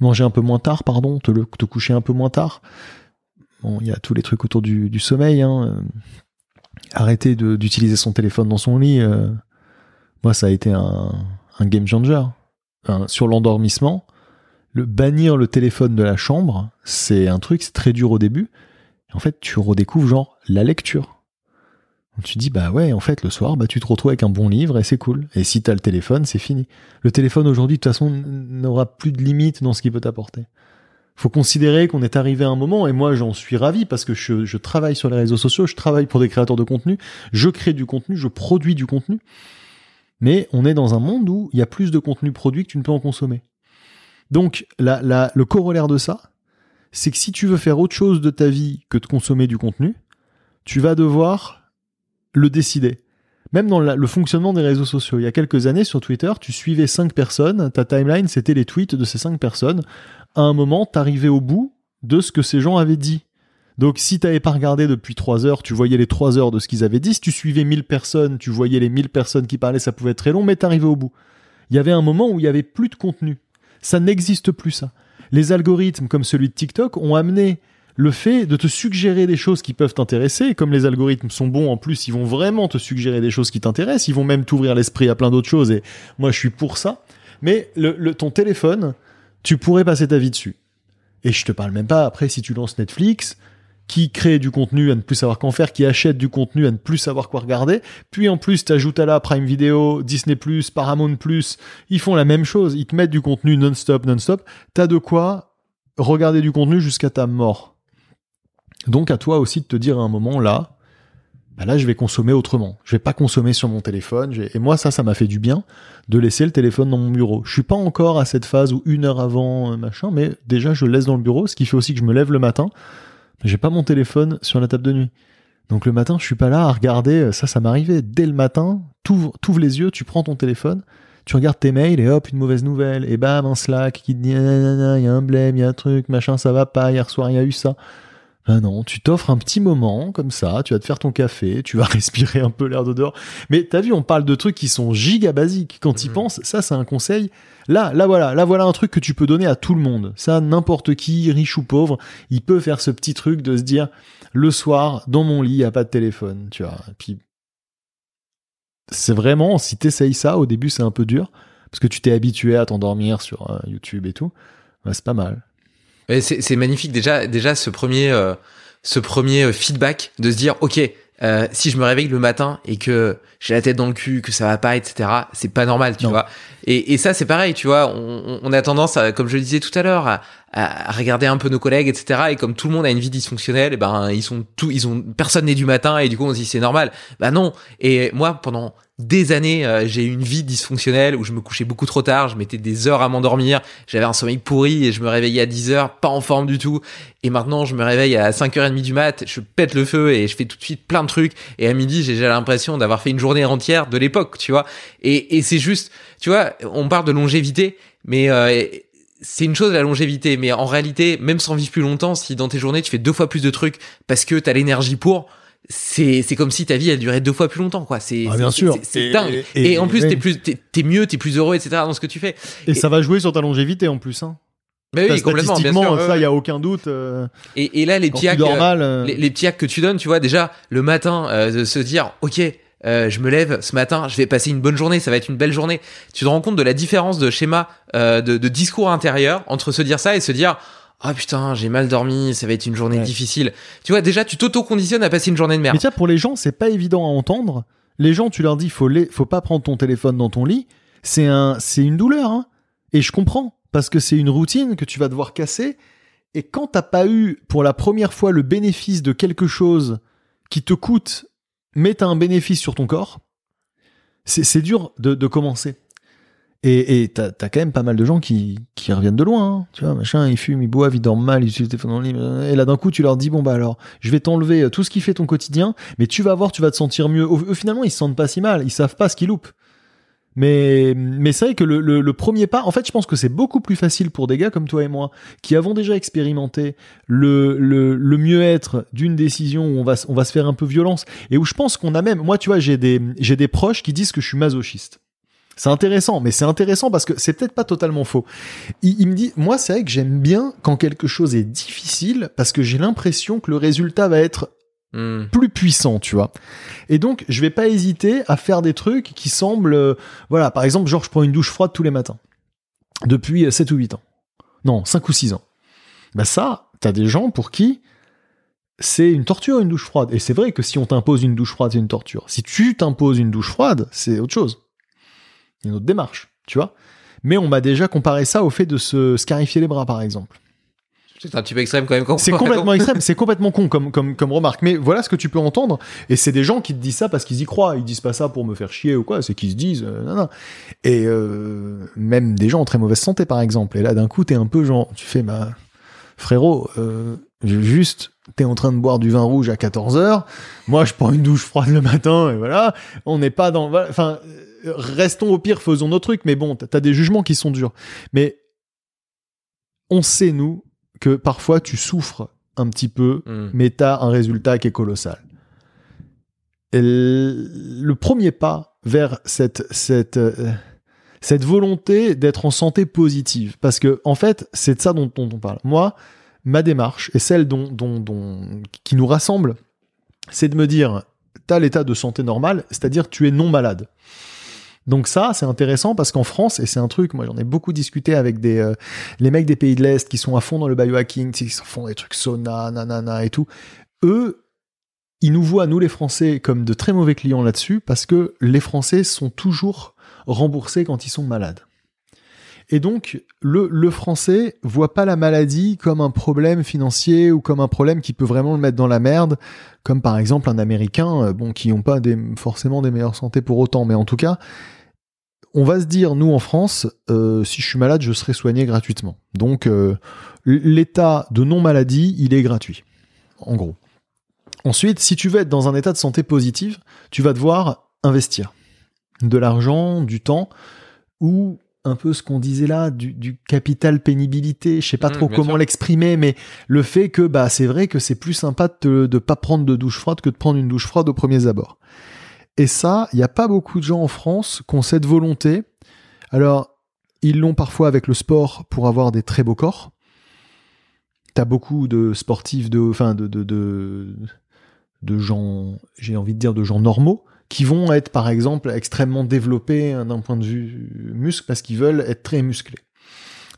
Manger un peu moins tard pardon. Te le- te coucher un peu moins tard. Bon il y a tous les trucs autour du, du sommeil hein. euh, arrêter d'utiliser son téléphone dans son lit euh, moi ça a été un, un game changer. Sur l'endormissement le bannir le téléphone de la chambre, c'est un truc, c'est très dur au début. En fait, tu redécouvres genre la lecture. Tu dis bah ouais, en fait le soir, bah tu te retrouves avec un bon livre et c'est cool. Et si t'as le téléphone, c'est fini. Le téléphone aujourd'hui, de toute façon, n'aura plus de limite dans ce qu'il peut t'apporter. Faut considérer qu'on est arrivé à un moment, et moi j'en suis ravi parce que je, je travaille sur les réseaux sociaux, je travaille pour des créateurs de contenu, je crée du contenu, je produis du contenu. Mais on est dans un monde où il y a plus de contenu produit que tu ne peux en consommer. Donc, le corollaire de ça, c'est que si tu veux faire autre chose de ta vie que de consommer du contenu, tu vas devoir le décider. Même dans le fonctionnement des réseaux sociaux. Il y a quelques années, sur Twitter, tu suivais cinq personnes, ta timeline, c'était les tweets de ces cinq personnes. À un moment, t'arrivais au bout de ce que ces gens avaient dit. Donc, si t'avais pas regardé depuis trois heures, tu voyais les trois heures de ce qu'ils avaient dit. Si tu suivais 1000 personnes, tu voyais les 1000 personnes qui parlaient, ça pouvait être très long, mais t'arrivais au bout. Il y avait un moment où il y avait plus de contenu. Ça n'existe plus, ça. Les algorithmes comme celui de TikTok ont amené le fait de te suggérer des choses qui peuvent t'intéresser. Comme les algorithmes sont bons, en plus, ils vont vraiment te suggérer des choses qui t'intéressent. Ils vont même t'ouvrir l'esprit à plein d'autres choses. Et moi, je suis pour ça. Mais le- ton téléphone, tu pourrais passer ta vie dessus. Et je te parle même pas après si tu lances Netflix. Qui crée du contenu à ne plus savoir qu'en faire, qui achète du contenu à ne plus savoir quoi regarder. Puis en plus, t'ajoutes à la Prime Video, Disney+, Paramount+, ils font la même chose. Ils te mettent du contenu non-stop, non-stop. T'as de quoi regarder du contenu jusqu'à ta mort. Donc à toi aussi de te dire à un moment là, bah là je vais consommer autrement. Je vais pas consommer sur mon téléphone. Et moi ça, ça m'a fait du bien de laisser le téléphone dans mon bureau. Je suis pas encore à cette phase où une heure avant euh, machin, mais déjà je le laisse dans le bureau, ce qui fait aussi que je me lève le matin. J'ai pas mon téléphone sur la table de nuit. Donc le matin, je suis pas là à regarder. euh, Ça, ça m'arrivait dès le matin. T'ouvres, les yeux, tu prends ton téléphone, tu regardes tes mails et hop, une mauvaise nouvelle. Et bam, un Slack qui dit il y a un blême, il y a un truc, machin, ça va pas. Hier soir, il y a eu ça. Ben non, tu t'offres un petit moment comme ça, tu vas te faire ton café, tu vas (laughs) respirer un peu l'air de dehors. Mais t'as vu, on parle de trucs qui sont giga basiques. Quand tu Mhm. penses, ça c'est un conseil. Là, là voilà, là voilà un truc que tu peux donner à tout le monde. Ça, n'importe qui, riche ou pauvre, il peut faire ce petit truc de se dire le soir, dans mon lit, il n'y a pas de téléphone, tu vois. Et puis, c'est vraiment, si t'essayes ça, au début c'est un peu dur, parce que tu t'es habitué à t'endormir sur euh, YouTube et tout. Ouais, c'est pas mal. C'est c'est magnifique. Déjà déjà ce premier euh, ce premier euh, feedback de se dire ok euh, si je me réveille le matin et que j'ai la tête dans le cul que ça va pas etc c'est pas normal tu Non. vois. Et, et ça c'est pareil tu vois. On, on a tendance à, comme je le disais tout à l'heure à, à regarder un peu nos collègues etc et comme tout le monde a une vie dysfonctionnelle et ben ils sont tout ils ont personne n'est du matin et du coup on se dit c'est normal bah non et moi pendant des années, euh, j'ai eu une vie dysfonctionnelle où je me couchais beaucoup trop tard, je mettais des heures à m'endormir, j'avais un sommeil pourri et je me réveillais à 10 heures, pas en forme du tout. Et maintenant, je me réveille à 5h30 du mat, je pète le feu et je fais tout de suite plein de trucs. Et à midi, j'ai déjà l'impression d'avoir fait une journée entière de l'époque, tu vois. Et, et c'est juste, tu vois, on parle de longévité, mais euh, c'est une chose la longévité, mais en réalité, même sans vivre plus longtemps, si dans tes journées tu fais deux fois plus de trucs parce que t'as l'énergie pour, c'est c'est comme si ta vie elle durait deux fois plus longtemps quoi. C'est Ah, bien c'est- sûr. c'est- Et- dingue. et- Et, en plus t'es plus t'es mieux, t'es plus heureux, etc. dans ce que tu fais. Et, Et- ça va jouer sur ta longévité en plus. Hein. Mais oui, complètement, bien statistiquement, sûr. ça, il ouais. y a aucun doute. euh, Et, et là les petits hacks, euh, euh, les, les petits hacks que tu donnes, tu vois déjà le matin euh, de se dire ok. Euh, je me lève ce matin, je vais passer une bonne journée, ça va être une belle journée. Tu te rends compte de la différence de schéma, euh, de, de discours intérieur entre se dire ça et se dire ah putain j'ai mal dormi, ça va être une journée Ouais. difficile. Tu vois déjà tu t'auto-conditionnes à passer une journée de merde. Mais tiens, pour les gens, c'est pas évident à entendre. Les gens, tu leur dis, faut, les... faut pas prendre ton téléphone dans ton lit. C'est un, c'est une douleur, hein. Et je comprends. Parce que c'est une routine que tu vas devoir casser. Et quand t'as pas eu, pour la première fois, le bénéfice de quelque chose qui te coûte, mais t'as un bénéfice sur ton corps, c'est, dur de, commencer. Et t'as, t'as quand même pas mal de gens qui, reviennent de loin, hein. tu vois, machin, ils fument, ils boivent, ils dorment mal, ils utilisent le téléphone le lit, et là d'un coup tu leur dis, bon bah alors, je vais t'enlever euh, tout ce qui fait ton quotidien, mais tu vas voir, tu vas te sentir mieux. Au- finalement, ils se sentent pas si mal, ils savent pas ce qu'ils loupent. Mais, mais c'est vrai que le, le- le premier pas, en fait, je pense que c'est beaucoup plus facile pour des gars comme toi et moi, qui avons déjà expérimenté le, le, le mieux-être d'une décision où on va, on va se faire un peu violence, et où je pense qu'on a même, moi, tu vois, j'ai des, j'ai des proches qui disent que je suis masochiste. C'est intéressant, mais c'est intéressant parce que c'est peut-être pas totalement faux. Il, il me dit, moi, c'est vrai que j'aime bien quand quelque chose est difficile parce que j'ai l'impression que le résultat va être Hmm. plus puissant, tu vois. Et donc, je vais pas hésiter à faire des trucs qui semblent, euh, voilà, par exemple, genre, je prends une douche froide tous les matins. Depuis euh, 7 ou 8 ans. Non, 5 ou 6 ans. Bah ça, t'as des gens pour qui c'est une torture, une douche froide. Et c'est vrai que si on t'impose une douche froide, c'est une torture. Si tu t'imposes une douche froide, c'est autre chose. Une autre démarche, tu vois. Mais on m'a déjà comparé ça au fait de se scarifier les bras, par exemple. C'est un petit peu extrême quand même. quand- C'est complètement extrême, c'est complètement con comme, comme, comme remarque. Mais voilà ce que tu peux entendre. Et c'est des gens qui te disent ça parce qu'ils y croient. Ils disent pas ça pour me faire chier ou quoi. C'est qu'ils se disent, euh, non, non. Et euh, même des gens en très mauvaise santé, par exemple. Et là, d'un coup, t'es un peu genre, tu fais, bah, frérot, euh, juste, t'es en train de boire du vin rouge à 14 heures. Moi, je prends une douche froide le matin et voilà. On n'est pas dans, voilà. enfin, restons au pire, faisons nos trucs. Mais bon, t'as des jugements qui sont durs. Mais on sait, nous, que parfois tu souffres un petit peu, Hmm. mais tu as un résultat qui est colossal. Et le premier pas vers cette, cette, euh, cette volonté d'être en santé positive, parce que en fait, c'est de ça dont, dont on parle. Moi, ma démarche et celle dont, dont, dont- qui nous rassemble, c'est de me dire, tu as l'état de santé normal, c'est-à-dire tu es non malade. Donc ça, c'est intéressant parce qu'en France, et c'est un truc, moi j'en ai beaucoup discuté avec des euh, les mecs des pays de l'Est qui sont à fond dans le biohacking, qui font des trucs sauna, nanana et tout. Eux, ils nous voient, nous les Français, comme de très mauvais clients là-dessus parce que les Français sont toujours remboursés quand ils sont malades. Et donc, le, le français voit pas la maladie comme un problème financier ou comme un problème qui peut vraiment le mettre dans la merde, comme par exemple un américain, euh, bon, qui n'ont pas forcément des meilleures santé pour autant, mais en tout cas, on va se dire, nous en France, euh, si je suis malade, je serai soigné gratuitement. Donc, euh, l'état de non-maladie, il est gratuit, en gros. Ensuite, si tu veux être dans un état de santé positive, tu vas devoir investir de l'argent, du temps, ou un peu ce qu'on disait là du, capital pénibilité. Je sais pas Mmh, trop comment l'exprimer, mais le fait que bah c'est vrai que c'est plus sympa de, de pas prendre de douche froide que de prendre une douche froide au premier abord. Et ça, il n'y a pas beaucoup de gens en France qui ont cette volonté. Alors, ils l'ont parfois avec le sport pour avoir des très beaux corps. T'as beaucoup de sportifs, de, enfin de, de, de, gens, j'ai envie de dire de gens normaux, qui vont être par exemple extrêmement développés hein, d'un point de vue muscle parce qu'ils veulent être très musclés.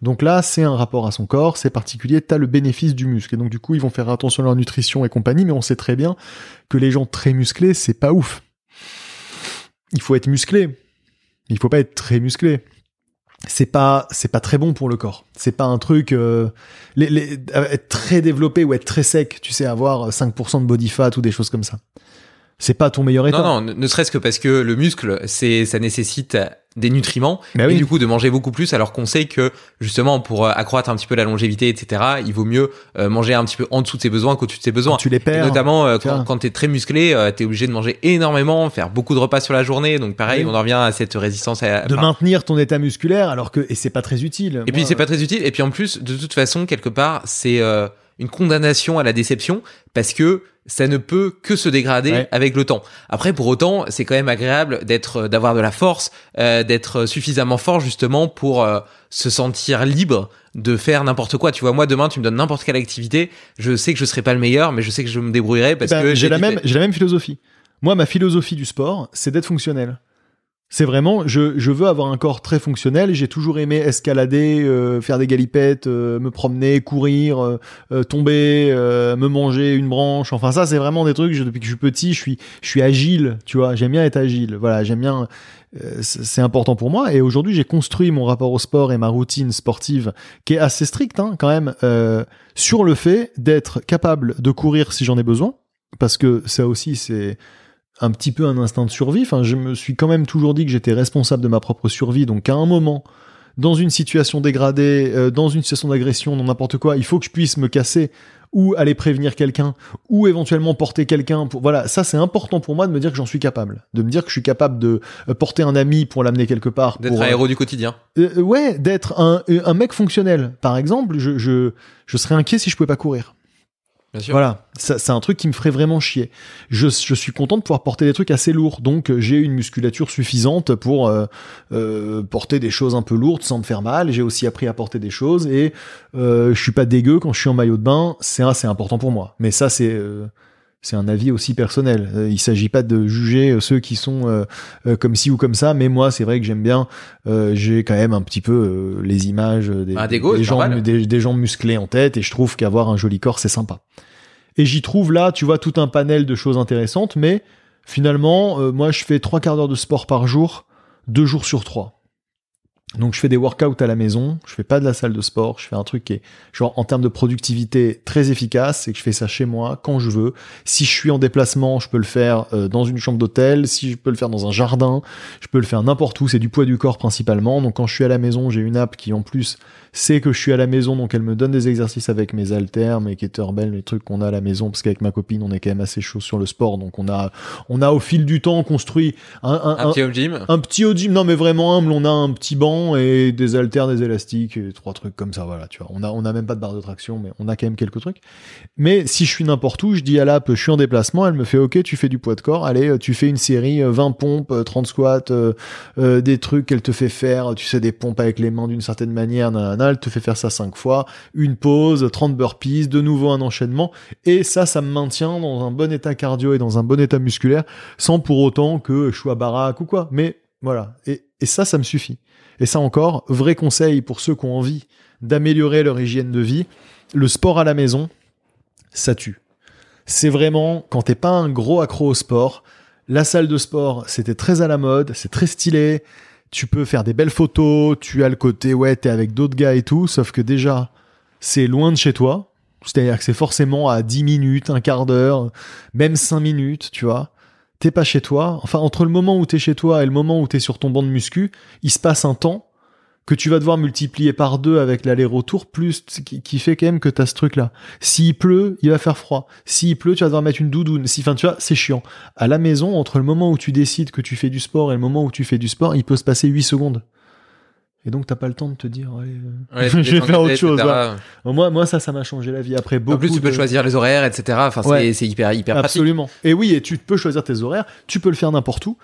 Donc là, c'est un rapport à son corps, c'est particulier, tu as le bénéfice du muscle. Et donc du coup, ils vont faire attention à leur nutrition et compagnie, mais on sait très bien que les gens très musclés, c'est pas ouf. Il faut être musclé. Il faut pas être très musclé. C'est pas c'est pas très bon pour le corps. C'est pas un truc euh, euh, être très développé ou être très sec, tu sais avoir 5% de body fat ou des choses comme ça. C'est pas ton meilleur état. Non, non, ne- serait-ce que parce que le muscle, c'est, ça nécessite des nutriments Bah et oui. du coup de manger beaucoup plus alors qu'on sait que justement pour euh, accroître un petit peu la longévité etc il vaut mieux euh, manger un petit peu en dessous de ses besoins qu'au-dessus de ses besoins tu les Et perds. notamment euh, quand, quand t'es très musclé euh, t'es obligé de manger énormément faire beaucoup de repas sur la journée donc pareil Oui. on en revient à cette résistance à, de enfin, maintenir ton état musculaire alors que et c'est pas très utile. et puis c'est pas très utile. Et puis en plus, de toute façon, quelque part, c'est euh, une condamnation à la déception parce que ça ne peut que se dégrader Ouais. avec le temps. Après, pour autant, c'est quand même agréable d'être, d'avoir de la force, euh, d'être suffisamment fort justement pour euh, se sentir libre de faire n'importe quoi. Tu vois, moi demain, tu me donnes n'importe quelle activité, je sais que je serai pas le meilleur, mais je sais que je me débrouillerai parce Ben, que j'ai la même j'ai la même philosophie. Moi, ma philosophie du sport, c'est d'être fonctionnel. C'est vraiment, je, je veux avoir un corps très fonctionnel. J'ai toujours aimé escalader, euh, faire des galipettes, euh, me promener, courir, euh, euh, tomber, euh, me manger une branche. Enfin, ça, c'est vraiment des trucs. je- depuis que je suis petit, je suis, je suis agile. Tu vois, j'aime bien être agile. Voilà, j'aime bien. euh, c'est important pour moi. Et aujourd'hui, j'ai construit mon rapport au sport et ma routine sportive, qui est assez stricte hein, quand même, sur le fait d'être capable de courir si j'en ai besoin parce que ça aussi c'est un petit peu un instinct de survie. Enfin, je me suis quand même toujours dit que j'étais responsable de ma propre survie. Donc, à un moment, dans une situation dégradée, euh, dans une situation d'agression, dans n'importe quoi, il faut que je puisse me casser ou aller prévenir quelqu'un ou éventuellement porter quelqu'un pour voilà ça c'est important pour moi de me dire que j'en suis capable de me dire que je suis capable de euh, porter un ami pour l'amener quelque part d'être pour un euh, héros du quotidien. euh, ouais, d'être un, un mec fonctionnel. Par exemple, je, je, je serais inquiet si je pouvais pas courir. Voilà, c'est un truc qui me ferait vraiment chier. Je, suis content de pouvoir porter des trucs assez lourds, donc j'ai une musculature suffisante pour euh, euh, porter des choses un peu lourdes sans me faire mal. J'ai aussi appris à porter des choses et euh, je suis pas dégueu quand je suis en maillot de bain. C'est assez important pour moi. Mais ça, c'est euh, c'est un avis aussi personnel. Euh, il s'agit pas de juger euh, ceux qui sont euh, comme ci ou comme ça, mais moi, c'est vrai que j'aime bien. euh, j'ai quand même un petit peu euh, les images des, Ah, des gens, des, des gens musclés en tête, et je trouve qu'avoir un joli corps, c'est sympa. Et j'y trouve là, tu vois, tout un panel de choses intéressantes, mais finalement, euh, moi, je fais trois quarts d'heure de sport par jour, deux jours sur trois. Donc je fais des workouts à la maison, je fais pas de la salle de sport, je fais un truc qui est genre en termes de productivité très efficace, c'est que je fais ça chez moi quand je veux. Si je suis en déplacement, je peux le faire euh, dans une chambre d'hôtel, si je peux le faire dans un jardin, je peux le faire n'importe où, c'est du poids du corps principalement. Donc quand je suis à la maison, j'ai une app qui en plus sait que je suis à la maison, donc elle me donne des exercices avec mes haltères, mes kettlebells, les trucs qu'on a à la maison, parce qu'avec ma copine, on est quand même assez chaud sur le sport, donc on a, on a au fil du temps construit un, un, Un un- petit home gym. un petit haut gym, non mais vraiment humble, on a un petit banc et des haltères, des élastiques, et trois trucs comme ça, voilà, tu vois. On a, on a même pas de barre de traction, mais on a quand même quelques trucs. Mais si je suis n'importe où, je dis à l'app, je suis en déplacement, elle me fait, ok, tu fais du poids de corps, allez, tu fais une série, euh, 20 pompes, euh, 30 squats, euh, euh, des trucs qu'elle te fait faire, tu sais, des pompes avec les mains d'une certaine manière, nanana, elle te fait faire ça 5 fois, une pause, 30 burpees, de nouveau un enchaînement, et ça, ça me maintient dans un bon état cardio et dans un bon état musculaire, sans pour autant que je sois baraque ou quoi. Mais voilà. Et, et ça, ça me suffit. Et ça encore, vrai conseil pour ceux qui ont envie d'améliorer leur hygiène de vie, le sport à la maison, ça tue. C'est vraiment, quand t'es pas un gros accro au sport, la salle de sport, c'était très à la mode, c'est très stylé, tu peux faire des belles photos, tu as le côté, ouais, t'es avec d'autres gars et tout, sauf que déjà, c'est loin de chez toi, c'est-à-dire que c'est forcément à 10 minutes, un quart d'heure, même 5 minutes, tu vois. T'es pas chez toi. Enfin, entre le moment où t'es chez toi et le moment où t'es sur ton banc de muscu, il se passe un temps que tu vas devoir multiplier par deux avec l'aller-retour, plus qui, fait quand même que t'as ce truc-là. S'il pleut, il va faire froid. S'il pleut, tu vas devoir mettre une doudoune. Si, enfin, tu vois, c'est chiant. À la maison, entre le moment où tu décides que tu fais du sport et le moment où tu fais du sport, il peut se passer 8 secondes. Et donc, t'as pas le temps de te dire, allez, euh, Ouais, (laughs) je vais faire autre chose. voilà. Moi, moi, ça, ça m'a changé la vie. Après beaucoup En plus, tu peux de- choisir les horaires, etc. Enfin, c'est- Ouais. c'est hyper, hyper pratique. Absolument. Et oui, et tu peux choisir tes horaires, tu peux le faire n'importe où.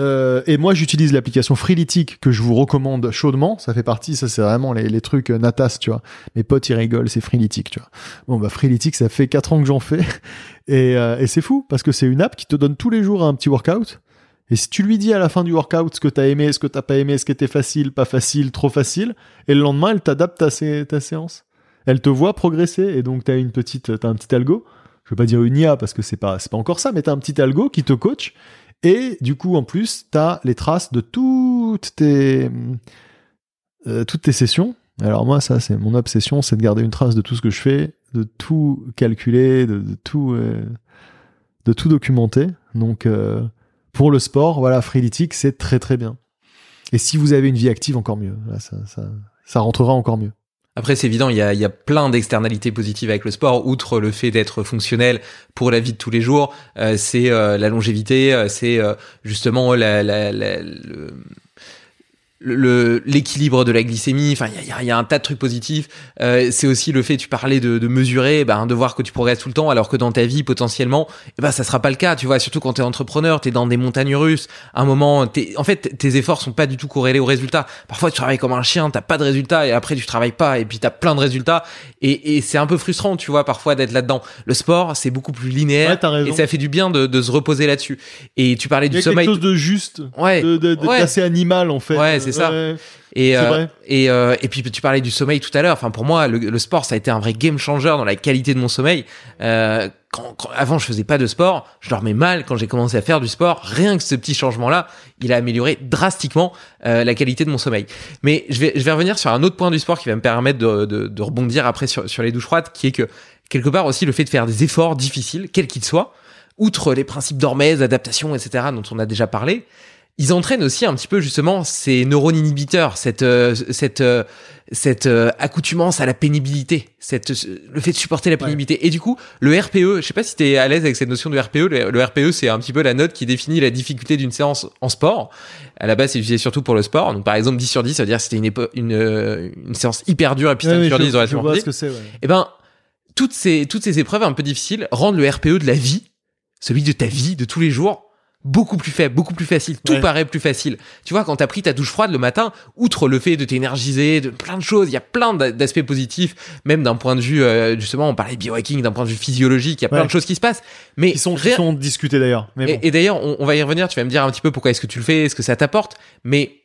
Euh, et moi, j'utilise l'application Freelytic que je vous recommande chaudement. Ça fait partie, ça c'est vraiment les, les trucs euh, Natas, tu vois. Mes potes ils rigolent, c'est Freelytic, tu vois. Bon bah Freelytic, ça fait 4 ans que j'en fais (laughs) et, euh, et c'est fou parce que c'est une app qui te donne tous les jours un petit workout. Et si tu lui dis à la fin du workout ce que t'as aimé, ce que t'as pas aimé, ce qui était facile, pas facile, trop facile, et le lendemain elle t'adapte ta, sé- ta séance. Elle te voit progresser et donc t'as une petite, t'as un petit algo je veux pas dire une IA parce que c'est pas c'est pas encore ça, mais t'as un petit algo qui te coach et du coup en plus t'as les traces de toutes tes euh, toutes tes sessions. Alors moi ça c'est mon obsession, c'est de garder une trace de tout ce que je fais, de tout calculer, de, de tout euh, de tout documenter. Donc euh, pour le sport, voilà, Freelytic c'est très très bien. Et si vous avez une vie active, encore mieux. Ça, ça, ça rentrera encore mieux. Après, c'est évident, il y a, il y a plein d'externalités positives avec le sport, outre le fait d'être fonctionnel pour la vie de tous les jours. euh, c'est euh, la longévité, euh, c'est justement la, la- la- le- l'équilibre de la glycémie. Enfin, il y a- y, a- un tas de trucs positifs. Euh, c'est aussi le fait, tu parlais de, de mesurer, ben, de voir que tu progresses tout le temps, alors que dans ta vie, potentiellement, eh ben, ça sera pas le cas. Tu vois, surtout quand tu es entrepreneur, tu es dans des montagnes russes. À un moment, t'es- en fait, tes efforts sont pas du tout corrélés aux résultats. Parfois, tu travailles comme un chien, t'as pas de résultats, et après, tu travailles pas, et puis t'as plein de résultats. Et, et c'est un peu frustrant, tu vois, parfois d'être là-dedans. Le sport, c'est beaucoup plus linéaire, Ouais, et ça fait du bien de, de se reposer là-dessus. Et tu parlais Il y du a quelque sommeil. chose de juste, Ouais, animal en fait. Ouais, c'est ça. Ouais. Et, euh, et, euh, et puis tu parlais du sommeil tout à l'heure. Enfin, pour moi, le, le sport, ça a été un vrai game changer dans la qualité de mon sommeil. Euh, quand, quand- avant, je faisais pas de sport, je dormais mal. Quand j'ai commencé à faire du sport, rien que ce petit changement-là, il a amélioré drastiquement la qualité de mon sommeil. Mais je vais, je vais revenir sur un autre point du sport qui va me permettre de, de, de rebondir après sur, sur les douches froides, qui est que quelque part aussi le fait de faire des efforts difficiles, quels qu'ils soient, outre les principes d'hormèse, d'adaptation, etc., dont on a déjà parlé, ils entraînent aussi un petit peu justement ces neurones inhibiteurs, cette euh, cette euh, cette euh, accoutumance à la pénibilité, cette le fait de supporter la pénibilité. Et du coup, le RPE, je sais pas si tu es à l'aise avec cette notion de RPE, le, le RPE c'est un petit peu la note qui définit la difficulté d'une séance en sport. À la base, c'est utilisé surtout pour le sport. Donc par exemple 10 sur 10, ça veut dire que c'était une, une une séance hyper dure et puis Ouais, 5 mais sur je, 10 je relativement vois ce que c'est. Ouais. Eh ben, toutes ces, toutes ces épreuves un peu difficiles rendent le RPE de la vie, celui de ta vie, de tous les jours, beaucoup plus faible, beaucoup plus facile. Tout Ouais. paraît plus facile. Tu vois, quand t'as pris ta douche froide le matin, outre le fait de t'énergiser, de plein de choses, il y a plein d'a- d'aspects positifs, même d'un point de vue, euh, justement, on parlait de biohacking, d'un point de vue physiologique, il y a plein de choses qui se passent. Mais Qui sont, qui rien- sont d'ailleurs. Mais bon. et, et d'ailleurs, on, on va y revenir. Tu vas me dire un petit peu pourquoi est-ce que tu le fais, est-ce que ça t'apporte, mais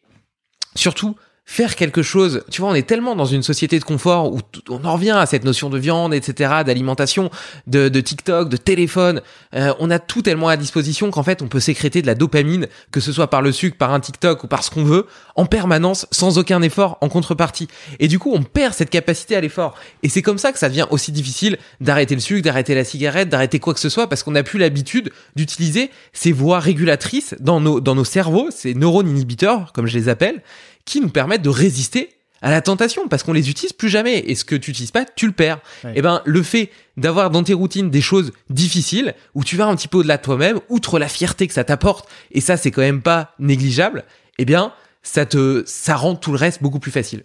surtout faire quelque chose. Tu vois, on est tellement dans une société de confort où on en revient à cette notion de viande, etc., d'alimentation, de, de TikTok, de téléphone. Euh, on a tout tellement à disposition qu'en fait, on peut sécréter de la dopamine, que ce soit par le sucre, par un TikTok ou par ce qu'on veut, en permanence, sans aucun effort en contrepartie. Et du coup, on perd cette capacité à l'effort. Et c'est comme ça que ça devient aussi difficile d'arrêter le sucre, d'arrêter la cigarette, d'arrêter quoi que ce soit, parce qu'on n'a plus l'habitude d'utiliser ces voies régulatrices dans nos, dans nos cerveaux, ces neurones inhibiteurs, comme je les appelle, qui nous permettent de résister à la tentation, parce qu'on les utilise plus jamais. Et ce que tu utilises pas, tu le perds. Ouais. Et ben, le fait d'avoir dans tes routines des choses difficiles, où tu vas un petit peu au-delà de toi-même, outre la fierté que ça t'apporte, et ça, c'est quand même pas négligeable, eh bien, ça te, ça rend tout le reste beaucoup plus facile.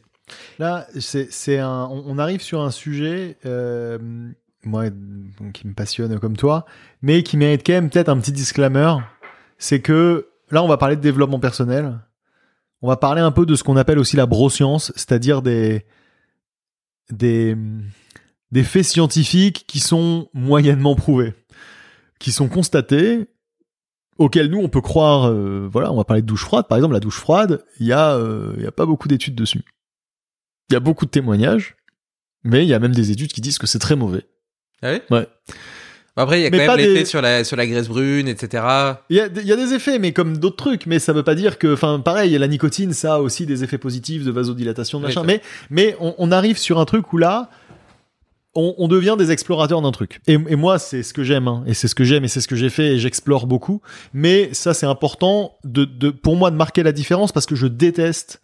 Là, c'est, un, on, arrive sur un sujet, euh, moi, qui me passionne comme toi, mais qui mérite quand même peut-être un petit disclaimer. C'est que là, on va parler de développement personnel. On va parler un peu de ce qu'on appelle aussi la broscience, c'est-à-dire des, des, des faits scientifiques qui sont moyennement prouvés, qui sont constatés. auquel nous on peut croire. euh, voilà, on va parler de douche froide. Par exemple, la douche froide, il y a, euh, y a pas beaucoup d'études dessus. Il y a beaucoup de témoignages, mais il y a même des études qui disent que c'est très mauvais. Ah oui? Ouais. Après, il y a Mais quand même l'effet des- sur la, sur la graisse brune, etc. Il y, a, y a des effets, mais comme d'autres trucs, mais ça veut pas dire que, enfin, pareil, la nicotine, ça a aussi des effets positifs de vasodilatation, de machin. mais, mais on, on arrive sur un truc où là, on, on devient des explorateurs d'un truc. Et, et moi, c'est ce que j'aime, hein, et c'est ce que j'aime, et c'est ce que j'ai fait, et j'explore beaucoup. Mais ça, c'est important de, de, pour moi de marquer la différence parce que je déteste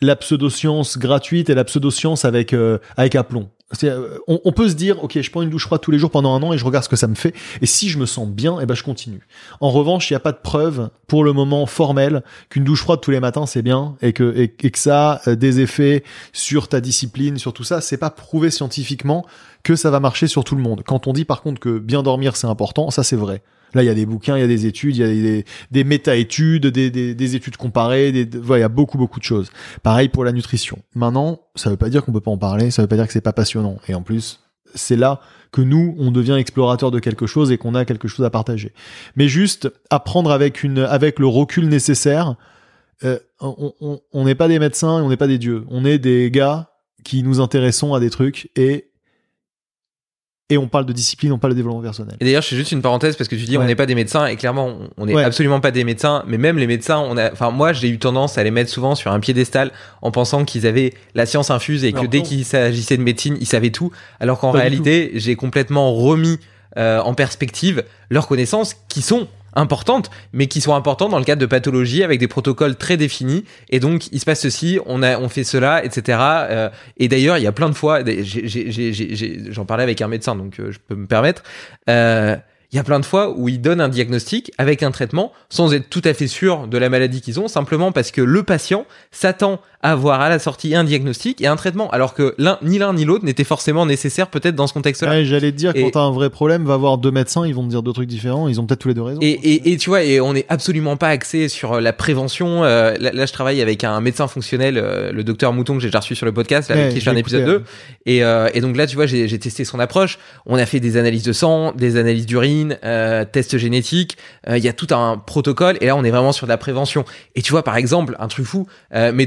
la pseudoscience gratuite et la pseudoscience avec euh, avec aplomb. Euh, On, on peut se dire, ok, je prends une douche froide tous les jours pendant un an et je regarde ce que ça me fait. Et si je me sens bien, eh ben je continue. En revanche, il n'y a pas de preuve pour le moment formelle qu'une douche froide tous les matins c'est bien et que et, et que ça a euh, des effets sur ta discipline, sur tout ça. C'est pas prouvé scientifiquement que ça va marcher sur tout le monde. Quand on dit par contre que bien dormir c'est important, ça c'est vrai. Là, il y a des bouquins, il y a des études, il y a des, des méta-études, des, des, des études comparées, des, voilà, il y a beaucoup, beaucoup de choses. Pareil pour la nutrition. Maintenant, ça veut pas dire qu'on peut pas en parler, ça veut pas dire que c'est pas passionnant. Et en plus, c'est là que nous, on devient explorateur de quelque chose et qu'on a quelque chose à partager. Mais juste apprendre avec une, avec le recul nécessaire. euh, on n'est pas des médecins on n'est pas des dieux. On est des gars qui nous intéressons à des trucs et et on parle de discipline, on parle de développement personnel. Et d'ailleurs, je fais juste une parenthèse parce que tu dis Ouais. on n'est pas des médecins et clairement on- n'est Ouais. absolument pas des médecins. Mais même les médecins, on a, enfin moi j'ai eu tendance à les mettre souvent sur un piédestal en pensant qu'ils avaient la science infuse et que Alors, dès qu'il s'agissait de médecine, ils savaient tout. Alors qu'en réalité, j'ai complètement remis euh, en perspective leurs connaissances qui sont importantes, mais qui sont importantes dans le cadre de pathologies avec des protocoles très définis. Et donc, il se passe ceci, on a, on fait cela, etc. Euh, et d'ailleurs, il y a plein de fois, j'en parlais avec un médecin, donc euh, je peux me permettre. Euh, il y a plein de fois où ils donnent un diagnostic avec un traitement sans être tout à fait sûr de la maladie qu'ils ont, simplement parce que le patient s'attend avoir à la sortie un diagnostic et un traitement, alors que l'un, ni l'un ni l'autre n'était forcément nécessaire peut-être dans ce contexte-là. Ouais, J'allais te dire, Et- quand t'as un vrai problème, va voir deux médecins, ils vont te dire deux trucs différents, ils ont peut-être tous les deux raison. Et, et, et tu vois, et on n'est absolument pas axé sur la prévention. Euh, là, là, je travaille avec un médecin fonctionnel, euh, le docteur Mouton que j'ai déjà reçu sur le podcast, là, avec Ouais, qui je fais un épisode écouté, 2. Et, euh, et donc là, tu vois, j'ai j'ai testé son approche. On a fait des analyses de sang, des analyses d'urine, euh, tests génétiques. Euh, Il y a tout un protocole. Et là, on est vraiment sur de la prévention. Et tu vois, par exemple, un truc fou, euh, mes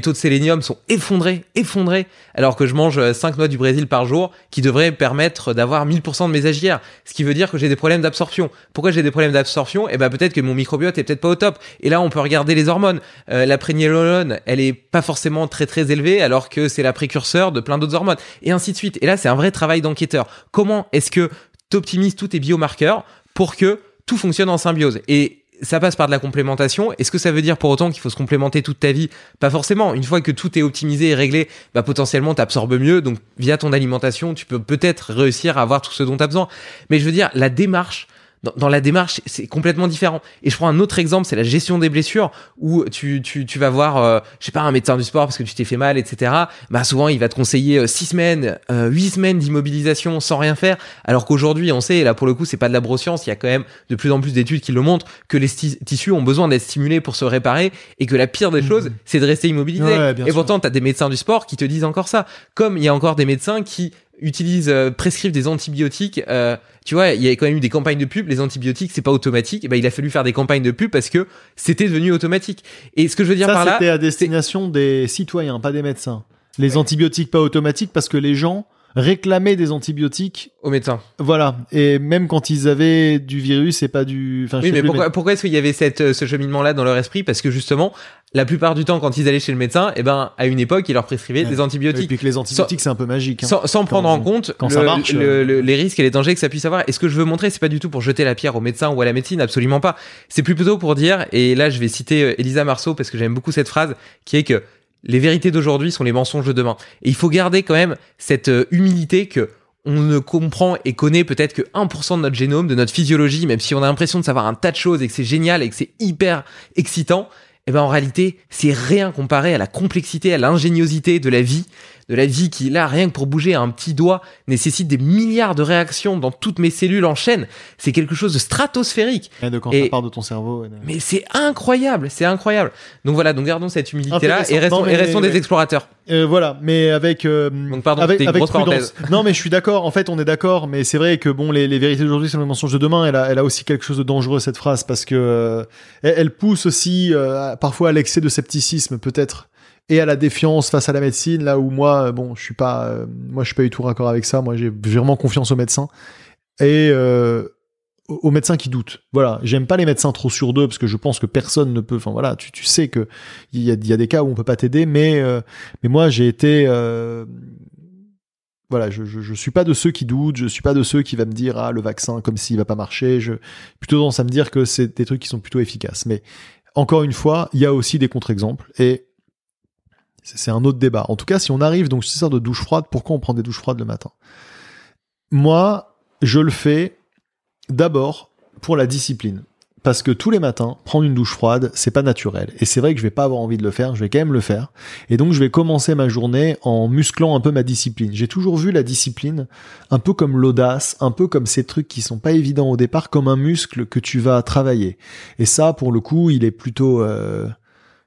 sont effondrés, effondrés, alors que je mange 5 noix du Brésil par jour, qui devraient permettre d'avoir 1000% de mes AGR. Ce qui veut dire que j'ai des problèmes d'absorption. Pourquoi j'ai des problèmes d'absorption? Eh ben peut-être que mon microbiote est peut-être pas au top. Et là, on peut regarder les hormones. Euh, la prégnénolone, elle est pas forcément très très élevée, alors que c'est la précurseur de plein d'autres hormones. Et ainsi de suite. Et là, c'est un vrai travail d'enquêteur. Comment est-ce que t'optimises tous tes biomarqueurs pour que tout fonctionne en symbiose? Et ça passe par de la complémentation. Est-ce que ça veut dire pour autant qu'il faut se complémenter toute ta vie? Pas forcément. Une fois que tout est optimisé et réglé, bah potentiellement t'absorbes mieux. Donc via ton alimentation, tu peux peut-être réussir à avoir tout ce dont tu as besoin. Mais je veux dire, la démarche dans, dans la démarche, c'est complètement différent. Et je prends un autre exemple, c'est la gestion des blessures, où tu, tu, tu vas voir, euh, je sais pas, un médecin du sport parce que tu t'es fait mal, etc. Bah souvent, il va te conseiller euh, six semaines, euh, huit semaines d'immobilisation sans rien faire, alors qu'aujourd'hui, on sait, et là pour le coup, c'est pas de la broscience, il y a quand même de plus en plus d'études qui le montrent, que les tissus ont besoin d'être stimulés pour se réparer, et que la pire des choses, c'est de rester immobilisé. Ouais, et pourtant, t'as des médecins du sport qui te disent encore ça. Comme il y a encore des médecins qui utilisent, euh, prescrivent des antibiotiques. euh, tu vois, il y a quand même eu des campagnes de pub. Les antibiotiques, c'est pas automatique. Et ben, il a fallu faire des campagnes de pub parce que c'était devenu automatique. Et ce que je veux dire ça, par là, c'était à destination des citoyens, pas des médecins. Les antibiotiques pas automatiques parce que les gens réclamaient des antibiotiques. aux médecins. Voilà. Et même quand ils avaient du virus et pas du. Enfin, Oui, mais plus, pourquoi, pourquoi est-ce qu'il y avait cette, euh, ce cheminement-là dans leur esprit? Parce que justement, la plupart du temps, quand ils allaient chez le médecin, et ben, à une époque, il leur prescrivait Ouais. des Et antibiotiques. puis que les antibiotiques, c'est un peu magique. hein. Sans, sans prendre en compte quand le- ça marche, le- euh. le- les risques et les dangers que ça puisse avoir. Et ce que je veux montrer, c'est pas du tout pour jeter la pierre aux médecins ou à la médecine, absolument pas. C'est plutôt pour dire, et là je vais citer euh, Elisa Marceau parce que j'aime beaucoup cette phrase, qui est que les vérités d'aujourd'hui sont les mensonges de demain. Et il faut garder quand même cette euh, humilité que on ne comprend et connaît peut-être que 1% de notre génome, de notre physiologie, même si on a l'impression de savoir un tas de choses et que c'est génial et que c'est hyper excitant, eh ben en réalité, c'est rien comparé à la complexité, à l'ingéniosité de la vie. De la vie qui, là, rien que pour bouger un petit doigt, nécessite des milliards de réactions dans toutes mes cellules en chaîne. C'est quelque chose de stratosphérique. Et de quand Et- ça part de ton cerveau. et de- Mais c'est incroyable, c'est incroyable. Donc voilà, donc gardons cette humilité-là Intéressant. et restons, Non, mais- et restons des explorateurs. Euh, voilà, mais avec euh, Donc pardon, avec, une avec grosse prudence. Non, mais je suis d'accord. En fait, on est d'accord, mais c'est vrai que bon, les, les vérités d'aujourd'hui sont les mensonges de demain. Elle a, elle a aussi quelque chose de dangereux cette phrase parce que euh, elle, pousse aussi euh, parfois à l'excès de scepticisme peut-être et à la défiance face à la médecine. Là où moi, euh, bon, je suis pas, euh, moi, je suis pas du tout raccord avec ça. Moi, j'ai vraiment confiance aux médecins et euh, aux médecins qui doutent. Voilà, j'aime pas les médecins trop sur d'eux parce que je pense que personne ne peut. Enfin voilà, tu, tu sais que il y a, y a des cas où on peut pas t'aider, mais euh, mais moi j'ai été euh, voilà, je, je je suis pas de ceux qui doutent, je suis pas de ceux qui va me dire ah le vaccin comme s'il va pas marcher. Je plutôt tendance à me dire que c'est des trucs qui sont plutôt efficaces. Mais encore une fois, il y a aussi des contre-exemples et c'est un autre débat. En tout cas, si on arrive donc c'est ça de douche froide, pourquoi on prend des douches froides le matin? Moi, je le fais d'abord pour la discipline. Parce que tous les matins, prendre une douche froide, c'est pas naturel. Et c'est vrai que je vais pas avoir envie de le faire, je vais quand même le faire. Et donc je vais commencer ma journée en musclant un peu ma discipline. J'ai toujours vu la discipline un peu comme l'audace, un peu comme ces trucs qui sont pas évidents au départ, comme un muscle que tu vas travailler. Et ça, pour le coup, il est plutôt euh,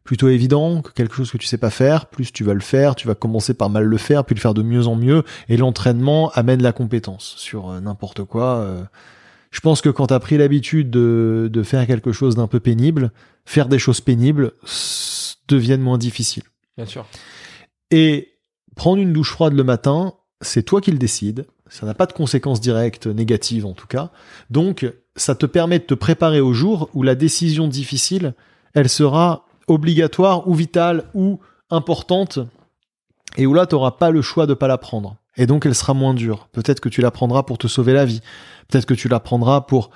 plutôt évident que quelque chose que tu sais pas faire. Plus tu vas le faire, tu vas commencer par mal le faire, puis le faire de mieux en mieux. Et l'entraînement amène la compétence sur euh, n'importe quoi. euh, je pense que quand tu as pris l'habitude de, de faire quelque chose d'un peu pénible, faire des choses pénibles deviennent moins difficiles. Bien sûr. Et prendre une douche froide le matin, c'est toi qui le décides. Ça n'a pas de conséquences directes négatives en tout cas. Donc, ça te permet de te préparer au jour où la décision difficile, elle sera obligatoire ou vitale ou importante et où là, tu n'auras pas le choix de pas la prendre. Et donc, elle sera moins dure. Peut-être que tu la prendras pour te sauver la vie. Peut-être que tu la prendras pour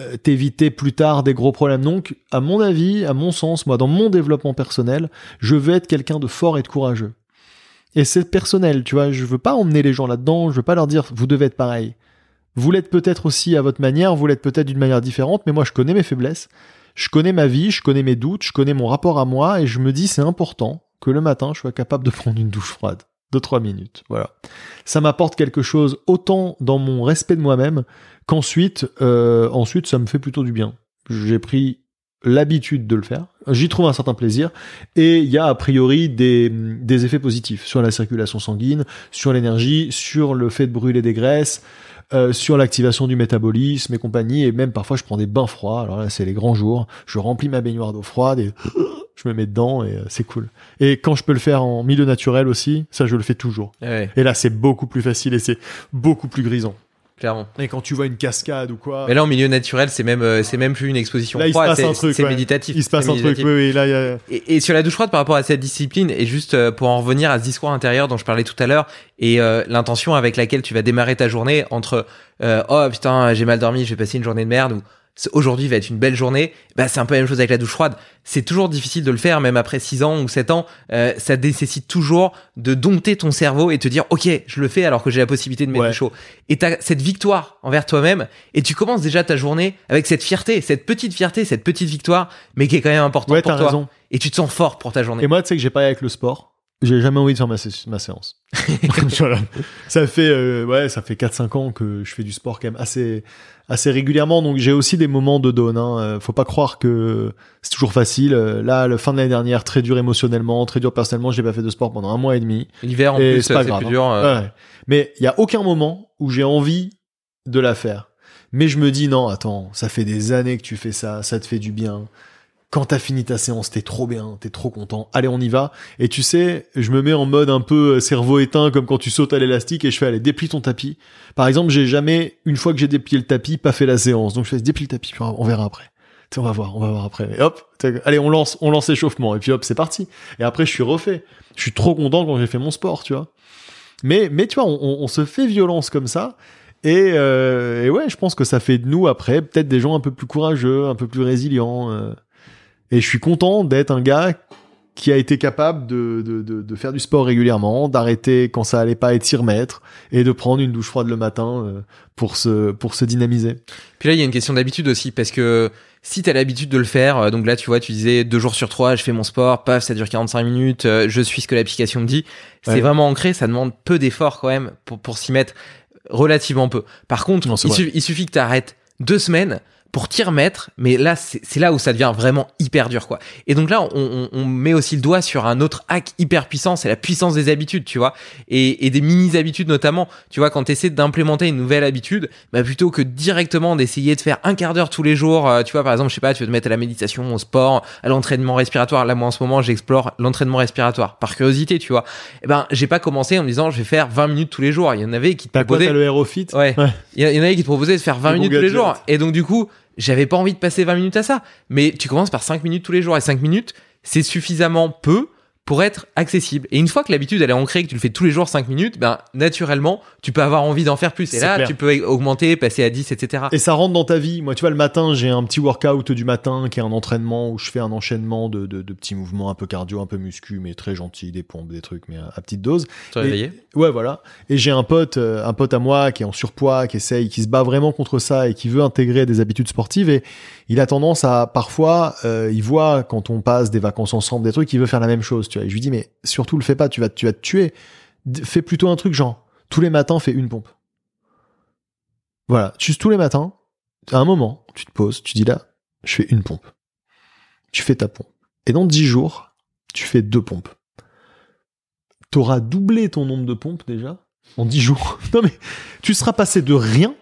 euh, t'éviter plus tard des gros problèmes. Donc, à mon avis, à mon sens, moi, dans mon développement personnel, je veux être quelqu'un de fort et de courageux. Et c'est personnel, tu vois. Je veux pas emmener les gens là-dedans. Je veux pas leur dire, vous devez être pareil. Vous l'êtes peut-être aussi à votre manière. Vous l'êtes peut-être d'une manière différente. Mais moi, je connais mes faiblesses. Je connais ma vie. Je connais mes doutes. Je connais mon rapport à moi. Et je me dis, c'est important que le matin, je sois capable de (laughs) prendre une douche froide. De trois minutes. Voilà. Ça m'apporte quelque chose autant dans mon respect de moi-même qu'ensuite, euh, ensuite, ça me fait plutôt du bien. J'ai pris l'habitude de le faire. J'y trouve un certain plaisir. Et il y a a priori des, des effets positifs sur la circulation sanguine, sur l'énergie, sur le fait de brûler des graisses, euh, sur l'activation du métabolisme et compagnie. Et même parfois, je prends des bains froids. Alors là, c'est les grands jours. Je remplis ma baignoire d'eau froide et (gasps) je me mets dedans et euh, c'est cool. Et quand je peux le faire en milieu naturel aussi, ça, je le fais toujours. Ouais, Et là, c'est beaucoup plus facile et c'est beaucoup plus grisant. Clairement. Et quand tu vois une cascade ou quoi, Mais là, en milieu naturel, c'est même, euh, c'est même plus une exposition. là, il se passe un truc. C'est ouais. méditatif. Il se passe un truc, oui, oui. Là, y a... Et, et sur la douche froide par rapport à cette discipline, et juste euh, pour en revenir à ce discours intérieur dont je parlais tout à l'heure, et euh, l'intention avec laquelle tu vas démarrer ta journée entre euh, oh putain j'ai mal dormi, je vais passer une journée de merde ou aujourd'hui va être une belle journée, bah c'est un peu la même chose avec la douche froide. C'est toujours difficile de le faire, même après 6 ans ou 7 ans, euh, ça nécessite toujours de dompter ton cerveau et te dire ok je le fais alors que j'ai la possibilité de mettre Ouais. du chaud. Et t'as cette victoire envers toi-même et tu commences déjà ta journée avec cette fierté, cette petite fierté, cette petite victoire, mais qui est quand même importante Ouais, pour toi raison. et tu te sens fort pour ta journée. Et moi, tu sais que j'ai pas avec le sport. J'ai jamais envie de faire ma, sé- ma séance. (laughs) (laughs) Voilà. Ça fait euh, ouais, ça fait 4-5 ans que je fais du sport quand même assez assez régulièrement. Donc j'ai aussi des moments de down. Hein. Euh, Faut pas croire que c'est toujours facile. Euh, Là, la fin de l'année dernière, très dur émotionnellement, très dur personnellement. J'ai pas fait de sport pendant un mois et demi. L'hiver en plus, c'est pas grave, plus hein. dur. euh, Ouais. Mais il y a aucun moment où j'ai envie de la faire. Mais je me dis non, attends, ça fait des années que tu fais ça, ça te fait du bien. Quand t'as fini ta séance, t'es trop bien, t'es trop content. Allez, on y va. Et tu sais, je me mets en mode un peu euh, cerveau éteint, comme quand tu sautes à l'élastique et je fais allez, déplie ton tapis. Par exemple, j'ai jamais, une fois que j'ai déplié le tapis, pas fait la séance. Donc je fais déplie le tapis, on verra après. Tu sais, on va voir, on va voir après. Et hop, allez, on lance, on lance l'échauffement. Et puis hop, c'est parti. Et après, je suis refait. Je suis trop content quand j'ai fait mon sport, tu vois. Mais, mais tu vois, on, on- on se fait violence comme ça. Et, euh, et ouais, je pense que ça fait de nous après peut-être des gens un peu plus courageux, un peu plus résilients. euh. Et je suis content d'être un gars qui a été capable de, de, de, de faire du sport régulièrement, d'arrêter quand ça allait pas et de s'y remettre, et de prendre une douche froide le matin euh, pour se, pour se dynamiser. Puis là, il y a une question d'habitude aussi, parce que si tu as l'habitude de le faire, euh, donc là, tu vois, tu disais deux jours sur trois, je fais mon sport, paf, ça dure 45 minutes, euh, je suis ce que l'application me dit. C'est Ouais. vraiment ancré, ça demande peu d'efforts quand même pour, pour s'y mettre, relativement peu. Par contre, Non, il, vrai. suffi- il suffit que tu arrêtes deux semaines pour t'y remettre, mais là, c'est là où ça devient vraiment hyper dur, quoi. Et donc là, on, on- on met aussi le doigt sur un autre hack hyper puissant, c'est la puissance des habitudes, tu vois, et, et des mini-habitudes notamment. Tu vois, quand tu essaies d'implémenter une nouvelle habitude, bah plutôt que directement d'essayer de faire un quart d'heure tous les jours, euh, tu vois, par exemple, je sais pas, tu veux te mettre à la méditation, au sport, à l'entraînement respiratoire. Là, moi, en ce moment, j'explore l'entraînement respiratoire par curiosité, tu vois. Eh ben, j'ai pas commencé en me disant, je vais faire 20 minutes tous les jours. Il y en avait qui te proposaient le Aerofit Ouais. Il y, en- il y en avait qui te proposaient de faire 20 Le minutes tous les jours. Et donc, du coup, j'avais pas envie de passer 20 minutes à ça. Mais tu commences par 5 minutes tous les jours. Et 5 minutes, c'est suffisamment peu pour être accessible. Et une fois que l'habitude, elle est ancrée, que tu le fais tous les jours 5 minutes, ben, naturellement, tu peux avoir envie d'en faire plus. Et C'est là, clair. tu peux augmenter, passer à 10, etc. Et ça rentre dans ta vie. Moi, tu vois, le matin, j'ai un petit workout du matin qui est un entraînement où je fais un enchaînement de, de, de petits mouvements un peu cardio, un peu muscu, mais très gentil, des pompes, des trucs, mais à, à petite dose. Te Et- réveiller. Ouais, voilà. Et j'ai un pote, euh, un pote à moi qui est en surpoids, qui essaye, qui se bat vraiment contre ça et qui veut intégrer des habitudes sportives. Et il a tendance à, parfois, euh, il voit quand on passe des vacances ensemble, des trucs, il veut faire la même chose, tu vois. Et je lui dis, mais surtout le fais pas, tu vas, tu vas te tuer. Fais plutôt un truc genre, tous les matins, fais une pompe. Voilà. Juste tous les matins, à un moment, tu te poses, tu dis là, je fais une pompe. Tu fais ta pompe. Et dans 10 jours, tu fais deux pompes t'auras doublé ton nombre de pompes déjà en 10 jours. (laughs) Non mais tu seras passé de rien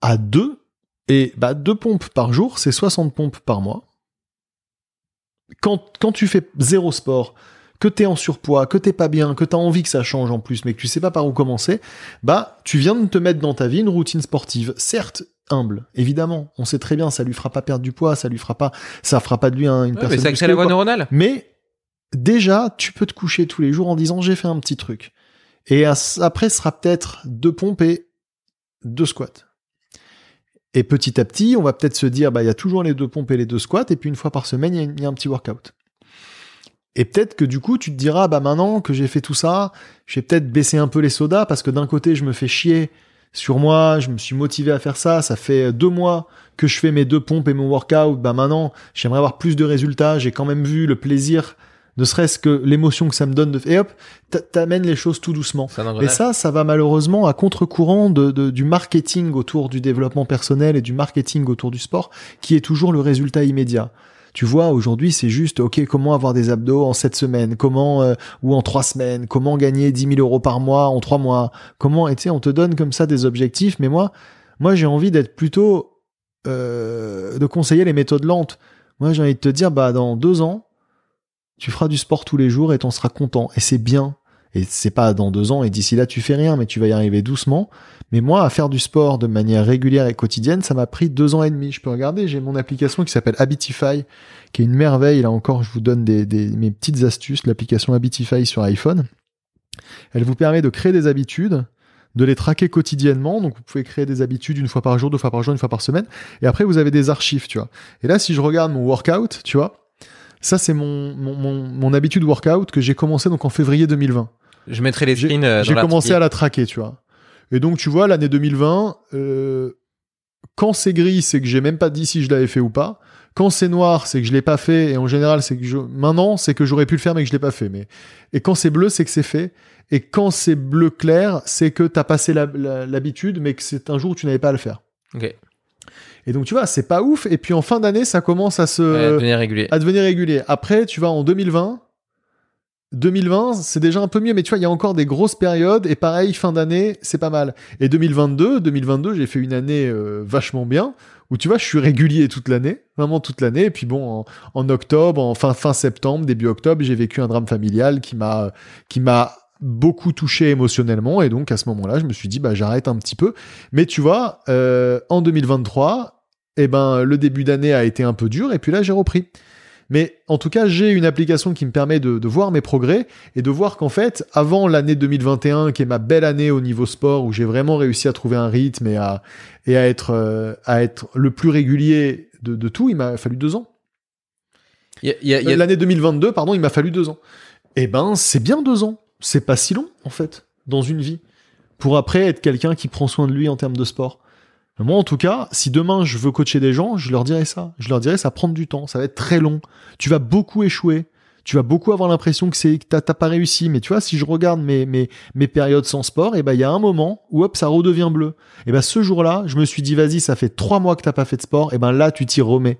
à deux et bah deux pompes par jour, c'est 60 pompes par mois. Quand, quand tu fais zéro sport, que t'es en surpoids, que t'es pas bien, que t'as envie que ça change en plus, mais que tu sais pas par où commencer, bah tu viens de te mettre dans ta vie une routine sportive, certes humble, évidemment. On sait très bien, ça lui fera pas perdre du poids, ça lui fera pas, ça fera pas de lui un- une Ouais, personne. mais ça musclée la voie neuronale. Mais déjà, tu peux te coucher tous les jours en disant j'ai fait un petit truc. Et après, ce sera peut-être deux pompes et deux squats. Et petit à petit, on va peut-être se dire, bah, il y a toujours les deux pompes et les deux squats, et puis une fois par semaine, il y a- un petit workout. Et peut-être que du coup, tu te diras, bah, maintenant que j'ai fait tout ça, je vais peut-être baisser un peu les sodas, parce que d'un côté, je me fais chier sur moi, je me suis motivé à faire ça, ça fait deux mois que je fais mes deux pompes et mon workout, bah, maintenant, j'aimerais avoir plus de résultats, j'ai quand même vu le plaisir, ne serait-ce que l'émotion que ça me donne de, et hop, t'a- t'amènes les choses tout doucement. Et ça, ça va malheureusement à contre-courant de, de- du marketing autour du développement personnel et du marketing autour du sport, qui est toujours le résultat immédiat. Tu vois, aujourd'hui, c'est juste, ok, comment avoir des abdos en sept semaines, comment euh, ou en trois semaines, comment gagner 10 000 euros par mois en trois mois, comment, et tu sais, on te donne comme ça des objectifs, mais moi, moi, j'ai envie d'être plutôt euh, de conseiller les méthodes lentes. Moi, j'ai envie de te dire, bah, dans deux ans, tu feras du sport tous les jours et t'en seras content. Et c'est bien. Et c'est pas dans deux ans et d'ici là tu fais rien, mais tu vas y arriver doucement. Mais moi, à faire du sport de manière régulière et quotidienne, ça m'a pris deux ans et demi. Je peux regarder, j'ai mon application qui s'appelle Habitify, qui est une merveille. Là encore, je vous donne mes petites astuces. L'application Habitify sur iPhone. Elle vous permet de créer des habitudes, de les traquer quotidiennement. Donc, vous pouvez créer des habitudes une fois par jour, deux fois par jour, une fois par semaine. Et après, vous avez des archives, tu vois. Et là, si je regarde mon workout, tu vois, ça, c'est mon, mon, mon, mon habitude workout que j'ai commencé donc en février 2020. Je mettrai les screens euh, j'ai commencé l'article. à la traquer, tu vois. Et donc, tu vois, l'année 2020, euh, quand c'est gris, c'est que j'ai même pas dit si je l'avais fait ou pas. Quand c'est noir, c'est que je l'ai pas fait. Et en général, c'est que je... maintenant, c'est que j'aurais pu le faire, mais que je l'ai pas fait. Mais et quand c'est bleu, c'est que c'est fait. Et quand c'est bleu clair, c'est que t'as passé l'habitude, mais que c'est un jour où tu n'avais pas à le faire. Ok. Et donc, tu vois, c'est pas ouf. Et puis en fin d'année, ça commence à se Ouais, devenir régulier. à devenir régulier. Après, tu vas en 2020. 2020, c'est déjà un peu mieux, mais tu vois, il y a encore des grosses périodes, et pareil, fin d'année, c'est pas mal. Et 2022, 2022, j'ai fait une année euh, vachement bien, où tu vois, je suis régulier toute l'année, vraiment toute l'année, et puis bon, en, en octobre, en fin, fin septembre, début octobre, j'ai vécu un drame familial qui m'a, qui m'a beaucoup touché émotionnellement, et donc à ce moment-là, je me suis dit, bah, j'arrête un petit peu. Mais tu vois, euh, en 2023, eh ben, le début d'année a été un peu dur, et puis là, j'ai repris. Mais en tout cas, j'ai une application qui me permet de, de voir mes progrès et de voir qu'en fait, avant l'année 2021, qui est ma belle année au niveau sport, où j'ai vraiment réussi à trouver un rythme et à, et à, être, euh, à être le plus régulier de, de tout, il m'a fallu deux ans. Il y a- y a- y a- L'année 2022, pardon, il m'a fallu deux ans. Eh ben, c'est bien deux ans. C'est pas si long, en fait, dans une vie. Pour après être quelqu'un qui prend soin de lui en termes de sport. Moi, en tout cas, si demain je veux coacher des gens, je leur dirais ça. Je leur dirais ça va prendre du temps, ça va être très long. Tu vas beaucoup échouer. Tu vas beaucoup avoir l'impression que c'est que t'as pas réussi. Mais tu vois, si je regarde mes, mes, périodes sans sport, et ben il y a un moment où hop, ça redevient bleu. Et ben ce jour-là, je me suis dit, vas-y, ça fait trois mois que t'as pas fait de sport. Et ben là, tu t'y remets.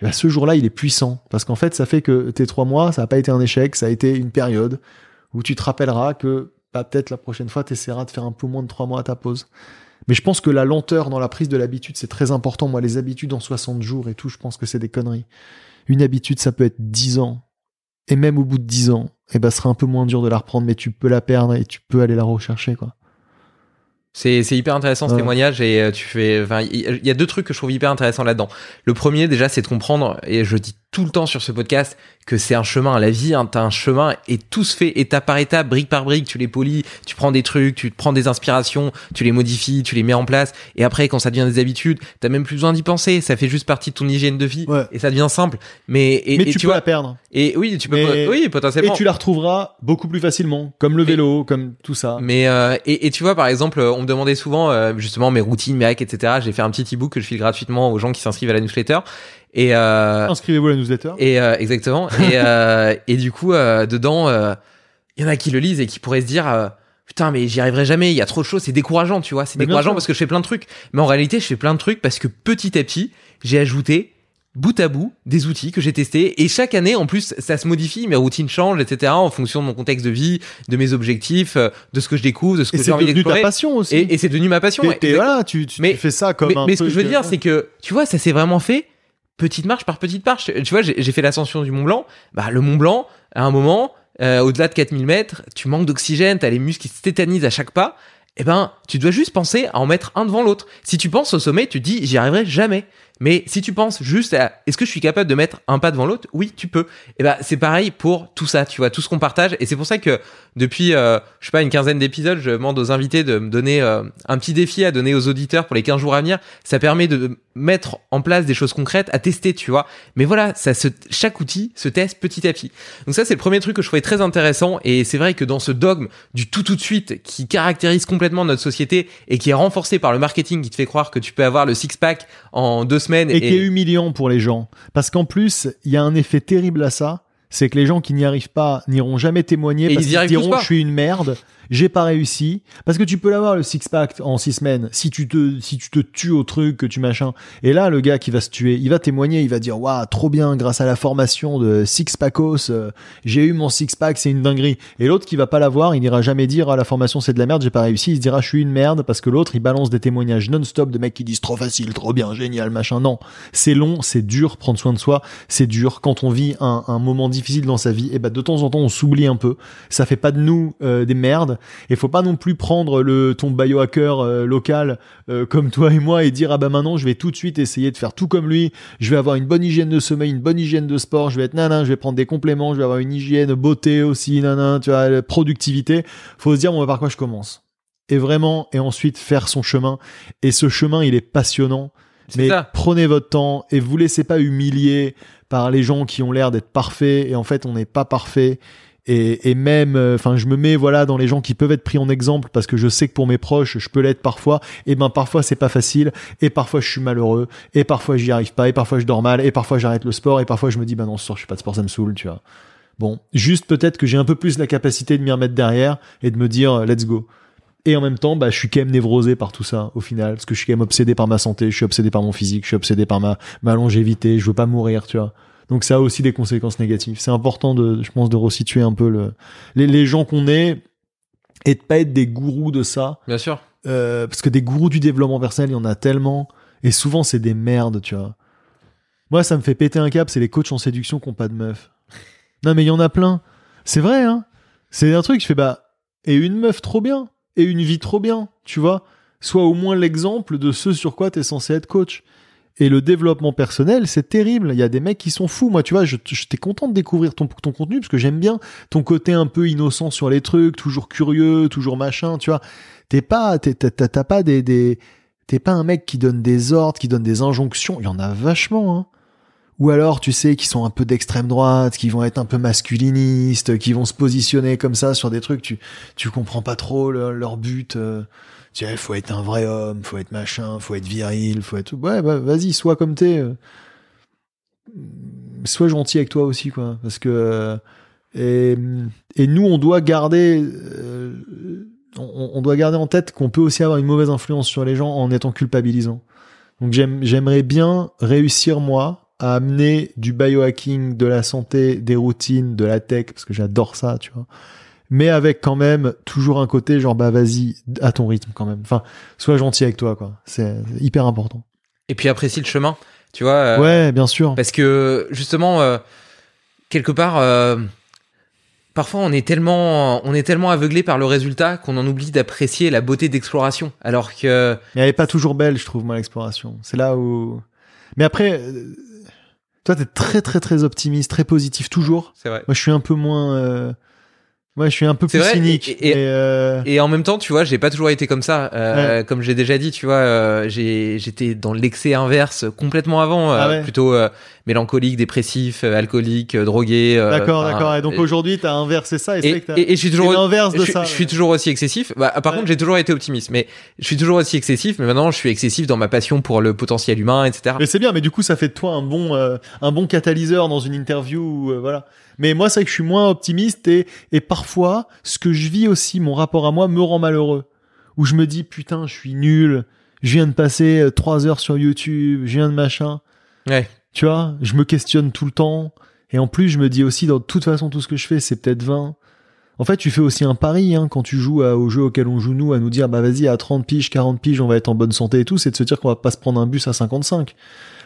Et ben, ce jour-là, il est puissant. Parce qu'en fait, ça fait que tes trois mois, ça n'a pas été un échec, ça a été une période où tu te rappelleras que bah, peut-être la prochaine fois, tu essaieras de faire un peu moins de trois mois à ta pause. Mais je pense que la lenteur dans la prise de l'habitude, c'est très important. Moi, les habitudes en 60 jours et tout, je pense que c'est des conneries. Une habitude, ça peut être 10 ans. Et même au bout de 10 ans, eh ben, ce sera un peu moins dur de la reprendre, mais tu peux la perdre et tu peux aller la rechercher, quoi. C'est c'est hyper intéressant ce Ouais. témoignage et euh, tu fais il y a deux trucs que je trouve hyper intéressants là-dedans. Le premier déjà c'est de comprendre et je dis tout le temps sur ce podcast que c'est un chemin la vie hein, t'as un chemin et tout se fait étape par étape brique par brique tu les polis tu prends des trucs tu prends des inspirations tu les modifies tu les mets en place et après quand ça devient des habitudes t'as même plus besoin d'y penser ça fait juste partie de ton hygiène de vie Ouais. et ça devient simple mais et, mais et tu, tu peux vois la perdre. et oui tu peux Mais- oui potentiellement Et tu la retrouveras beaucoup plus facilement, comme le vélo, comme tout ça. Mais euh, et, et tu vois par exemple, euh, on me demandait souvent euh, justement mes routines, mes hacks, etc. J'ai fait un petit ebook que je file gratuitement aux gens qui s'inscrivent à la newsletter. Et euh, Inscrivez-vous à la newsletter. et euh, exactement. Et (laughs) euh, et du coup euh, dedans, euh, il y en a qui le lisent et qui pourraient se dire. euh, Putain, mais j'y arriverai jamais, il y a trop de choses, c'est décourageant, tu vois. C'est décourageant parce que je fais plein de trucs. Mais en réalité, je fais plein de trucs parce que petit à petit, j'ai ajouté bout à bout des outils que j'ai testés et chaque année en plus ça se modifie mes routines changent etc en fonction de mon contexte de vie de mes objectifs de ce que je découvre de ce Et que j'ai c'est envie devenu ta d'explorer passion aussi. et, et c'est devenu ma passion ouais, voilà, tu, tu, Mais- tu fais ça comme mais, un mais ce que je veux dire c'est que tu vois ça s'est vraiment fait petite marche par petite marche tu vois j'ai fait l'ascension du Mont Blanc bah le Mont Blanc à un moment euh, au-delà de 4000 mètres tu manques d'oxygène t'as les muscles qui se tétanisent à chaque pas eh ben, tu dois juste penser à en mettre un devant l'autre. Si tu penses au sommet, tu te dis, j'y arriverai jamais. Mais si tu penses juste à, est-ce que je suis capable de mettre un pas devant l'autre? Oui, tu peux. Et ben, c'est pareil pour tout ça, tu vois, tout ce qu'on partage. Et c'est pour ça que depuis, euh, je sais pas, une quinzaine d'épisodes, je demande aux invités de me donner euh, un petit défi à donner aux auditeurs pour les 15 jours à venir. Ça permet de mettre en place des choses concrètes à tester, tu vois. Mais voilà, ça se, chaque outil se teste petit à petit. Donc ça, c'est le premier truc que je trouvais très intéressant. Et c'est vrai que dans ce dogme du tout tout de suite qui caractérise complètement notre société et qui est renforcé par le marketing qui te fait croire que tu peux avoir le six pack en deux semaines et qui est humiliant pour les gens. Parce qu'en plus, il y a un effet terrible à ça, c'est que les gens qui n'y arrivent pas n'iront jamais témoigner Et parce qu'ils diront je suis une merde, j'ai pas réussi. Parce que tu peux l'avoir le six pack en six semaines si tu te si tu te tues au truc que tu machin. Et là, le gars qui va se tuer, il va témoigner, il va dire waouh trop bien grâce à la formation de six packos, euh, j'ai eu mon six pack, c'est une dinguerie. Et l'autre qui va pas l'avoir, il n'ira jamais dire ah la formation c'est de la merde, j'ai pas réussi. Il se dira je suis une merde parce que l'autre il balance des témoignages non-stop de mecs qui disent trop facile, trop bien, génial, machin. Non, c'est long, c'est dur, prendre soin de soi, c'est dur. Quand on vit un, un moment difficile dans sa vie, et ben de temps en temps on s'oublie un peu. Ça fait pas de nous euh, des merdes. Et faut pas non plus prendre le ton biohacker euh, local euh, comme toi et moi et dire ah bah maintenant je vais tout de suite essayer de faire tout comme lui. Je vais avoir une bonne hygiène de sommeil, une bonne hygiène de sport. Je vais être nanan, je vais prendre des compléments, je vais avoir une hygiène beauté aussi, nanan, tu vois, la productivité. Faut se dire bon bah, par quoi je commence? Et vraiment, et ensuite faire son chemin. Et ce chemin, il est passionnant. Mais ça. prenez votre temps et vous laissez pas humilier par les gens qui ont l'air d'être parfaits et en fait on n'est pas parfait. Et, même, euh, enfin, je me mets voilà dans les gens qui peuvent être pris en exemple parce que je sais que pour mes proches, je peux l'être parfois. Et ben parfois c'est pas facile, et parfois je suis malheureux, et parfois j'y arrive pas, et parfois je dors mal, et parfois j'arrête le sport, et parfois je me dis bah non ce soir je fais pas de sport, ça me saoule, tu vois. Bon, juste peut-être que j'ai un peu plus la capacité de m'y remettre derrière et de me dire euh, let's go. Et en même temps, bah, je suis quand même névrosé par tout ça, au final. Parce que je suis quand même obsédé par ma santé, je suis obsédé par mon physique, je suis obsédé par ma, ma longévité, je veux pas mourir, tu vois. Donc ça a aussi des conséquences négatives. C'est important de, je pense, de resituer un peu le, les, les gens qu'on est et de pas être des gourous de ça. Bien sûr. Euh, parce que des gourous du développement personnel, il y en a tellement. Et souvent, c'est des merdes, tu vois. Moi, ça me fait péter un cap, c'est les coachs en séduction qui ont pas de meuf. (laughs) Non, mais il y en a plein. C'est vrai, hein. C'est un truc, je fais, bah, et une meuf trop bien. Et une vie trop bien, tu vois. Sois au moins l'exemple de ce sur quoi t'es censé être coach. Et le développement personnel, c'est terrible. Il y a des mecs qui sont fous. Moi, tu vois, j'étais content de découvrir ton, ton contenu parce que j'aime bien ton côté un peu innocent sur les trucs, toujours curieux, toujours machin, tu vois. T'es pas, t'as pas des, des, t'es pas un mec qui donne des ordres, qui donne des injonctions. Il y en a vachement, hein. ou alors tu sais qui sont un peu d'extrême droite, qui vont être un peu masculinistes, qui vont se positionner comme ça sur des trucs, tu tu comprends pas trop leur, leur but. euh, tu sais, faut être un vrai homme, faut être machin, faut être viril, faut être ouais, bah, vas-y, sois comme t'es. euh. Sois gentil avec toi aussi, quoi, parce que euh, et, nous, on doit garder, euh, on, doit garder en tête qu'on peut aussi avoir une mauvaise influence sur les gens en étant culpabilisant. Donc j'aime, j'aimerais bien réussir moi à amener du biohacking, de la santé, des routines, de la tech, parce que j'adore ça, tu vois. Mais avec quand même toujours un côté genre bah vas-y à ton rythme quand même. Enfin, sois gentil avec toi quoi. C'est hyper important. Et puis apprécie le chemin, tu vois. euh, ouais, bien sûr. Parce que justement, euh, quelque part, euh, parfois on est tellement, on est tellement aveuglé par le résultat qu'on en oublie d'apprécier la beauté d'exploration. Alors que Mais elle est pas toujours belle, je trouve, moi, l'exploration. C'est là où. Mais après, euh, toi, t'es très, très, très optimiste, très positif, toujours. c'est vrai. Moi, je suis un peu moins. Moi, je suis un peu plus vrai, cynique. et- et- mais, euh, Et en même temps, tu vois, j'ai pas toujours été comme ça. Euh, Comme j'ai déjà dit, tu vois, euh, j'ai j'étais dans l'excès inverse complètement avant, euh, Ah ouais. plutôt euh, mélancolique, dépressif, euh, alcoolique, euh, drogué. euh, D'accord, d'accord. Et donc aujourd'hui, t'as inversé ça et, je suis toujours l'inverse de je, ça. je suis toujours aussi excessif. Bah, par Ouais. contre, j'ai toujours été optimiste, mais je suis toujours aussi excessif. Mais maintenant, je suis excessif dans ma passion pour le potentiel humain, etc. Mais c'est bien, mais du coup, ça fait de toi un bon, euh, un bon catalyseur dans une interview, euh, voilà. Mais moi, c'est vrai que je suis moins optimiste et, et parfois, ce que je vis aussi, mon rapport à moi, me rend malheureux. Où je me dis, putain, je suis nul, je viens de passer trois heures sur YouTube, je viens de machin. Ouais. Tu vois, je me questionne tout le temps. Et en plus, je me dis aussi, dans toute façon, tout ce que je fais, c'est peut-être 20. En fait, tu fais aussi un pari hein, quand tu joues à- au jeu auquel on joue nous, à nous dire, bah vas-y, à 30 piges, 40 piges, on va être en bonne santé et tout, c'est de se dire qu'on va pas se prendre un bus à 55.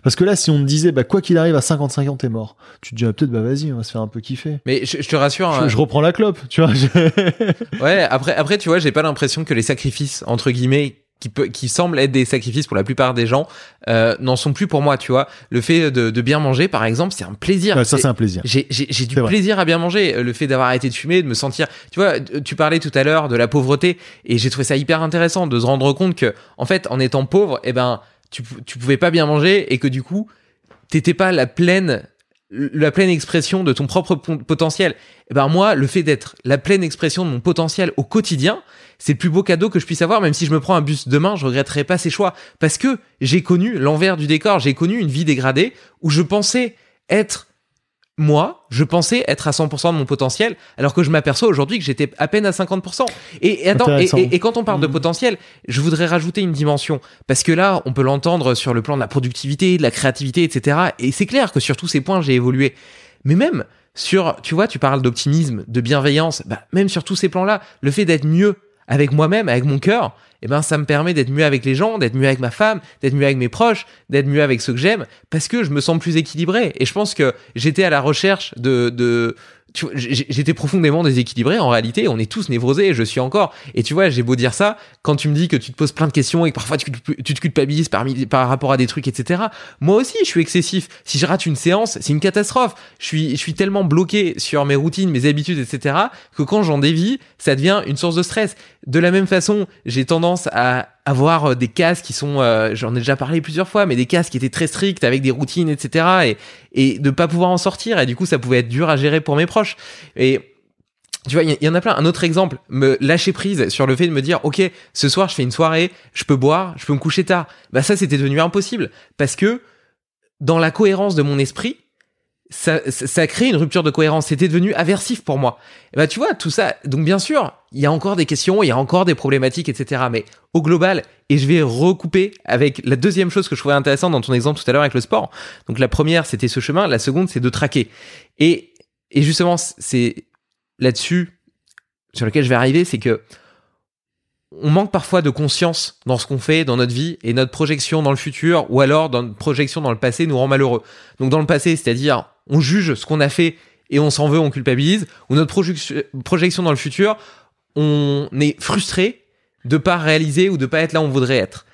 Parce que là, si on te disait, bah quoi qu'il arrive, à 55 ans, t'es mort, tu te dirais peut-être, bah vas-y, on va se faire un peu kiffer. Mais je, je te rassure. Je, hein, je reprends la clope, tu vois. je- (laughs) Ouais, après, après, tu vois, j'ai pas l'impression que les sacrifices, entre guillemets, qui, peut, qui semblent être des sacrifices pour la plupart des gens, euh, n'en sont plus pour moi, tu vois. Le fait de, de bien manger, par exemple, c'est un plaisir. Ouais, ça, C'est- un plaisir. J'ai, du vrai. plaisir à bien manger. Le fait d'avoir arrêté de fumer, de me sentir. Tu vois, tu parlais tout à l'heure de la pauvreté et j'ai trouvé ça hyper intéressant de se rendre compte que, en fait, en étant pauvre, eh ben, tu, tu pouvais pas bien manger et que du coup, t'étais pas la pleine la pleine expression de ton propre potentiel. Et ben moi, le fait d'être la pleine expression de mon potentiel au quotidien, c'est le plus beau cadeau que je puisse avoir. Même si je me prends un bus demain, je regretterai pas ces choix parce que j'ai connu l'envers du décor. J'ai connu une vie dégradée où je pensais être moi, je pensais être à 100% de mon potentiel, alors que je m'aperçois aujourd'hui que j'étais à peine à 50%. Et, et attends, et, Intéressant. et- et quand on parle de Mhm. potentiel, je voudrais rajouter une dimension, parce que là, on peut l'entendre sur le plan de la productivité, de la créativité, etc. Et c'est clair que sur tous ces points, j'ai évolué. Mais même sur, tu vois, tu parles d'optimisme, de bienveillance, bah, même sur tous ces plans-là, le fait d'être mieux avec moi-même, avec mon cœur, eh ben, ça me permet d'être mieux avec les gens, d'être mieux avec ma femme, d'être mieux avec mes proches, d'être mieux avec ceux que j'aime, parce que je me sens plus équilibré. Et je pense que j'étais à la recherche de, de, j'étais profondément déséquilibré en réalité. On est tous névrosés, je suis encore. Et tu vois, j'ai beau dire ça, quand tu me dis que tu te poses plein de questions et que parfois tu, te culpabilises par, par rapport à des trucs, etc. Moi aussi, je suis excessif. Si je rate une séance, c'est une catastrophe. Je suis tellement bloqué sur mes routines, mes habitudes, etc. que quand j'en dévie, ça devient une source de stress. De la même façon, j'ai tendance à avoir euh, des cases qui sont, euh, j'en ai déjà parlé plusieurs fois, mais des cases qui étaient très strictes avec des routines, etc. Et, et de pas pouvoir en sortir. Et du coup, ça pouvait être dur à gérer pour mes proches. Et tu vois, il y, y en a plein. Un autre exemple, me lâcher prise sur le fait de me dire, ok, ce soir je fais une soirée, je peux boire, je peux me coucher tard. Bah ça, c'était devenu impossible parce que dans la cohérence de mon esprit, ça, ça, créé une rupture de cohérence. C'était devenu aversif pour moi. Bah tu vois, tout ça. Donc bien sûr, il y a encore des questions, il y a encore des problématiques, etc. Mais au global, et je vais recouper avec la deuxième chose que je trouvais intéressante dans ton exemple tout à l'heure avec le sport. Donc la première, c'était ce chemin. La seconde, c'est de traquer. Et, et justement, c'est là-dessus sur lequel je vais arriver, c'est que on manque parfois de conscience dans ce qu'on fait dans notre vie et notre projection dans le futur ou alors dans notre projection dans le passé nous rend malheureux. Donc dans le passé, c'est-à-dire on juge ce qu'on a fait et on s'en veut, on culpabilise, ou notre projection dans le futur, on est frustré de pas réaliser ou de pas être là où on voudrait être.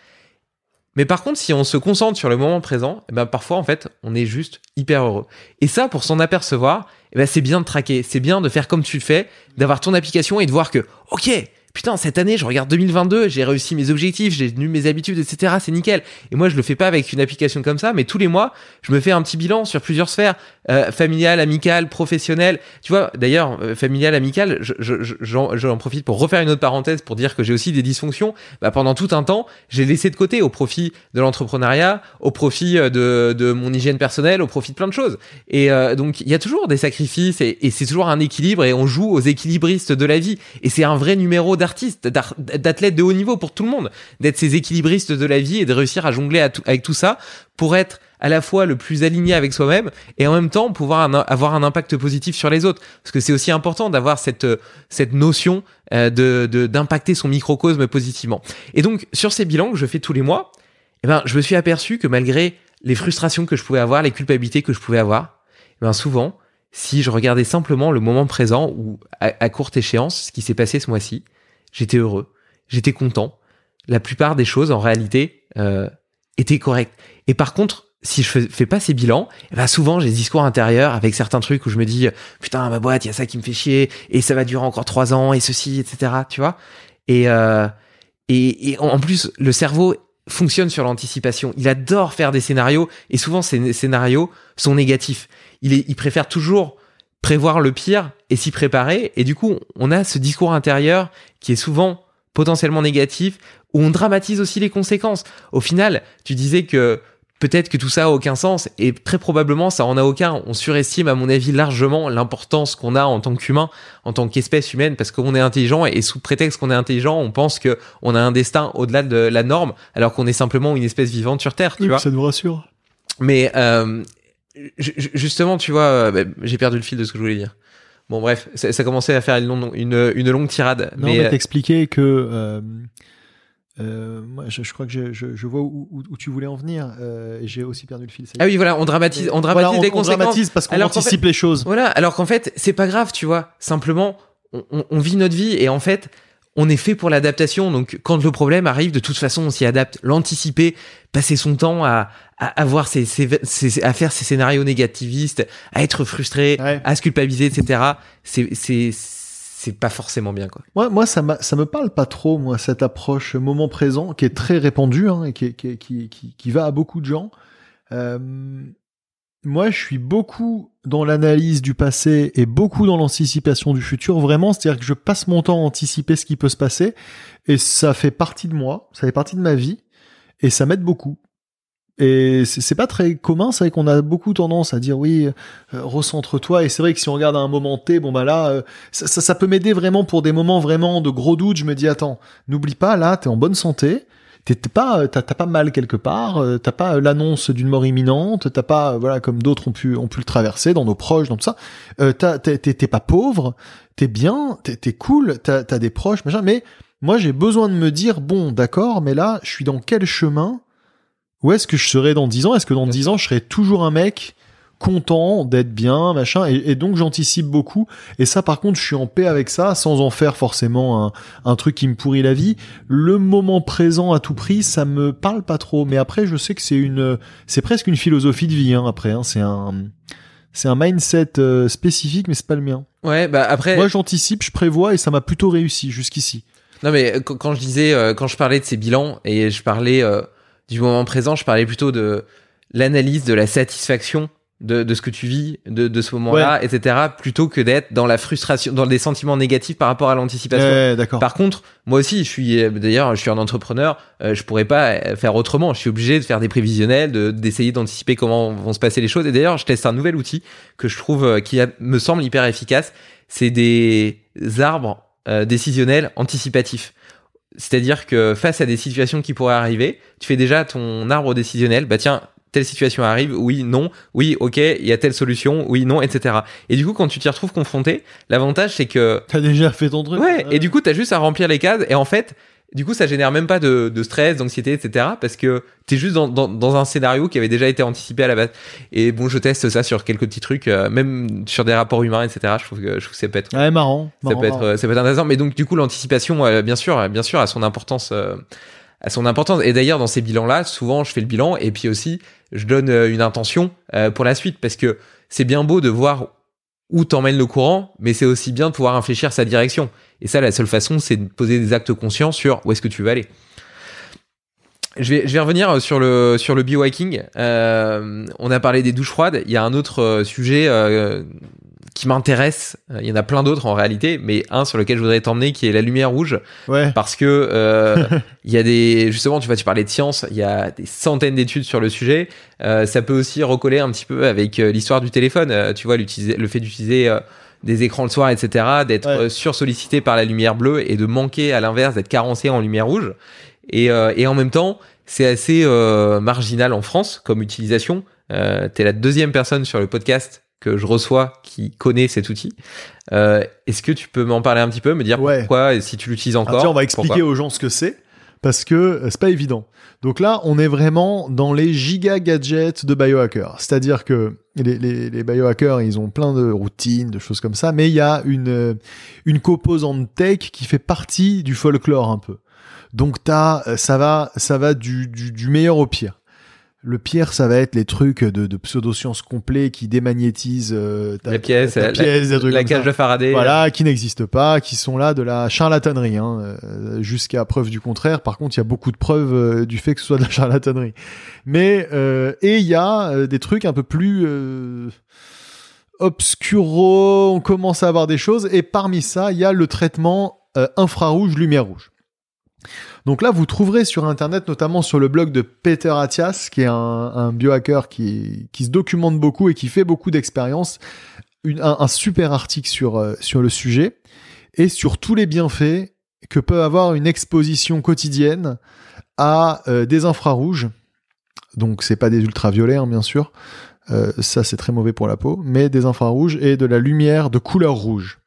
Mais par contre, si on se concentre sur le moment présent, eh ben parfois en fait, on est juste hyper heureux. Et ça, pour s'en apercevoir, eh ben c'est bien de traquer, c'est bien de faire comme tu le fais, d'avoir ton application et de voir que, ok, putain, cette année, je regarde 2022, j'ai réussi mes objectifs, j'ai tenu mes habitudes, etc. C'est nickel. Et moi, je le fais pas avec une application comme ça, mais tous les mois, je me fais un petit bilan sur plusieurs sphères, euh, familiale, amicale, professionnelle. Tu vois, d'ailleurs, euh, familiale, amicale, je- je- je- j'en j'en profite pour refaire une autre parenthèse pour dire que j'ai aussi des dysfonctions. Bah, pendant tout un temps, j'ai laissé de côté au profit de l'entrepreneuriat, au profit euh, de, de mon hygiène personnelle, au profit de plein de choses. Et euh, donc, il y a toujours des sacrifices et c'est toujours un équilibre et on joue aux équilibristes de la vie. Et c'est un vrai numéro d'artistes, d'ar- d'athlètes de haut niveau pour tout le monde, d'être ces équilibristes de la vie et de réussir à jongler avec tout ça pour être à la fois le plus aligné avec soi-même et en même temps pouvoir avoir un impact positif sur les autres. Parce que c'est aussi important d'avoir cette, notion euh, d'impacter son microcosme positivement. Et donc, sur ces bilans que je fais tous les mois, eh ben, je me suis aperçu que malgré les frustrations que je pouvais avoir, les culpabilités que je pouvais avoir, eh ben, souvent, si je regardais simplement le moment présent ou à courte échéance, ce qui s'est passé ce mois-ci, j'étais heureux, j'étais content. La plupart des choses, en réalité, euh, étaient correctes. Et par contre, si je fais, pas ces bilans, eh ben souvent j'ai des discours intérieurs avec certains trucs où je me dis putain ma boîte il y a ça qui me fait chier et ça va durer encore trois ans et ceci etc tu vois et euh, et, en plus le cerveau fonctionne sur l'anticipation il adore faire des scénarios et souvent ces scénarios sont négatifs il il préfère toujours prévoir le pire et s'y préparer et du coup on a ce discours intérieur qui est souvent potentiellement négatif où on dramatise aussi les conséquences au final tu disais que peut-être que tout ça a aucun sens et très probablement ça en a aucun. On surestime à mon avis largement l'importance qu'on a en tant qu'humain, en tant qu'espèce humaine parce qu'on est intelligent et sous prétexte qu'on est intelligent, on pense que on a un destin au-delà de la norme alors qu'on est simplement une espèce vivante sur terre, tu Oui, vois. ça nous rassure. Mais euh, justement, tu vois, euh, bah, j'ai perdu le fil de ce que je voulais dire. Bon bref, ça, ça commençait à faire une, longue- une, une longue tirade. Non, mais mais euh, t'expliquais que. euh, euh, moi, je, je crois que je, je, je vois où, où- où tu voulais en venir. euh, j'ai aussi perdu le fil. ah oui, voilà, on dramatise, on dramatise Voilà, on, les on conséquences. dramatise parce qu'on anticipe les choses. Voilà, alors qu'en fait, c'est pas grave, tu vois. Simplement, on, on- on vit notre vie et en fait, on est fait pour l'adaptation. Donc, quand le problème arrive, de toute façon, on s'y adapte. L'anticiper, passer son temps à, à avoir ses, ses- ses- à faire ces scénarios négativistes, à être frustré, Ouais. à se culpabiliser, etc. C'est, c'est, c'est pas forcément bien, quoi. Moi, moi ça, m'a- ça me parle pas trop, moi, cette approche moment présent qui est très répandue hein, et qui, qui, qui, qui va à beaucoup de gens. Euh, moi, je suis beaucoup dans l'analyse du passé et beaucoup dans l'anticipation du futur, vraiment. C'est-à-dire que je passe mon temps à anticiper ce qui peut se passer et ça fait partie de moi, ça fait partie de ma vie et ça m'aide beaucoup. Et c'est pas très commun, c'est vrai qu'on a beaucoup tendance à dire oui, euh, recentre-toi. Et c'est vrai que si on regarde à un moment T, bon bah là, euh, ça, ça, peut m'aider vraiment pour des moments vraiment de gros doutes. Je me dis attends, n'oublie pas, là, t'es en bonne santé. T'es pas, euh, t'as pas mal quelque part. euh, T'as pas euh, l'annonce d'une mort imminente. T'as pas, voilà, comme d'autres ont pu, ont pu le traverser dans nos proches, dans tout ça. T'es pas pauvre. T'es bien. T'es cool. T'as as des proches, machin. Mais moi, j'ai besoin de me dire bon, d'accord, mais là, je suis dans quel chemin où est-ce que je serai dans 10 ans? Est-ce que dans 10 ans, je serai toujours un mec content d'être bien, machin et, et donc j'anticipe beaucoup. Et ça, par contre, je suis en paix avec ça, sans en faire forcément un, un truc qui me pourrit la vie. Le moment présent à tout prix, ça me parle pas trop. Mais après, je sais que c'est une, c'est presque une philosophie de vie. Hein, après, hein, c'est un, c'est un mindset euh, spécifique, mais c'est pas le mien. Ouais, bah après. Moi, j'anticipe, je prévois, et ça m'a plutôt réussi jusqu'ici. Non mais quand quand je disais, euh, quand je parlais de ces bilans et je parlais euh, du moment présent, je parlais plutôt de l'analyse de la satisfaction de, de ce que tu vis, de, de ce moment-là, etc., plutôt que d'être dans la frustration, dans des sentiments négatifs par rapport à l'anticipation. Ouais, d'accord. Par contre, moi aussi, je suis d'ailleurs, je suis un entrepreneur. euh, je pourrais pas faire autrement. Je suis obligé de faire des prévisionnels, de d'essayer d'anticiper comment vont se passer les choses. Et d'ailleurs, je teste un nouvel outil que je trouve euh, qui a- me semble hyper efficace. C'est des arbres euh, décisionnels anticipatifs. C'est-à-dire que face à des situations qui pourraient arriver, tu fais déjà ton arbre décisionnel. Bah tiens, telle situation arrive, oui, non, oui, ok, il y a telle solution, oui, non, etc. Et du coup, quand tu t'y retrouves confronté, l'avantage c'est que T'as déjà fait ton truc. Ouais, et du coup, t'as juste à remplir les cases, et en fait, du coup, ça génère même pas de, de stress, d'anxiété, etc. Parce que t'es juste dans, dans, dans un scénario qui avait déjà été anticipé à la base. Et bon, je teste ça sur quelques petits trucs, euh, même sur des rapports humains, etc. Je trouve que, je trouve que ça peut être, Ouais, marrant. ça marrant, peut être, marrant. ça peut être intéressant. Mais donc, du coup, l'anticipation, euh, bien sûr, euh, bien sûr, a son importance, euh, a son importance. Et d'ailleurs, dans ces bilans-là, souvent, je fais le bilan, et puis aussi, je donne une intention euh, pour la suite, parce que c'est bien beau de voir où t'emmènes le courant, mais c'est aussi bien de pouvoir infléchir sa direction. Et ça, la seule façon, c'est de poser des actes conscients sur où est-ce que tu veux aller. Je vais, revenir sur le sur le. Euh, on a parlé des douches froides. Il y a un autre euh, sujet euh, qui m'intéresse. Il y en a plein d'autres en réalité, mais un sur lequel je voudrais t'emmener, qui est la lumière rouge, Ouais. parce que euh, (laughs) il y a des justement, tu vois, tu parlais de science. Il y a des centaines d'études sur le sujet. Euh, ça peut aussi recoller un petit peu avec euh, l'histoire du téléphone. Euh, tu vois, l'utiliser, le fait d'utiliser euh, des écrans le soir, etc., d'être Ouais. euh, sursollicité par la lumière bleue et de manquer à l'inverse d'être carencé en lumière rouge. Et, euh, et en même temps, c'est assez euh, marginal en France comme utilisation. Euh, T'es la deuxième personne sur le podcast que je reçois qui connaît cet outil. Euh, Est-ce que tu peux m'en parler un petit peu, me dire Ouais. pourquoi et si tu l'utilises encore Alors, tiens, on va expliquer pourquoi aux gens ce que c'est parce que euh, c'est pas évident. Donc là, on est vraiment dans les giga gadgets de biohackers. C'est-à-dire que les, les, les biohackers, ils ont plein de routines, de choses comme ça, mais il y a une, euh, une composante tech qui fait partie du folklore un peu. Donc t'as, ça va, ça va du, du, du meilleur au pire. Le pire, ça va être les trucs de, de pseudosciences complets qui démagnétisent euh, ta, pièce, ta la, pièce, des trucs la cage de Faraday Voilà, qui n'existent pas, qui sont là de la charlatanerie, hein, euh, jusqu'à preuve du contraire. Par contre, il y a beaucoup de preuves euh, du fait que ce soit de la charlatanerie. Mais euh, et il y a des trucs un peu plus obscuro. On commence à avoir des choses. Et parmi ça, il y a le traitement infrarouge, lumière rouge. Donc là, vous trouverez sur Internet, notamment sur le blog de Peter Attias, qui est un, biohacker qui, se documente beaucoup et qui fait beaucoup d'expériences, un, super article sur, euh, sur le sujet et sur tous les bienfaits que peut avoir une exposition quotidienne à euh, des infrarouges. Donc, c'est pas des ultraviolets, hein, bien sûr. Euh, ça, c'est très mauvais pour la peau, mais des infrarouges et de la lumière de couleur rouge.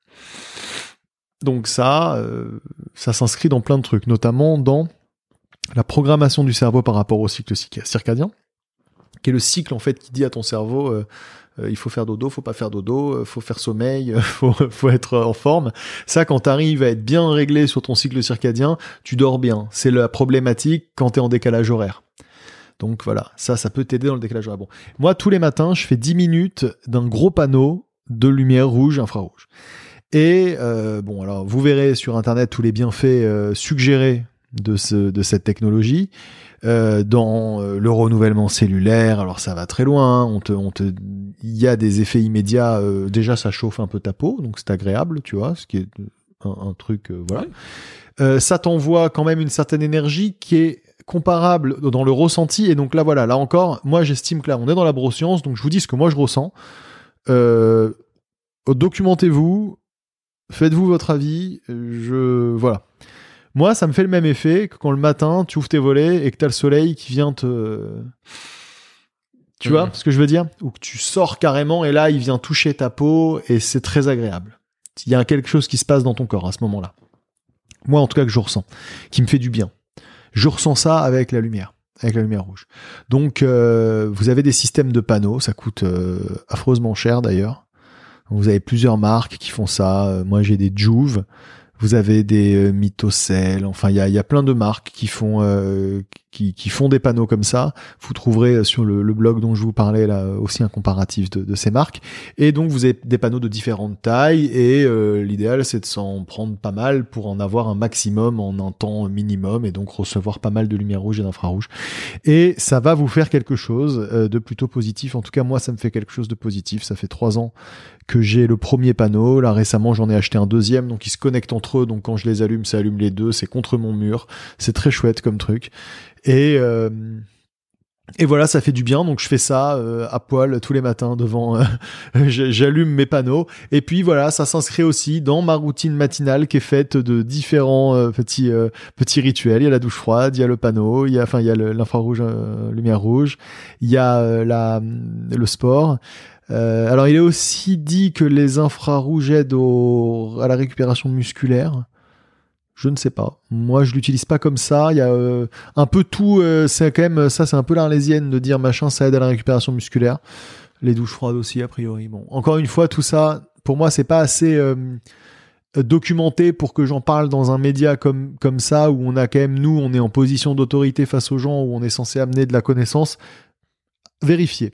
Donc ça, euh, ça s'inscrit dans plein de trucs, notamment dans la programmation du cerveau par rapport au cycle circa- circadien, qui est le cycle en fait qui dit à ton cerveau euh, euh, il faut faire dodo, faut pas faire dodo, faut faire sommeil, (laughs) faut, faut être en forme. Ça, quand tu arrives à être bien réglé sur ton cycle circadien, tu dors bien. C'est la problématique quand tu es en décalage horaire. Donc voilà, ça, ça peut t'aider dans le décalage horaire. Bon, moi, tous les matins, je fais 10 minutes d'un gros panneau de lumière rouge, infrarouge. Et euh, bon, alors vous verrez sur internet tous les bienfaits euh, suggérés de, ce, de cette technologie. Euh, dans le renouvellement cellulaire, alors ça va très loin. hein. On te, on te, il y a des effets immédiats. déjà, ça chauffe un peu ta peau, donc c'est agréable, tu vois, ce qui est un, un truc, voilà. Ça t'envoie quand même une certaine énergie qui est comparable dans le ressenti. Et donc là, voilà, là encore, moi j'estime que là, on est dans la broscience, donc je vous dis ce que moi je ressens. Euh, documentez-vous, faites-vous votre avis. Je voilà. Moi, ça me fait le même effet que quand le matin, tu ouvres tes volets et que tu as le soleil qui vient te. Tu vois ce que je veux dire? Ou que tu sors carrément et là, il vient toucher ta peau et c'est très agréable. Il y a quelque chose qui se passe dans ton corps à ce moment-là. Moi, en tout cas, que je ressens, qui me fait du bien. Je ressens ça avec la lumière, avec la lumière rouge. Donc, euh, vous avez des systèmes de panneaux, ça coûte euh, affreusement cher d'ailleurs. Vous avez plusieurs marques qui font ça. Euh, Moi, j'ai des Juve. Vous avez des euh, Mythocell. Enfin, il y a, plein de marques qui font euh, qui, font des panneaux comme ça. Vous trouverez euh, sur le, blog dont je vous parlais là aussi un comparatif de, ces marques. Et donc, vous avez des panneaux de différentes tailles. Et l'idéal, c'est de s'en prendre pas mal pour en avoir un maximum en un temps minimum et donc recevoir pas mal de lumière rouge et d'infrarouge. Et ça va vous faire quelque chose de plutôt positif. En tout cas, moi, ça me fait quelque chose de positif. Ça fait trois ans que j'ai le premier panneau. Là, récemment, j'en ai acheté un deuxième, donc ils se connectent entre eux. Donc quand je les allume, ça allume les deux. C'est contre mon mur. C'est très chouette comme truc. Et euh, et voilà, ça fait du bien. Donc je fais ça euh, à poil tous les matins devant. euh, (laughs) J'allume mes panneaux. Et puis voilà, ça s'inscrit aussi dans ma routine matinale qui est faite de différents euh, petits petits rituels. Il y a la douche froide, il y a le panneau, il y a enfin il y a l'infrarouge, lumière rouge, il y a la le sport. Euh, alors, il est aussi dit que les infrarouges aident à la récupération musculaire. Je ne sais pas. Moi, je l'utilise pas comme ça. Il y a euh, un peu tout. euh, c'est quand même ça, c'est un peu l'arlésienne de dire machin, ça aide à la récupération musculaire. Les douches froides aussi, a priori. Bon, encore une fois, tout ça, pour moi, c'est pas assez documenté pour que j'en parle dans un média comme comme ça où on a quand même nous, on est en position d'autorité face aux gens où on est censé amener de la connaissance. Vérifier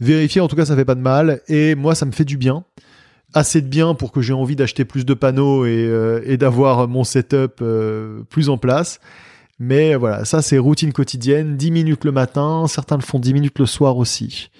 vérifier en tout cas ça fait pas de mal et moi ça me fait du bien assez de bien pour que j'ai envie d'acheter plus de panneaux et, euh, d'avoir mon setup euh, plus en place. Mais voilà, ça c'est routine quotidienne, 10 minutes le matin, certains le font 10 minutes le soir aussi.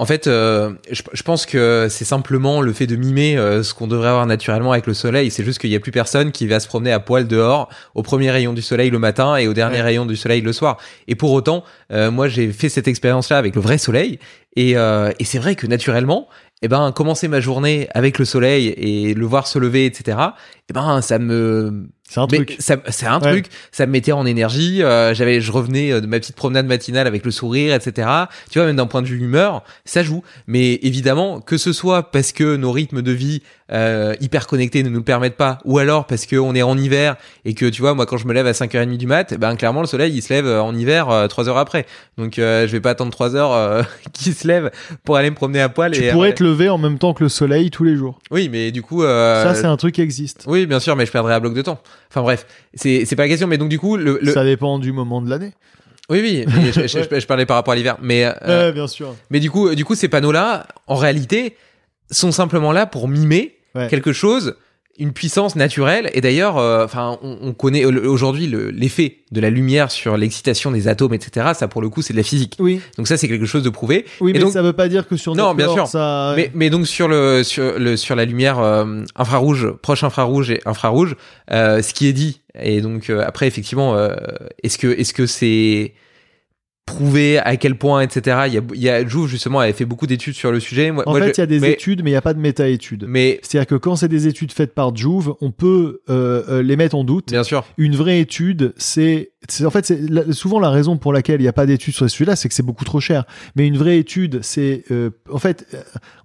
En fait, euh, je, je pense que c'est simplement le fait de mimer euh, ce qu'on devrait avoir naturellement avec le soleil. C'est juste qu'il n'y a plus personne qui va se promener à poil dehors au premier rayon du soleil le matin et au dernier Ouais. rayon du soleil le soir. Et pour autant, euh, moi j'ai fait cette expérience-là avec le vrai soleil. Et, euh, et c'est vrai que naturellement, eh ben commencer ma journée avec le soleil et le voir se lever, etc. Eh ben ça me C'est un truc. C'est un Ouais. truc. Ça me mettait en énergie. euh, J'avais, je revenais euh, de ma petite promenade matinale avec le sourire, etc. Tu vois, même d'un point de vue humeur, ça joue. Mais évidemment, que ce soit parce que nos rythmes de vie euh, hyper connectés ne nous permettent pas, ou alors parce que on est en hiver et que tu vois, moi quand je me lève à 5h30 du mat, ben clairement le soleil il se lève euh, en hiver euh, 3 heures après. Donc euh, je vais pas attendre 3 heures euh, (laughs) qu'il se lève pour aller me promener à poil. Tu et, pourrais te lever en même temps que le soleil tous les jours. Oui, mais du coup. euh, Ça, c'est un truc qui existe. Oui, bien sûr, mais je perdrais un bloc de temps. Enfin bref, c'est c'est pas la question. Mais donc du coup, le, le- Ça dépend du moment de l'année. oui, oui, je, je- (laughs) je- je parlais par rapport à l'hiver. Mais euh, Ouais, bien sûr. mais du coup, du coup, ces panneaux-là, en réalité, sont simplement là pour mimer Ouais. quelque chose, une puissance naturelle. Et d'ailleurs, euh, enfin, on, on connaît aujourd'hui le- l'effet de la lumière sur l'excitation des atomes, etc. Ça, pour le coup, c'est de la physique. Oui, Donc ça, c'est quelque chose de prouvé. oui Et mais donc- ça veut pas dire que sur Non, bien sûr. ça. Mais, mais donc sur le sur le sur la lumière euh, infrarouge, proche infrarouge et infrarouge, euh, ce qui est dit et donc euh, après effectivement, euh, est-ce que est-ce que c'est prouvé à quel point etc. Il y a il y a Jouve justement avait fait beaucoup d'études sur le sujet. Moi, En moi, fait, je- il y a des mais, études, mais il n'y a pas de méta-études. Mais C'est-à-dire que quand c'est des études faites par Juve, on peut euh, euh, les mettre en doute. bien sûr. Une vraie étude, c'est c'est- en fait la- souvent la raison pour laquelle il n'y a pas d'études sur ce sujet-là, c'est que c'est beaucoup trop cher. Mais une vraie étude, c'est euh, en fait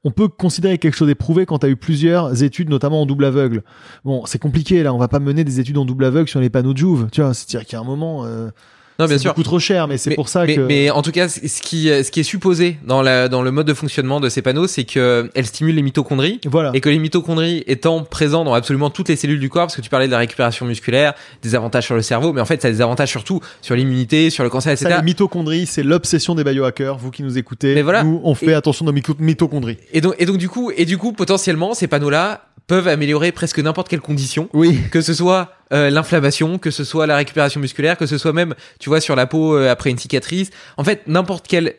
on peut considérer que quelque chose est prouvé quand tu as eu plusieurs études, notamment en double aveugle. Bon, c'est compliqué là, on va pas mener des études en double aveugle sur les panneaux de Juve, tu vois. C'est-à-dire qu'il y a un moment, euh, Non, bien c'est sûr. beaucoup trop cher, mais c'est pour ça mais, que mais en tout cas, ce qui, ce qui est supposé dans, la, dans le mode de fonctionnement de ces panneaux, c'est qu'elles stimulent les mitochondries. voilà. Et que les mitochondries étant présents dans absolument toutes les cellules du corps, parce que tu parlais de la récupération musculaire, des avantages sur le cerveau, mais en fait, ça a des avantages surtout sur l'immunité, sur le cancer, etc. Ça, les mitochondries, c'est l'obsession des biohackers. Vous qui nous écoutez, Mais voilà. nous, on fait Et- attention mito- mitochondries. Et donc, et donc du coup, et du coup, potentiellement, ces panneaux-là peuvent améliorer presque n'importe quelle condition. Oui. Que ce soit euh, l'inflammation, que ce soit la récupération musculaire, que ce soit même, tu vois, sur la peau euh, après une cicatrice. En fait, n'importe quelle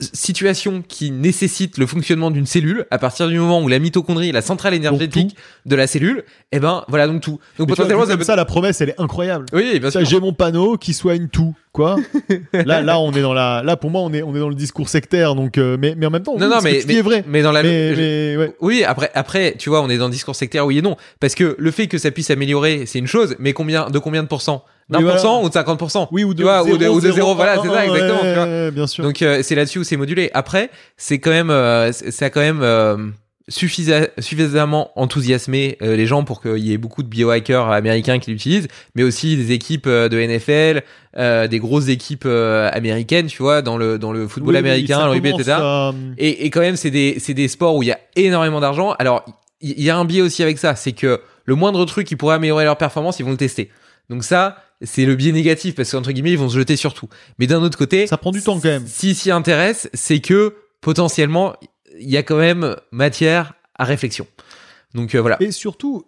situation qui nécessite le fonctionnement d'une cellule, à partir du moment où la mitochondrie est la centrale énergétique de la cellule, eh ben voilà donc tout. Donc potentiellement ça peut... ça, la promesse, elle est incroyable. Oui, bien sûr. J'ai mon panneau qui soigne tout. Quoi (laughs) Là, là, on est dans la. Là, pour moi, on est, on est dans le discours sectaire. Donc, euh, mais, mais en même temps, Non, oui, non, mais, qui est mais, vrai. mais dans la Mais, mais, ouais. Oui, après, après, tu vois, on est dans le discours sectaire, oui et non. Parce que le fait que ça puisse améliorer, c'est une chose, mais combien, de combien de pourcents? D'un Oui, pour cent ou de 50% Oui, ou de vois, ou de- ou de zéro, voilà, c'est ça, exactement, tu vois. ouais, bien sûr. Donc euh, c'est là-dessus où c'est modulé. Après, c'est quand même, euh, ça a quand même euh, suffisa- suffisamment enthousiasmé euh, les gens pour qu'il y ait beaucoup de biohackers américains qui l'utilisent, mais aussi des équipes euh, de NFL, euh, des grosses équipes euh, américaines, tu vois, dans le dans le football Oui, oui, américain, ça le etc. à- Et, et quand même, c'est des, c'est des sports où il y a énormément d'argent. Alors, il il y, a un biais aussi avec ça, c'est que le moindre truc qui pourrait améliorer leur performance, ils vont le tester. Donc ça, c'est le biais négatif parce qu'entre guillemets, ils vont se jeter sur tout. Mais d'un autre côté, Ça prend du temps quand même. S'ils s'y intéressent, c'est que potentiellement, il y a quand même matière à réflexion. Donc euh, voilà. Et surtout,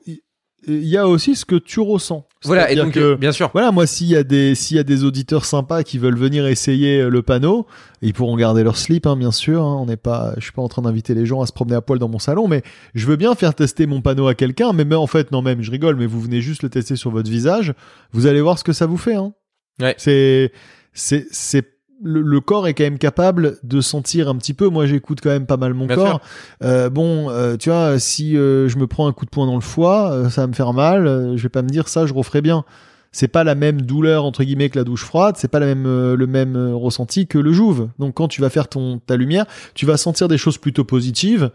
il y a aussi ce que tu ressens. voilà. Et donc, que- euh, bien sûr. Voilà, moi, s'il y a des, s'il y a des auditeurs sympas qui veulent venir essayer euh, le panneau, ils pourront garder leur slip, hein, bien sûr. hein, on n'est pas, je suis pas en train d'inviter les gens à se promener à poil dans mon salon, mais je veux bien faire tester mon panneau à quelqu'un. Mais, mais en fait, non, même, je rigole, mais vous venez juste le tester sur votre visage. Vous allez voir ce que ça vous fait. Hein. Ouais. C'est, c'est, c'est, le, le corps est quand même capable de sentir un petit peu. Moi, j'écoute quand même pas mal mon Bien corps. Euh, bon, euh, tu vois, si euh, je me prends un coup de poing dans le foie, euh, ça va me faire mal. euh, je vais pas me dire ça, je referai bien. C'est pas la même douleur entre guillemets que la douche froide. C'est pas la même euh, le même ressenti que le jouve. Donc quand tu vas faire ton ta lumière, tu vas sentir des choses plutôt positives.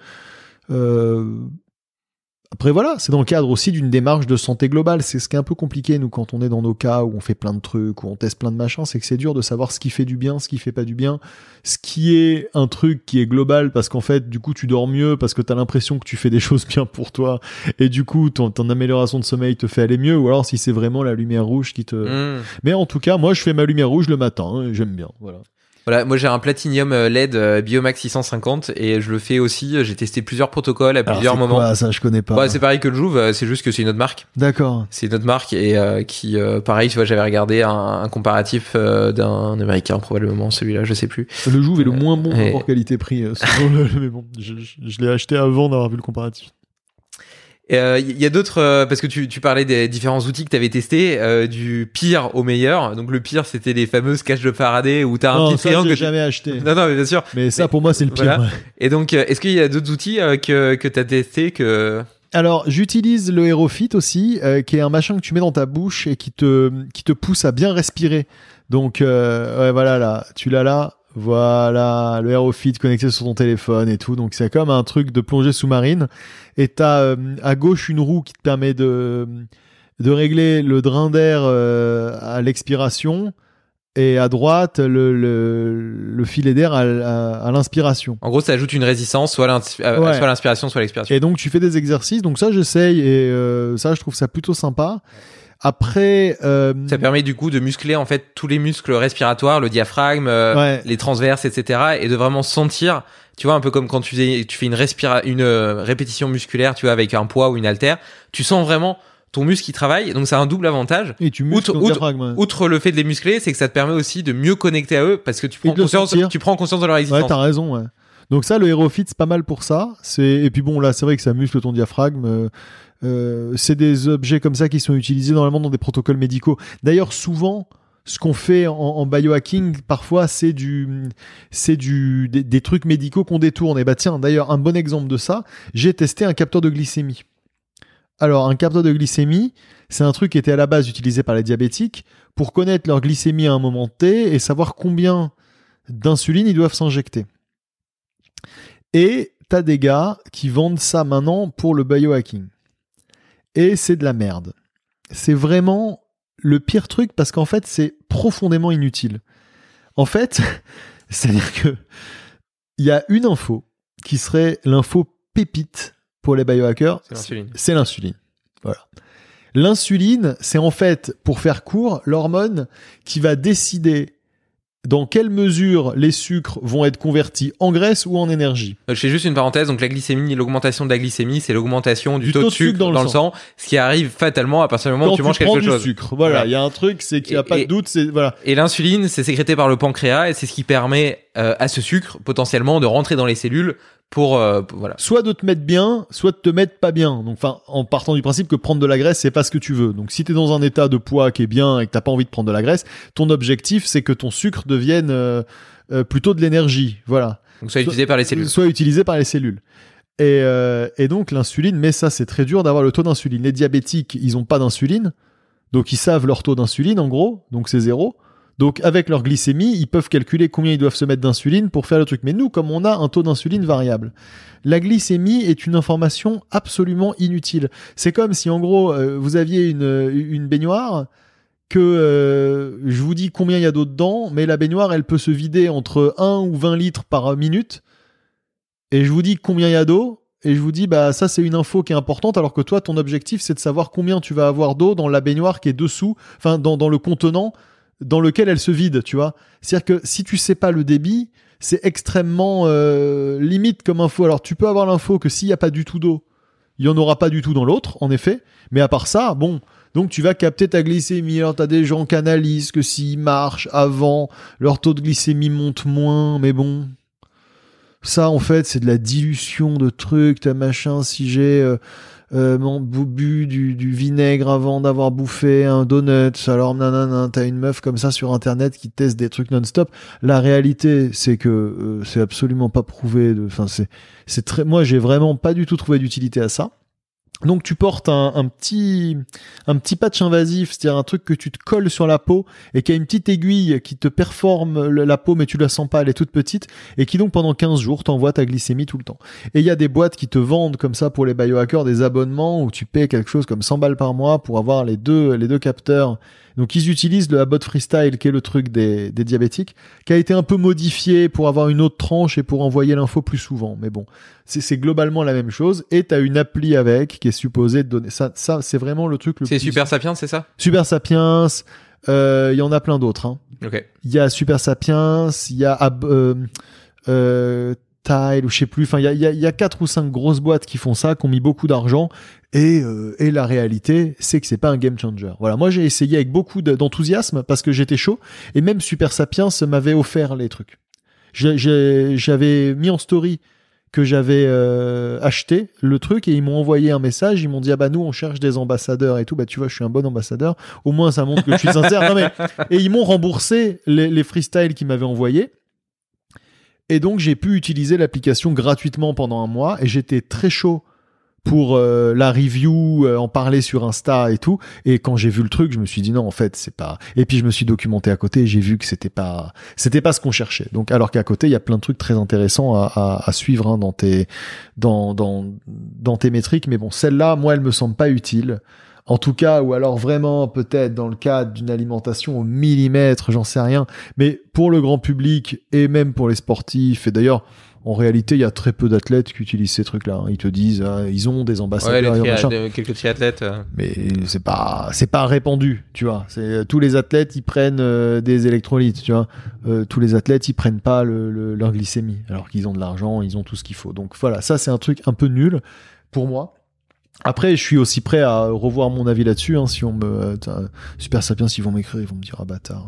Après voilà, c'est dans le cadre aussi d'une démarche de santé globale. C'est ce qui est un peu compliqué nous quand on est dans nos cas où on fait plein de trucs, où on teste plein de machins, c'est que c'est dur de savoir ce qui fait du bien, ce qui fait pas du bien, ce qui est un truc qui est global parce qu'en fait du coup tu dors mieux parce que t'as l'impression que tu fais des (laughs) choses bien pour toi et du coup ton, ton amélioration de sommeil te fait aller mieux ou alors si c'est vraiment la lumière rouge qui te. Mmh. Mais en tout cas moi je fais ma lumière rouge le matin, hein, j'aime bien. Voilà. Voilà, moi j'ai un Platinum euh, LED euh, Biomax 650 et je le fais aussi. J'ai testé plusieurs protocoles à Alors, plusieurs moments. quoi, ça, je connais pas. Ouais, c'est pareil que le Jouve, euh, c'est juste que c'est une autre marque. D'accord. C'est une autre marque et euh, qui, euh, pareil, tu vois, j'avais regardé un, un comparatif euh, d'un américain probablement, celui-là, je sais plus. Le Jouve est le moins bon et- rapport qualité-prix. euh, selon le- (laughs) mais bon, je, je- je l'ai acheté avant d'avoir vu le comparatif. Il y a d'autres, euh, parce que tu, tu parlais des différents outils que tu avais testés, euh, du pire au meilleur. Donc le pire, c'était les fameuses caches de Faraday où tu as un non, petit ça, triangle. que jamais acheté. Non, non, mais bien sûr. Mais ça, pour moi, c'est le pire. voilà. ouais. Et donc, euh, est-ce qu'il y a d'autres outils euh, que, que tu as testés que... Alors, j'utilise le Aerofit aussi, euh, qui est un machin que tu mets dans ta bouche et qui te, qui te pousse à bien respirer. Donc, euh, ouais, voilà, là, tu l'as là. Voilà, le Aerofit connecté sur ton téléphone et tout. Donc, c'est comme un truc de plongée sous-marine. Et t'as euh, à gauche une roue qui te permet de, de régler le drain d'air euh, à l'expiration. Et à droite, le, le, le filet d'air à, à- à l'inspiration. En gros, ça ajoute une résistance, soit Ouais. soit l'inspiration, soit l'expiration. Et donc tu fais des exercices, donc ça j'essaye et euh, ça je trouve ça plutôt sympa. Après, euh, Ça permet du coup de muscler en fait tous les muscles respiratoires, le diaphragme, euh, Ouais. les transverses, etc. Et de vraiment sentir, tu vois, un peu comme quand tu fais, tu fais une, respira une euh, répétition musculaire, tu vois, avec un poids ou une haltère, tu sens vraiment ton muscle qui travaille. Donc ça a un double avantage. et tu muscles outre- ton outre- diaphragme. ouais. Outre le fait de les muscler, c'est que ça te permet aussi de mieux connecter à eux parce que tu prends conscience, tu prends conscience de leur Ouais, existence. t'as raison. Ouais. Donc ça, le Aerofit, c'est pas mal pour ça. C'est et puis bon là, c'est vrai que ça muscle ton diaphragme. Euh, c'est des objets comme ça qui sont utilisés normalement dans des protocoles médicaux. D'ailleurs, souvent, ce qu'on fait en, biohacking, parfois, c'est du, c'est du, des, des trucs médicaux qu'on détourne. Et bah tiens, d'ailleurs, un bon exemple de ça, j'ai testé un capteur de glycémie. Alors, un capteur de glycémie, c'est un truc qui était à la base utilisé par les diabétiques pour connaître leur glycémie à un moment T et savoir combien d'insuline ils doivent s'injecter. Et t'as des gars qui vendent ça maintenant pour le biohacking. Et c'est de la merde. C'est vraiment le pire truc parce qu'en fait, c'est profondément inutile. En fait, (laughs) c'est-à-dire que il y a une info qui serait l'info pépite pour les biohackers, C'est l'insuline. c'est l'insuline. Voilà. L'insuline, c'est en fait, pour faire court, l'hormone qui va décider dans quelle mesure les sucres vont être convertis en graisse ou en énergie? Euh, Je fais juste une parenthèse. Donc la glycémie, l'augmentation de la glycémie, c'est l'augmentation du, Du taux, de sucre dans, le sang. ce qui arrive fatalement à partir du moment Quand où tu manges prends quelque du chose. sucre, voilà, Voilà. il y a un truc, c'est qu'il n'y a Et- pas de doute, c'est voilà. Et l'insuline, c'est sécrété par le pancréas et c'est ce qui permet euh, à ce sucre potentiellement de rentrer dans les cellules pour, euh, pour- voilà. Soit de te mettre bien, soit de te mettre pas bien. Donc, enfin, en partant du principe que prendre de la graisse, c'est pas ce que tu veux. Donc, si tu es dans un état de poids qui est bien et que t'as pas envie de prendre de la graisse, ton objectif, c'est que ton sucre devienne euh, euh, plutôt de l'énergie. Voilà. Donc soit utilisé par les cellules. soit utilisé par les cellules. Et, et donc l'insuline, mais ça c'est très dur d'avoir le taux d'insuline. Les diabétiques, ils ont pas d'insuline, donc ils savent leur taux d'insuline en gros, donc c'est zéro. Donc avec leur glycémie, ils peuvent calculer combien ils doivent se mettre d'insuline pour faire le truc. Mais nous, comme on a un taux d'insuline variable, la glycémie est une information absolument inutile. C'est comme si en gros euh, vous aviez une, une baignoire que euh, je vous dis combien il y a d'eau dedans, mais la baignoire, elle peut se vider entre 1 ou 20 litres par minute. Et je vous dis combien il y a d'eau, et je vous dis, bah ça c'est une info qui est importante, alors que toi, ton objectif, c'est de savoir combien tu vas avoir d'eau dans la baignoire qui est dessous, enfin dans, dans le contenant dans lequel elle se vide, tu vois. C'est-à-dire que si tu sais pas le débit, c'est extrêmement euh, limite comme info. Alors tu peux avoir l'info que s'il n'y a pas du tout d'eau, il y en aura pas du tout dans l'autre, en effet. Mais à part ça, bon, donc tu vas capter ta glycémie. Alors t'as des gens qui analysent que s'ils marchent avant, leur taux de glycémie monte moins, mais bon. Ça, en fait, c'est de la dilution de trucs, t'as machin. Si j'ai euh, euh, mon- bu du, du vinaigre avant d'avoir bouffé un donut, alors nanana, t'as une meuf comme ça sur internet qui teste des trucs non-stop. La réalité, c'est que euh, c'est absolument pas prouvé. Enfin, c'est c'est très. Moi, j'ai vraiment pas du tout trouvé d'utilité à ça. Donc tu portes un, petit un petit patch invasif, c'est-à-dire un truc que tu te colles sur la peau et qui a une petite aiguille qui te performe la peau mais tu la sens pas, elle est toute petite et qui donc pendant 15 jours t'envoie ta glycémie tout le temps. Et il y a des boîtes qui te vendent comme ça pour les biohackers des abonnements où tu payes quelque chose comme 100 balles par mois pour avoir les deux les deux capteurs. Donc ils utilisent le Abbott Freestyle qui est le truc des, des diabétiques qui a été un peu modifié pour avoir une autre tranche et pour envoyer l'info plus souvent. Mais bon, c'est c'est globalement la même chose. Et t'as une appli avec qui est supposée te donner ça. Ça, c'est vraiment le truc le C'est plus- Super Sapiens, c'est ça? Super Sapiens, Euh, Il y en a plein d'autres. Hein. Il y a Super Sapiens, il y a Ab- euh, euh, Tile ou je sais plus. Enfin, il y a, y, a, y a quatre ou cinq grosses boîtes qui font ça, qui ont mis beaucoup d'argent. Et, euh, et la réalité, c'est que c'est pas un game changer. Voilà, moi j'ai essayé avec beaucoup de- d'enthousiasme parce que j'étais chaud. Et même Super Sapiens m'avait offert les trucs. J'avais mis en story que j'avais euh, acheté le truc et ils m'ont envoyé un message. Ils m'ont dit ah bah nous on cherche des ambassadeurs et tout. Bah tu vois, je suis un bon ambassadeur. Au moins ça montre que je suis sincère. Mais et ils m'ont remboursé les, les freestyles qu'ils m'avaient envoyés. Et donc j'ai pu utiliser l'application gratuitement pendant un mois et j'étais très chaud pour euh, la review, euh, en parler sur Insta et tout. Et quand j'ai vu le truc, je me suis dit non, en fait, c'est pas. Et puis je me suis documenté à côté et j'ai vu que c'était pas, c'était pas ce qu'on cherchait. Donc alors qu'à côté, il y a plein de trucs très intéressants à, à, à suivre hein, dans tes, dans, dans, dans tes métriques. Mais bon, celle-là, moi, elle me semble pas utile. En tout cas, ou alors vraiment peut-être dans le cadre d'une alimentation au millimètre, j'en sais rien. Mais pour le grand public et même pour les sportifs, et d'ailleurs, en réalité, il y a très peu d'athlètes qui utilisent ces trucs-là. hein. Ils te disent, ah, ils ont des Ouais, ambassadeurs, les ils ont tri- machin. de- quelques triathlètes. euh. mais c'est pas, c'est pas répandu, tu vois. C'est tous les athlètes, ils prennent euh, des électrolytes, tu vois. Euh, tous les athlètes, ils prennent pas le, le- leur glycémie, alors qu'ils ont de l'argent, ils ont tout ce qu'il faut. Donc voilà, ça c'est un truc un peu nul pour moi. Après, je suis aussi prêt à revoir mon avis là-dessus. hein, si on me, euh, Super Sapiens, s'ils vont m'écrire, ils vont me dire ah bâtard.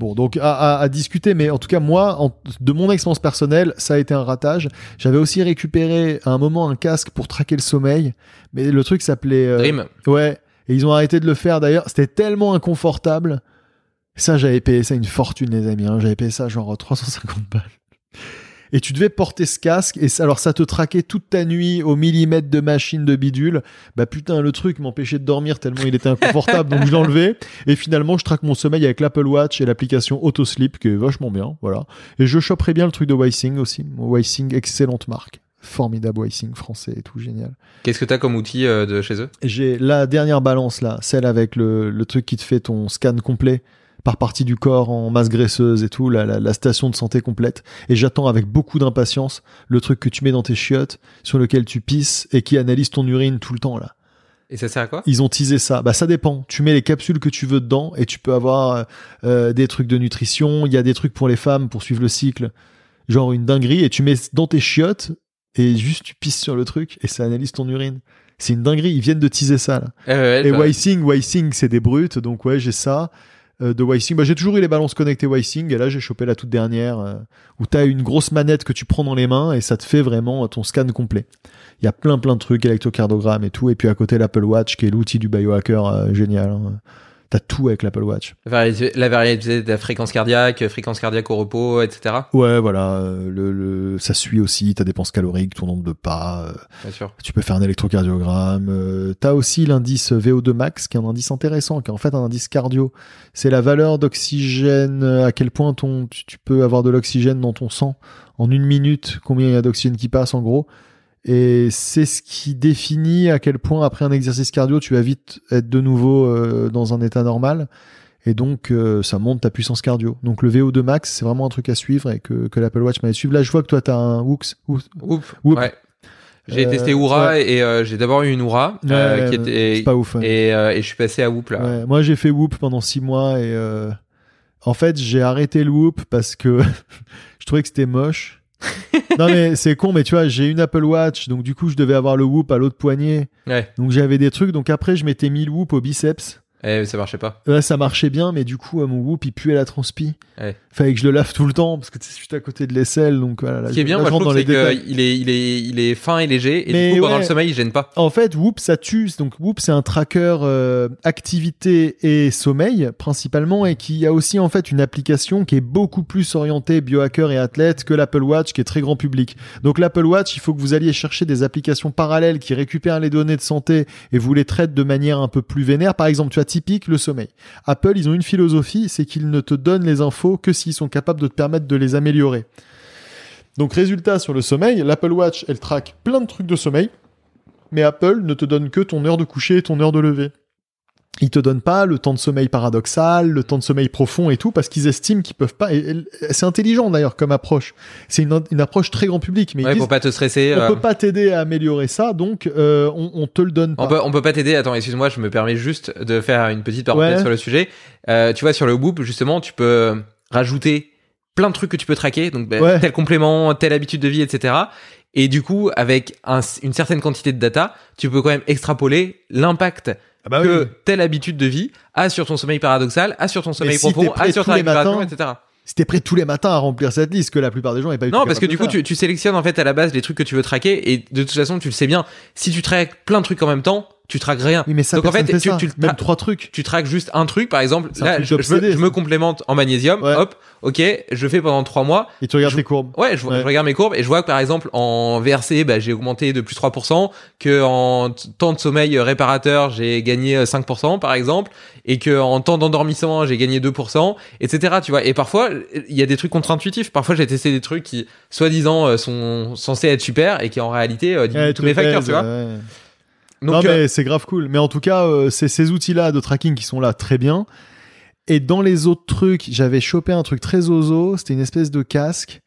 Bon, donc à, à- à discuter, mais en tout cas moi, en- de mon expérience personnelle, ça a été un ratage. J'avais aussi récupéré à un moment un casque pour traquer le sommeil, mais le truc s'appelait euh, Dream. Ouais, et ils ont arrêté de le faire d'ailleurs. C'était tellement inconfortable. Ça, j'avais payé ça une fortune, les amis. hein. J'avais payé ça genre 350 balles. Et tu devais porter ce casque, et ça- alors ça te traquait toute ta nuit au millimètre de machine de bidule. Bah putain, le truc m'empêchait de dormir tellement il était inconfortable, donc je l'enlevais. Et finalement, je traque mon sommeil avec l'Apple Watch et l'application Autosleep, qui est vachement bien, voilà. Et je choperais bien le truc de Wysing aussi. Wysing, excellente marque. Formidable Wysing français et tout, génial. Qu'est-ce que t'as comme outil euh, de chez eux? J'ai la dernière balance là, celle avec le, le truc qui te fait ton scan complet par partie du corps en masse graisseuse et tout, la, la, la station de santé complète. Et j'attends avec beaucoup d'impatience le truc que tu mets dans tes chiottes, sur lequel tu pisses et qui analyse ton urine tout le temps là. Et ça sert à quoi? Ils ont teasé ça. Bah ça dépend. Tu mets les capsules que tu veux dedans et tu peux avoir euh, des trucs de nutrition. Il y a des trucs pour les femmes pour suivre le cycle, genre une dinguerie. Et tu mets dans tes chiottes et juste tu pisses sur le truc et ça analyse ton urine. C'est une dinguerie. Ils viennent de teaser ça là. Eh ouais, Et bah, Wysing, Wysing, c'est des brutes, donc ouais, j'ai ça. Euh, de Wysing, bah, j'ai toujours eu les balances connectées Wysing, et là j'ai chopé la toute dernière, euh, où t'as une grosse manette que tu prends dans les mains, et ça te fait vraiment ton scan complet. Il y a plein plein de trucs, électrocardiogramme et tout, et puis à côté l'Apple Watch, qui est l'outil du biohacker euh, génial. hein. T'as tout avec l'Apple Watch. La variété de la fréquence cardiaque, fréquence cardiaque au repos, etc. Ouais, voilà, euh, le, le- ça suit aussi ta dépense calorique, ton nombre de pas, euh, Bien sûr. Tu peux faire un électrocardiogramme. Euh, T'as aussi l'indice VO2 max, qui est un indice intéressant, qui est en fait un indice cardio. C'est la valeur d'oxygène, à quel point ton, tu peux avoir de l'oxygène dans ton sang en une minute, combien il y a d'oxygène qui passe en gros. Et c'est ce qui définit à quel point après un exercice cardio, tu vas vite être de nouveau euh, dans un état normal. Et donc, euh, ça monte ta puissance cardio. Donc, le VO2 max, c'est vraiment un truc à suivre et que, que l'Apple Watch m'avait suivre. Là, je vois que toi, tu as un Woox. Woox- Oups. Whoop. Ouais. J'ai Euh, testé Oura ouais. et euh, j'ai d'abord eu une Oura euh, Ouais, qui était c'est pas ouf. ouais. et, et je suis passé à Whoop là. Moi j'ai fait Whoop pendant six mois et en fait j'ai arrêté le Whoop parce que (laughs) je trouvais que c'était moche. (laughs) non mais c'est con mais tu vois j'ai une Apple Watch donc du coup je devais avoir le Whoop à l'autre poignet Ouais. donc j'avais des trucs donc après je m'étais mis le Whoop au biceps Et ça marchait pas. Là, ça marchait bien, mais du coup, euh, mon whoop, il puait la transpi. Ouais. Fallait que je le lave tout le temps, parce que tu je suis à côté de l'aisselle, donc voilà. là, Ce qui est bien, moi, je trouve, c'est qu'il est, il, est, il est fin et léger, et Mais du coup, pendant ouais. le sommeil, il gêne pas. En fait, Whoop, ça tue. Donc, Whoop, c'est un tracker euh, activité et sommeil, principalement, et qui a aussi, en fait, une application qui est beaucoup plus orientée biohacker et athlète que l'Apple Watch, qui est très grand public. Donc, l'Apple Watch, il faut que vous alliez chercher des applications parallèles qui récupèrent les données de santé et vous les traitent de manière un peu plus vénère. Par exemple, tu as typique le sommeil. Apple, ils ont une philosophie, c'est qu'ils ne te donnent les infos que s'ils sont capables de te permettre de les améliorer. Donc, résultat sur le sommeil, l'Apple Watch, elle traque plein de trucs de sommeil mais Apple ne te donne que ton heure de coucher et ton heure de lever. Ils te donnent pas le temps de sommeil paradoxal, le temps de sommeil profond et tout, parce qu'ils estiment qu'ils peuvent pas. et- et C'est intelligent d'ailleurs comme approche. C'est une, une approche très grand public, mais ils Ouais, disent, pour pas te stresser. on euh, peut pas t'aider à améliorer ça, donc euh, on, on te le donne pas. On peut, on peut pas t'aider. Attends, excuse-moi, je me permets juste de faire une petite parenthèse Ouais. sur le sujet. Euh, tu vois, sur le Whoop, justement, tu peux rajouter plein de trucs que tu peux traquer. Donc, bah, Ouais. tel complément, telle habitude de vie, etc. Et du coup, avec un- une certaine quantité de data, tu peux quand même extrapoler l'impact Ah bah que oui. telle habitude de vie a sur ton sommeil paradoxal, a sur ton sommeil si profond, a sur tous ta les récupération, matins, etc. Si t'es prêt tous les matins à remplir cette liste, que la plupart des gens n'aient pas eu Non, parce que du coup, tu, tu sélectionnes en fait à la base les trucs que tu veux traquer et de toute façon, tu le sais bien. Si tu traques plein de trucs en même temps, tu traques rien. Oui, mais ça, Donc en fait, fait tu, tu même tra- trois trucs. tu traques juste un truc, par exemple, là, truc je, me, d'obsédé, je me complémente en magnésium, Ouais. hop, ok, je fais pendant trois mois. Et tu regardes Je- tes courbes. Ouais, je, Ouais. je regarde mes courbes et je vois que par exemple en VRC, bah, j'ai augmenté de plus 3%, que en temps de sommeil réparateur, j'ai gagné euh, 5% par exemple, et que en temps d'endormissement, j'ai gagné 2%, etc. Tu vois. Et parfois, il y a des trucs contre-intuitifs. Parfois, j'ai testé des trucs qui, soi-disant, euh, sont censés être super et qui en réalité euh, tous mes facteurs, tu vois. ouais. Donc, non, euh, mais c'est grave cool. Mais en tout cas, euh, c'est ces outils-là de tracking qui sont là très bien. Et dans les autres trucs, j'avais chopé un truc très ozo. C'était une espèce de casque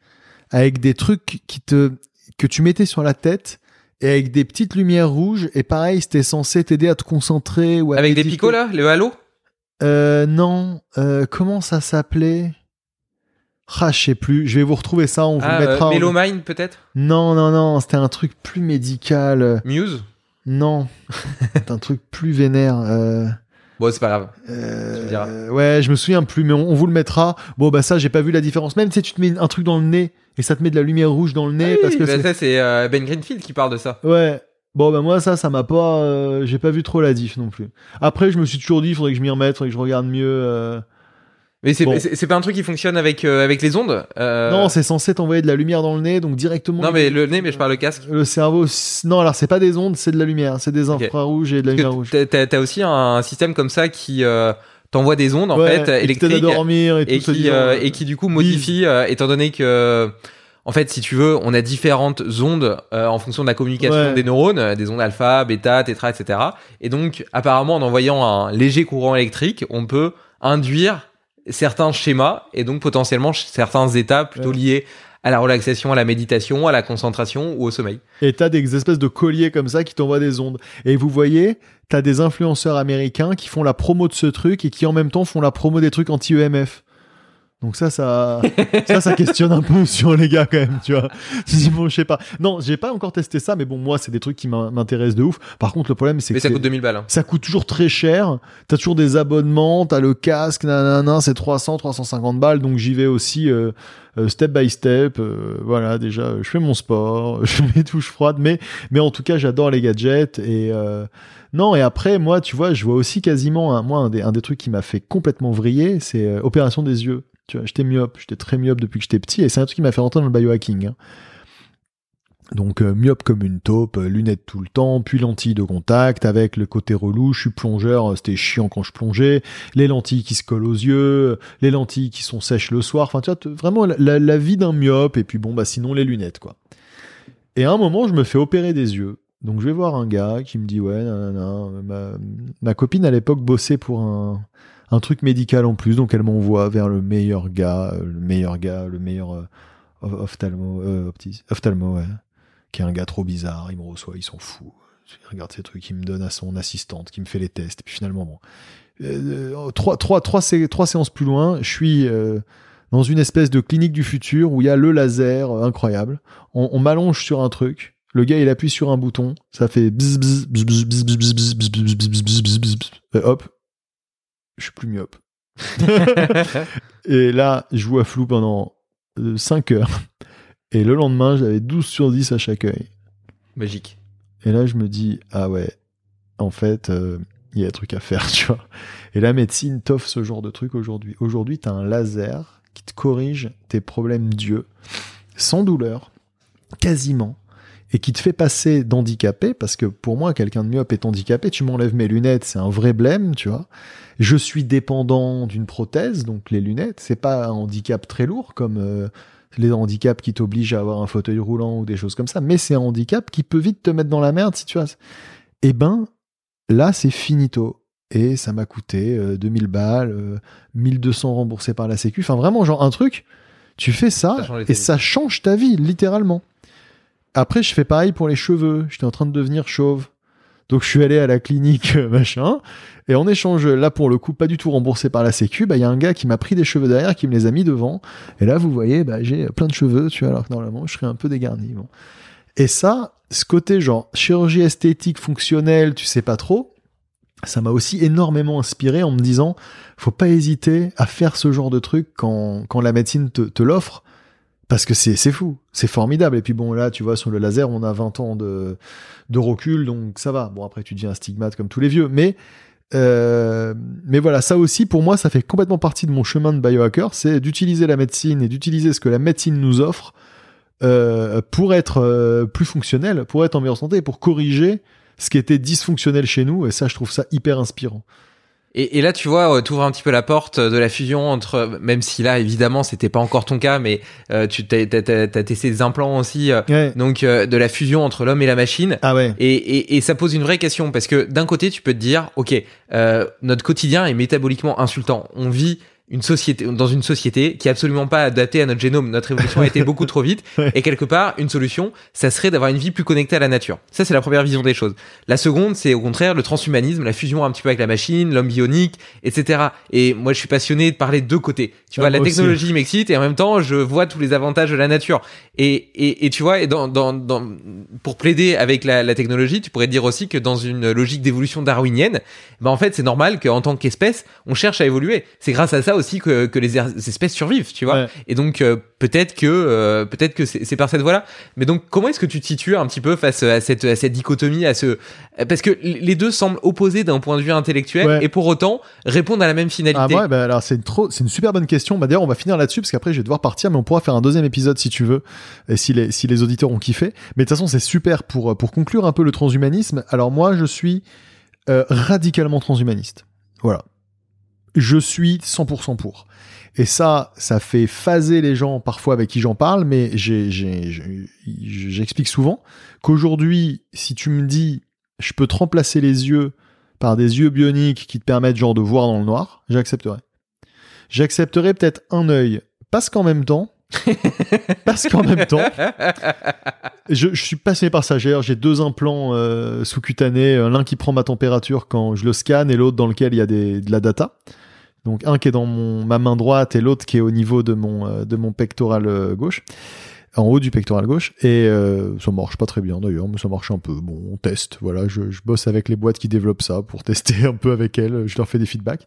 avec des trucs qui te que tu mettais sur la tête et avec des petites lumières rouges. Et pareil, c'était censé t'aider à te concentrer ou à avec des picots là, le halo? Euh, non. Euh, comment ça s'appelait? Ah, je sais plus. Je vais vous retrouver ça. On vous Ah, mettra. euh, en- peut-être? Non, non, non. C'était un truc plus médical. Muse? Non. (laughs) C'est un truc plus vénère. Euh... Bon, c'est pas grave. Euh, ouais, je me souviens plus, mais on, on vous le mettra. Bon, bah ça, j'ai pas vu la différence. Même si tu te mets un truc dans le nez et ça te met de la lumière rouge dans le nez, Ah oui, parce que bah, c'est- ça c'est euh, Ben Greenfield qui parle de ça. ouais. Bon, bah moi ça, ça m'a pas, euh, j'ai pas vu trop la diff non plus. Après, je me suis toujours dit, il faudrait que je m'y remette, faudrait que je regarde mieux. Euh. Mais c'est Bon. pas un truc qui fonctionne avec euh, avec les ondes. euh, Non, c'est censé t'envoyer de la lumière dans le nez, donc directement. non mais le nez, mais je parle le casque. Le cerveau, non, alors c'est pas des ondes, c'est de la lumière, c'est des infrarouges et de la lumière rouge. t'as- aussi un système comme ça qui euh, t'envoie des ondes en Ouais, fait et électriques dormir et, et tout, qui euh, euh, et qui du coup modifie euh, étant donné que en fait si tu veux on a différentes ondes euh, en fonction de la communication Ouais. des neurones euh, des ondes alpha bêta tétra etc et donc apparemment en envoyant un léger courant électrique on peut induire certains schémas et donc potentiellement certains états plutôt Ouais. liés à la relaxation à la méditation à la concentration ou au sommeil Et t'as des espèces de colliers comme ça qui t'envoient des ondes. Et vous voyez, t'as des influenceurs américains qui font la promo de ce truc et qui en même temps font la promo des trucs anti-EMF. Donc ça, ça, (laughs) ça, ça questionne un peu sur les gars quand même, tu vois. Dis bon, je sais pas. Non, j'ai pas encore testé ça, mais bon, moi, c'est des trucs qui m'in- m'intéressent de ouf. Par contre, le problème, c'est mais que ça coûte 2000 balles hein. ça coûte toujours très cher. T'as toujours des abonnements, t'as le casque, nanana, c'est 300, 350 balles. Donc j'y vais aussi euh, euh, step by step. euh, voilà, déjà, je fais mon sport, (laughs) je fais mes touches froides, mais mais en tout cas, j'adore les gadgets et euh, non. Et après, moi, tu vois, je vois aussi quasiment un, moi un des, un des trucs qui m'a fait complètement vriller, c'est euh, opération des yeux. Tu vois, j'étais myope, j'étais très myope depuis que j'étais petit et c'est un truc qui m'a fait rentrer dans le biohacking. hein. Donc euh, myope comme une taupe, euh, lunettes tout le temps, puis lentilles de contact avec le côté relou. Je suis plongeur, euh, c'était chiant quand je plongeais. Les lentilles qui se collent aux yeux, les lentilles qui sont sèches le soir. Enfin, tu vois, vraiment la, vie d'un myope. Et puis bon, bah sinon les lunettes quoi. Et à un moment, je me fais opérer des yeux. Donc je vais voir un gars qui me dit ouais, nanana, ma copine à l'époque bossait pour un, un truc médical en plus, donc elle m'envoie vers le meilleur gars, euh, le meilleur gars, le meilleur euh, oph- ophtalmo, euh, ophtalmo, qui est un gars trop bizarre, il me reçoit, il s'en fout. Il regarde ces trucs, il me donne à son assistante, qui me fait les tests. Puis finalement, bon, euh, trois, trois, trois, sé- séances plus loin, je suis euh, dans une espèce de clinique du futur où il y a le laser euh, incroyable. On, on m'allonge sur un truc. Le gars, il appuie sur un bouton, ça fait bzz, bzz, bzz, bzz, bzz, bzz, bzz, bzz, bzz. Et hop, je suis plus myope. (laughs) Et là, je vois flou pendant 5 heures. Et le lendemain, j'avais 12 sur 10 à chaque œil. magique Et là, je me dis, ah ouais, en fait, euh, il y a un truc à faire, (laughs) tu vois. Et la médecine t'offre ce genre de truc aujourd'hui. Aujourd'hui, tu as un laser qui te corrige tes problèmes d'yeux, sans douleur, quasiment, et qui te fait passer d'handicapé, parce que pour moi, quelqu'un de myope est handicapé, tu m'enlèves mes lunettes, c'est un vrai blême, tu vois. Je suis dépendant d'une prothèse, donc les lunettes, c'est pas un handicap très lourd comme euh, les handicaps qui t'obligent à avoir un fauteuil roulant ou des choses comme ça, mais c'est un handicap qui peut vite te mettre dans la merde si tu as. Eh ben, là, c'est finito. et ça m'a coûté euh, 2000 balles, euh, 1200 remboursés par la Sécu. Enfin, vraiment, genre un truc, tu fais ça, et ça change ta vie, littéralement. Après, je fais pareil pour les cheveux. J'étais en train de devenir chauve. Donc, je suis allé à la clinique, (laughs) machin. Et en échange, là, pour le coup, pas du tout remboursé par la Sécu, bah, il y a un gars qui m'a pris des cheveux derrière, qui me les a mis devant. Et là, vous voyez, bah, j'ai plein de cheveux, tu vois, alors que normalement, je serais un peu dégarni. Bon. Et ça, ce côté genre chirurgie esthétique fonctionnelle, tu sais pas trop, ça m'a aussi énormément inspiré en me disant, faut pas hésiter à faire ce genre de truc quand, quand la médecine te l'offre, parce que c'est fou, c'est formidable. Et puis bon, là, tu vois, sur le laser, on a 20 ans de, recul, donc ça va. Bon, après, tu deviens un stigmate comme tous les vieux, mais euh, mais voilà, ça aussi, pour moi, ça fait complètement partie de mon chemin de biohacker, c'est d'utiliser la médecine et d'utiliser ce que la médecine nous offre euh, pour être euh, plus fonctionnel, pour être en meilleure santé, pour corriger ce qui était dysfonctionnel chez nous. Et ça, je trouve ça hyper inspirant. Et, et là, tu vois, tu ouvres un petit peu la porte de la fusion entre, même si là, évidemment, c'était pas encore ton cas, mais euh, tu t'as, t'as, t'as- t'as testé des implants aussi, euh, Ouais. donc euh, de la fusion entre l'homme et la machine. Ah ouais. Et, et, et ça pose une vraie question parce que d'un côté, tu peux te dire, ok, euh, notre quotidien est métaboliquement insultant. On vit une société dans une société qui est absolument pas adaptée à notre génome. Notre évolution a été (laughs) beaucoup trop vite. Ouais. Et quelque part, une solution, ça serait d'avoir une vie plus connectée à la nature. Ça, c'est la première vision des choses. La seconde, c'est au contraire le transhumanisme, la fusion un petit peu avec la machine, l'homme bionique, etc. Et moi, je suis passionné de parler de deux côtés. Tu Ah, vois, la technologie m'excite et en même temps, je vois tous les avantages de la nature. Et, et, et tu vois, et dans, dans, dans, pour plaider avec la, la technologie, tu pourrais dire aussi que dans une logique d'évolution darwinienne, ben en fait, c'est normal qu'en tant qu'espèce, on cherche à évoluer. C'est grâce à ça aussi que, que les er- espèces survivent, tu vois. Ouais. Et donc euh, peut-être que euh, peut-être que c'est c'est par cette voie-là. Mais donc comment est-ce que tu te situes un petit peu face à cette à cette dichotomie, à ce parce que les deux semblent opposés d'un point de vue intellectuel Ouais. et pour autant répondent à la même finalité. Ah ouais, bah alors c'est une trop, c'est une super bonne question. Bah d'ailleurs, on va finir là-dessus parce qu'après je vais devoir partir, mais on pourra faire un deuxième épisode si tu veux, et si les si les auditeurs ont kiffé. Mais de toute façon, c'est super pour pour conclure un peu le transhumanisme. Alors moi, je suis euh, radicalement transhumaniste. Voilà, je suis 100% pour. Et ça, ça fait phaser les gens parfois avec qui j'en parle, mais j'explique souvent qu'aujourd'hui, si tu me dis, je peux te remplacer les yeux par des yeux bioniques qui te permettent genre de voir dans le noir, j'accepterais. J'accepterais peut-être un œil, parce qu'en même temps, (laughs) parce qu'en même temps, je, je suis passionné par ça. J'ai j'ai deux implants euh, sous-cutanés, euh, l'un qui prend ma température quand je le scanne et l'autre dans lequel il y a des, de la data. Donc un qui est dans mon, ma main droite et l'autre qui est au niveau de mon, euh, de mon pectoral euh, gauche, en haut du pectoral gauche. Et euh, ça marche pas très bien d'ailleurs, mais ça marche un peu. Bon, on teste. Voilà, je, je bosse avec les boîtes qui développent ça pour tester (laughs) un peu avec elles. Je leur fais des feedbacks.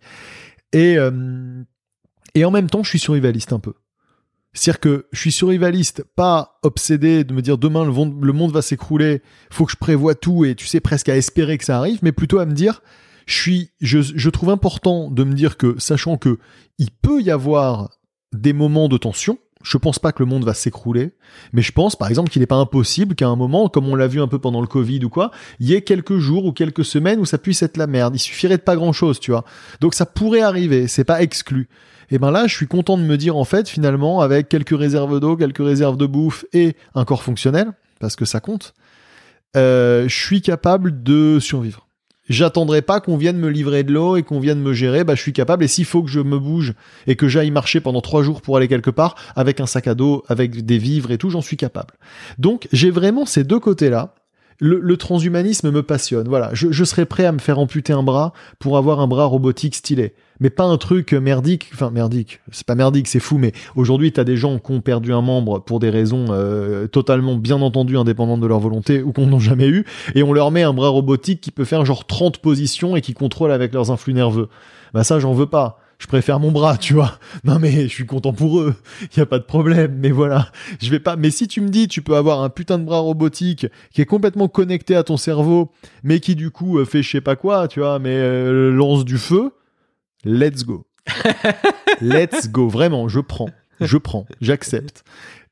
Et, euh, et en même temps, je suis survivaliste un peu. C'est-à-dire que je suis survivaliste, pas obsédé de me dire demain le monde, va s'écrouler, faut que je prévoie tout et tu sais presque à espérer que ça arrive, mais plutôt à me dire, je suis, je, je trouve important de me dire que, sachant que il peut y avoir des moments de tension, je pense pas que le monde va s'écrouler, mais je pense par exemple qu'il n'est pas impossible qu'à un moment, comme on l'a vu un peu pendant le Covid ou quoi, il y ait quelques jours ou quelques semaines où ça puisse être la merde. Il suffirait de pas grand chose, tu vois. Donc ça pourrait arriver, c'est pas exclu. Et ben là, je suis content de me dire en fait, finalement, avec quelques réserves d'eau, quelques réserves de bouffe et un corps fonctionnel, parce que ça compte, euh, je suis capable de survivre. J'attendrai pas qu'on vienne me livrer de l'eau et qu'on vienne me gérer, bah je suis capable. Et s'il faut que je me bouge et que j'aille marcher pendant trois jours pour aller quelque part, avec un sac à dos, avec des vivres et tout, j'en suis capable. Donc j'ai vraiment ces deux côtés-là. Le, le transhumanisme me passionne. Voilà, je, je serais prêt à me faire amputer un bras pour avoir un bras robotique stylé mais pas un truc merdique. Enfin, merdique, c'est pas merdique, c'est fou, mais aujourd'hui, t'as des gens qui ont perdu un membre pour des raisons euh, totalement bien entendues indépendantes de leur volonté ou qu'on n'ont jamais eu, et on leur met un bras robotique qui peut faire genre 30 positions et qui contrôle avec leurs influx nerveux. Bah ça, j'en veux pas. Je préfère mon bras, tu vois. Non mais je suis content pour eux. Il (laughs) y a pas de problème, mais voilà. Je vais pas mais si tu me dis tu peux avoir un putain de bras robotique qui est complètement connecté à ton cerveau mais qui du coup euh, fait je sais pas quoi, tu vois, mais euh, lance du feu, let's go. (laughs) let's go, vraiment, je prends. Je prends, j'accepte.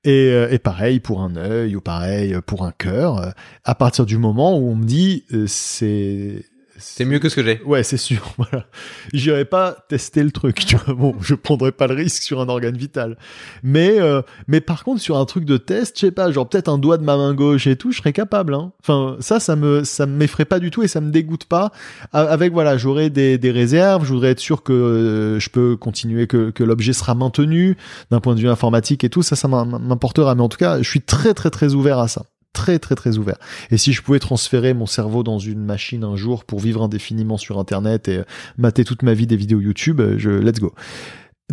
Et, euh, et pareil pour un œil ou pareil pour un cœur. À partir du moment où on me dit c'est C'est mieux que ce que j'ai. Ouais, c'est sûr. (laughs) Voilà. J'irai pas tester le truc. Tu vois. Bon, je prendrai pas le risque sur un organe vital. Mais, euh, mais par contre, sur un truc de test, je sais pas, genre peut-être un doigt de ma main gauche et tout, je serais capable. Hein. Enfin, ça, ça me, ça m'effraie pas du tout et ça me dégoûte pas. Avec voilà, j'aurai des, des réserves. Je voudrais être sûr que euh, je peux continuer, que, que l'objet sera maintenu d'un point de vue informatique et tout. Ça, ça m'im- m'importera. Mais en tout cas, je suis très, très, très ouvert à ça. Très, très, très ouvert. Et si je pouvais transférer mon cerveau dans une machine un jour pour vivre indéfiniment sur Internet et mater toute ma vie des vidéos YouTube, euh, je let's go.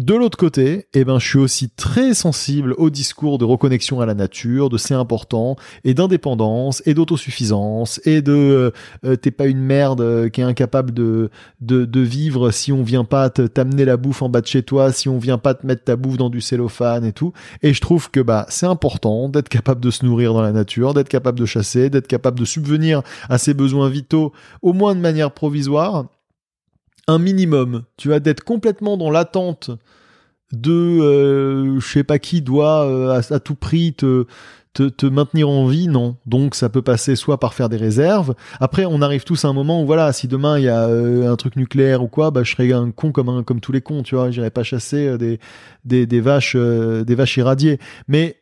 De l'autre côté, eh ben, je suis aussi très sensible au discours de reconnexion à la nature, de c'est important, et d'indépendance, et d'autosuffisance, et de euh, euh, t'es pas une merde euh, qui est incapable de, de, vivre si on vient pas t'amener la bouffe en bas de chez toi, si on vient pas te mettre ta bouffe dans du cellophane et tout. Et je trouve que bah c'est important d'être capable de se nourrir dans la nature, d'être capable de chasser, d'être capable de subvenir à ses besoins vitaux, au moins de manière provisoire un minimum, tu vois, d'être complètement dans l'attente de euh, je sais pas qui doit euh, à, tout prix te, te, te maintenir en vie, non. Donc ça peut passer soit par faire des réserves. Après, on arrive tous à un moment où voilà, si demain il y a euh, un truc nucléaire ou quoi, bah je serais un con comme un, comme tous les cons, tu vois. J'irais pas chasser euh, des, des, des vaches des vaches irradiées. Mais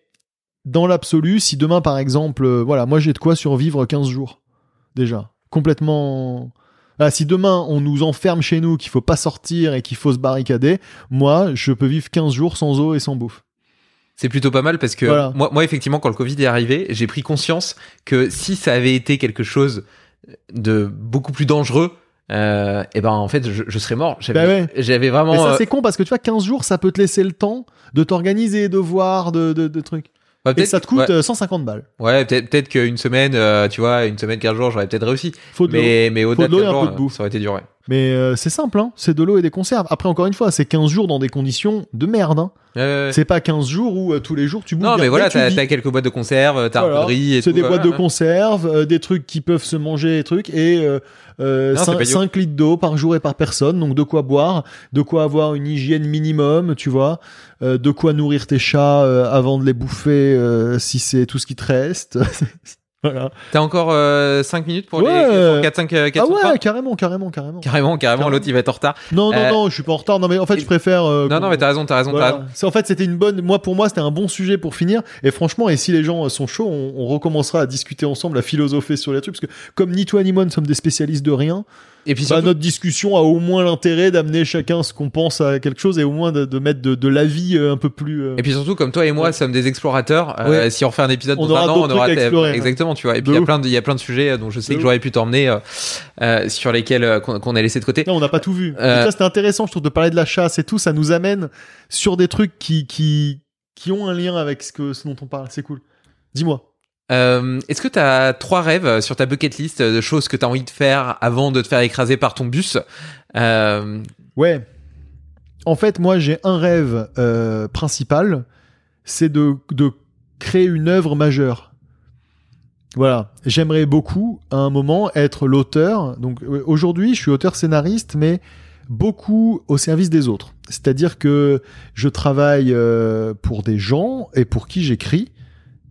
dans l'absolu, si demain par exemple, voilà, moi j'ai de quoi survivre 15 jours déjà, complètement. Voilà, si demain on nous enferme chez nous, qu'il faut pas sortir et qu'il faut se barricader, moi je peux vivre 15 jours sans eau et sans bouffe. C'est plutôt pas mal parce que Voilà. moi, moi, effectivement, quand le Covid est arrivé, j'ai pris conscience que si ça avait été quelque chose de beaucoup plus dangereux, euh, et ben en fait, je, je serais mort. J'avais, Bah ouais. vraiment. Mais ça euh, c'est con parce que tu vois 15 jours ça peut te laisser le temps de t'organiser, de voir, de, de, de trucs. Bah, Et ça te coûte Ouais, euh, 150 balles. ouais, peut-être, peut-être qu'une semaine, euh, tu vois, une semaine, 15 jours, j'aurais peut-être réussi. Faut de. Mais, mais au-delà de de et un 15 peu jours, de bouffe. ça aurait été dur. ouais. Mais euh, c'est simple, hein. c'est de l'eau et des conserves. Après encore une fois, c'est 15 jours dans des conditions de merde. Hein. Ouais. C'est pas 15 jours où euh, tous les jours tu bouges. Non, mais voilà, t'as, t'as quelques boîtes de conserve, t'as un peu Voilà. de riz et C'est tout, des boîtes de conserve, euh, des trucs qui peuvent se manger, des trucs, et euh, euh, Non, c'est 5, pas idiot. litres d'eau par jour et par personne, donc de quoi boire, de quoi avoir une hygiène minimum, tu vois, euh, de quoi nourrir tes chats euh, avant de les bouffer euh, si c'est tout ce qui te reste. (laughs) voilà. T'as encore 5 minutes pour Ouais. les 4, 5, 4, ah ouais, carrément, carrément, carrément. Carrément, carrément, l'autre il va être en retard. Non, non, Euh, non, je suis pas en retard. Non, mais en fait, je préfère. euh, Non, non, mais t'as raison, t'as raison, t'as Voilà. raison. C'est en fait c'était une bonne. Moi pour moi c'était un bon sujet pour finir. Et franchement et si les gens euh, sont chauds, on, on recommencera à discuter ensemble, à philosopher sur les trucs parce que comme ni toi ni moi ne sommes des spécialistes de rien, Et puis bah, surtout, notre discussion a au moins l'intérêt d'amener chacun ce qu'on pense à quelque chose et au moins de, de mettre de, de l'avis euh, un peu plus. euh, Et puis surtout, comme toi et moi Ouais. sommes des explorateurs, euh, Ouais. si on refait un épisode On dans aura un an, on aura à explorer, hein. exactement, tu vois. Et puis il y a plein de, il y a plein de sujets dont je sais De que j'aurais pu t'emmener, euh, sur lesquels qu'on qu'on a laissé de côté. Non, on n'a pas tout vu. Ça, c'était intéressant, je trouve, de parler de la chasse et tout. Ça nous amène sur des trucs qui, qui, qui ont un lien avec ce, que, ce dont on parle. C'est cool. Dis-moi. Euh, Est-ce que t'as trois rêves euh, sur ta bucket list euh, de choses que t'as envie de faire avant de te faire écraser par ton bus Ouais. En fait, moi, j'ai un rêve principal, c'est de, de créer une œuvre majeure. Voilà. J'aimerais beaucoup, à un moment, être l'auteur. Donc, aujourd'hui, je suis auteur-scénariste, mais beaucoup au service des autres. C'est-à-dire que je travaille pour des gens et pour qui j'écris,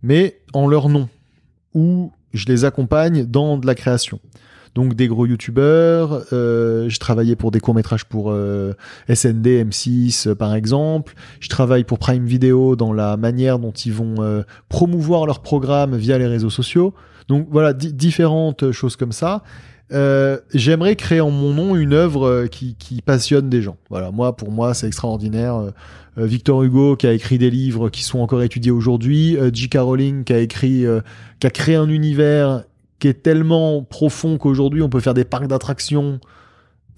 mais en leur nom, ou je les accompagne dans de la création. Donc des gros youtubeurs, euh, je travaillais pour des courts-métrages pour euh, SND, M6 euh, par exemple, je travaille pour Prime Video dans la manière dont ils vont euh, promouvoir leur programme via les réseaux sociaux. Donc voilà, di- différentes choses comme ça. Euh, J'aimerais créer en mon nom une œuvre euh, qui, passionne des gens. Voilà, moi pour moi c'est extraordinaire. Euh, Victor Hugo qui a écrit des livres qui sont encore étudiés aujourd'hui, J.K. Rowling qui a écrit, qui a créé un univers qui est tellement profond qu'aujourd'hui on peut faire des parcs d'attractions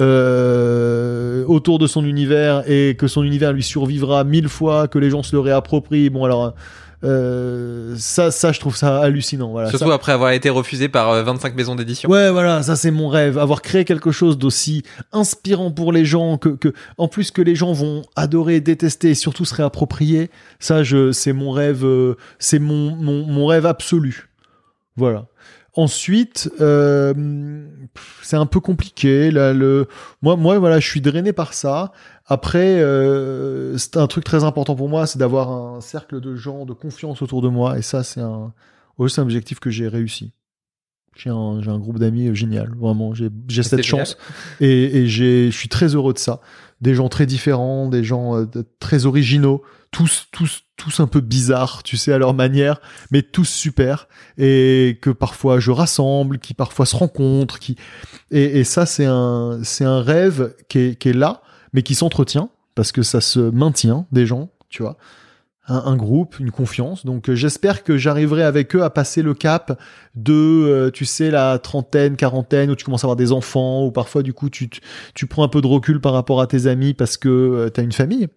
autour de son univers et que son univers lui survivra mille fois, que les gens se le réapproprient. Bon alors euh, ça, ça je trouve ça hallucinant. Voilà, Surtout ça- après avoir été refusé par euh, 25 maisons d'édition. Ouais, voilà, ça c'est mon rêve, avoir créé quelque chose d'aussi inspirant pour les gens que, que, en plus que les gens vont adorer, détester et surtout se réapproprier. Ça, je, c'est mon rêve, euh, c'est mon, mon, mon rêve absolu. Voilà. Ensuite, euh, c'est un peu compliqué. Là, le, moi, moi, voilà, je suis drainé par ça. Après, euh, c'est un truc très important pour moi, c'est d'avoir un cercle de gens de confiance autour de moi. Et ça, c'est un, ouais, c'est un objectif que j'ai réussi. J'ai un, un groupe d'amis génial, vraiment. J'ai, cette génial. chance et, je suis très heureux de ça. Des gens très différents, des gens euh, de- très originaux, tous, tous, tous un peu bizarres, tu sais, à leur manière, mais tous super. Et que parfois je rassemble, qui parfois se rencontrent, qui et, ça c'est un, c'est un rêve qui est, qui est là, mais qui s'entretient parce que ça se maintient des gens, tu vois. Un, groupe, une confiance. Donc euh, j'espère que j'arriverai avec eux à passer le cap de, euh, tu sais, la trentaine, quarantaine, où tu commences à avoir des enfants, ou parfois du coup tu, tu, prends un peu de recul par rapport à tes amis parce que tu as une famille.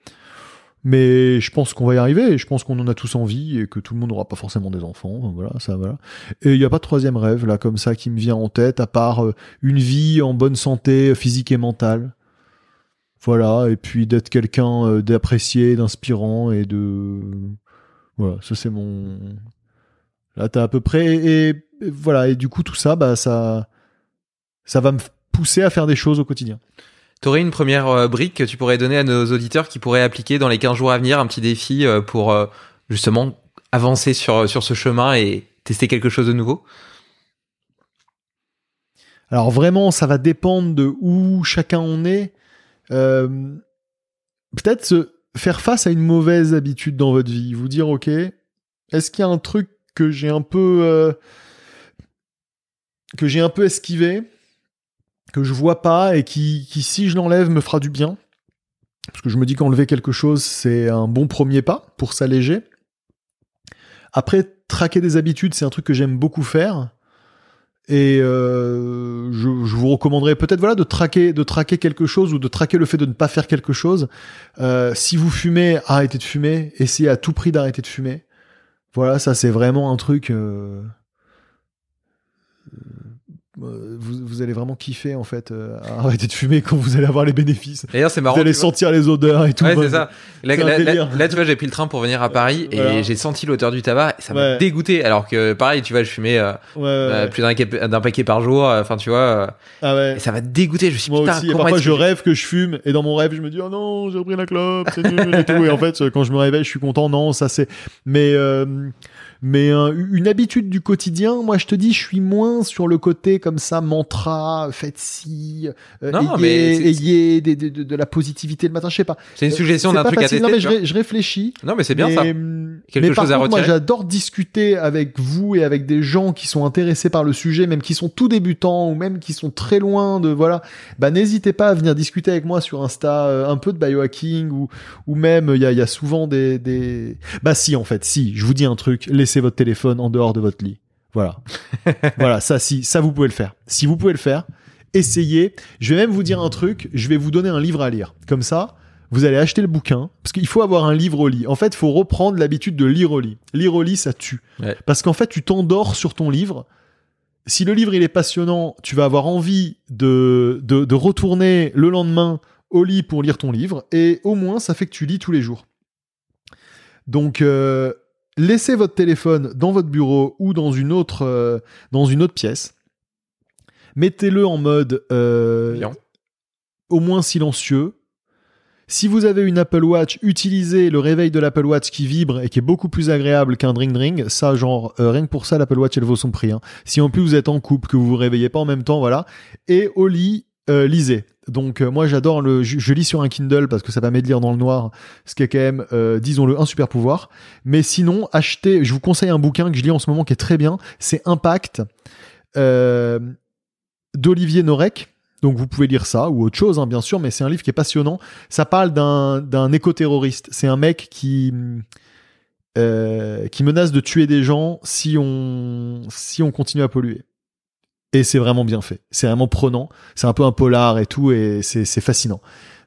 Mais je pense qu'on va y arriver, et je pense qu'on en a tous envie, et que tout le monde n'aura pas forcément des enfants, voilà, ça, voilà. Et il n'y a pas de troisième rêve, là, comme ça, qui me vient en tête, à part euh, une vie en bonne santé euh, physique et mentale. Voilà, et puis d'être quelqu'un euh, d'apprécié, d'inspirant, et de... Voilà, ça c'est mon... Là, t'as à peu près... Et, et voilà, et du coup, tout ça, bah, ça... Ça va me pousser à faire des choses au quotidien. T'aurais une première euh, brique que tu pourrais donner à nos auditeurs qui pourraient appliquer dans les 15 jours à venir, un petit défi euh, pour euh, justement avancer sur, sur ce chemin et tester quelque chose de nouveau? Alors vraiment, ça va dépendre de où chacun en est. Peut-être faire face à une mauvaise habitude dans votre vie. Vous dire, ok, est-ce qu'il y a un truc que j'ai un peu que j'ai un peu esquivé, que je vois pas et qui, qui si je l'enlève me fera du bien. Parce que je me dis qu'enlever quelque chose, c'est un bon premier pas pour s'alléger. Après, traquer des habitudes, c'est un truc que j'aime beaucoup faire. Et euh, je, vous recommanderais peut-être voilà de traquer de traquer quelque chose ou de traquer le fait de ne pas faire quelque chose. Euh, si vous fumez, arrêtez de fumer. Essayez à tout prix d'arrêter de fumer. Voilà, ça c'est vraiment un truc. euh, vous, vous allez vraiment kiffer en fait euh, à arrêter de fumer quand vous allez avoir les bénéfices. D'ailleurs, c'est marrant. vous allez vois. sentir les odeurs et tout. Ouais, c'est ça. Là, tu vois, j'ai pris le train pour venir à Paris et Voilà. j'ai senti l'odeur du tabac et ça m'a Ouais. dégoûté. Alors que, pareil, tu vois, je fumais euh, Ouais, euh, plus d'un paquet, d'un paquet par jour. euh, Enfin, tu vois, euh, Ah et ça m'a dégoûté. Je me suis Moi aussi, et parfois je rêve que je fume, et dans mon rêve je me dis oh non j'ai repris la clope, c'est nul et tout. Et en (laughs) fait quand je me réveille je suis content, non ça c'est. Mais euh, mais euh, une habitude du quotidien, moi je te dis je suis moins sur le côté comme ça mantra, faites ci, euh, Non, ayez, mais ayez des- des- de, de la positivité le matin, je sais pas. C'est une suggestion C'est d'un truc à facile. tester. Non mais je, vois. ré- je réfléchis. Non, mais c'est bien mais, ça. hum, Quelque mais par chose à contre, moi, j'adore discuter avec vous et avec des gens qui sont intéressés par le sujet, même qui sont tout débutants ou même qui sont très loin de voilà. Bah n'hésitez pas à venir discuter avec moi sur Insta euh, un peu de biohacking ou ou même il y a, y a souvent des des. Bah si en fait, si. Je vous dis un truc, laissez votre téléphone en dehors de votre lit. Voilà. (laughs) voilà, ça si, ça vous pouvez le faire. Si vous pouvez le faire, essayez. Je vais même vous dire un truc, je vais vous donner un livre à lire. Comme ça, vous allez acheter le bouquin, parce qu'il faut avoir un livre au lit. En fait, il faut reprendre l'habitude de lire au lit. Lire au lit, ça tue. Ouais. Parce qu'en fait, tu t'endors sur ton livre. Si le livre il est passionnant, tu vas avoir envie de, de, de retourner le lendemain au lit pour lire ton livre, et au moins ça fait que tu lis tous les jours. Donc euh, laissez votre téléphone dans votre bureau ou dans une autre, euh, dans une autre pièce. Mettez-le en mode euh, au moins silencieux. Si vous avez une Apple Watch, utilisez le réveil de l'Apple Watch qui vibre et qui est beaucoup plus agréable qu'un Ring Ring. Ça, genre, euh, rien que pour ça, l'Apple Watch, elle vaut son prix. hein. Si en plus vous êtes en couple, que vous vous réveillez pas en même temps, voilà. Et au lit, lisez. Donc euh, moi j'adore le, je, lis sur un Kindle parce que ça permet de lire dans le noir, ce qui est quand même, euh, disons-le, un super pouvoir. Mais sinon, achetez, je vous conseille un bouquin que je lis en ce moment qui est très bien, c'est Impact euh, d'Olivier Norek. Donc vous pouvez lire ça ou autre chose, hein, bien sûr, mais c'est un livre qui est passionnant. Ça parle d'un d'un éco-terroriste. C'est un mec qui qui menace de tuer des gens si on si on continue à polluer. Et c'est vraiment bien fait. C'est vraiment prenant. C'est un peu un polar et tout, et c'est fascinant.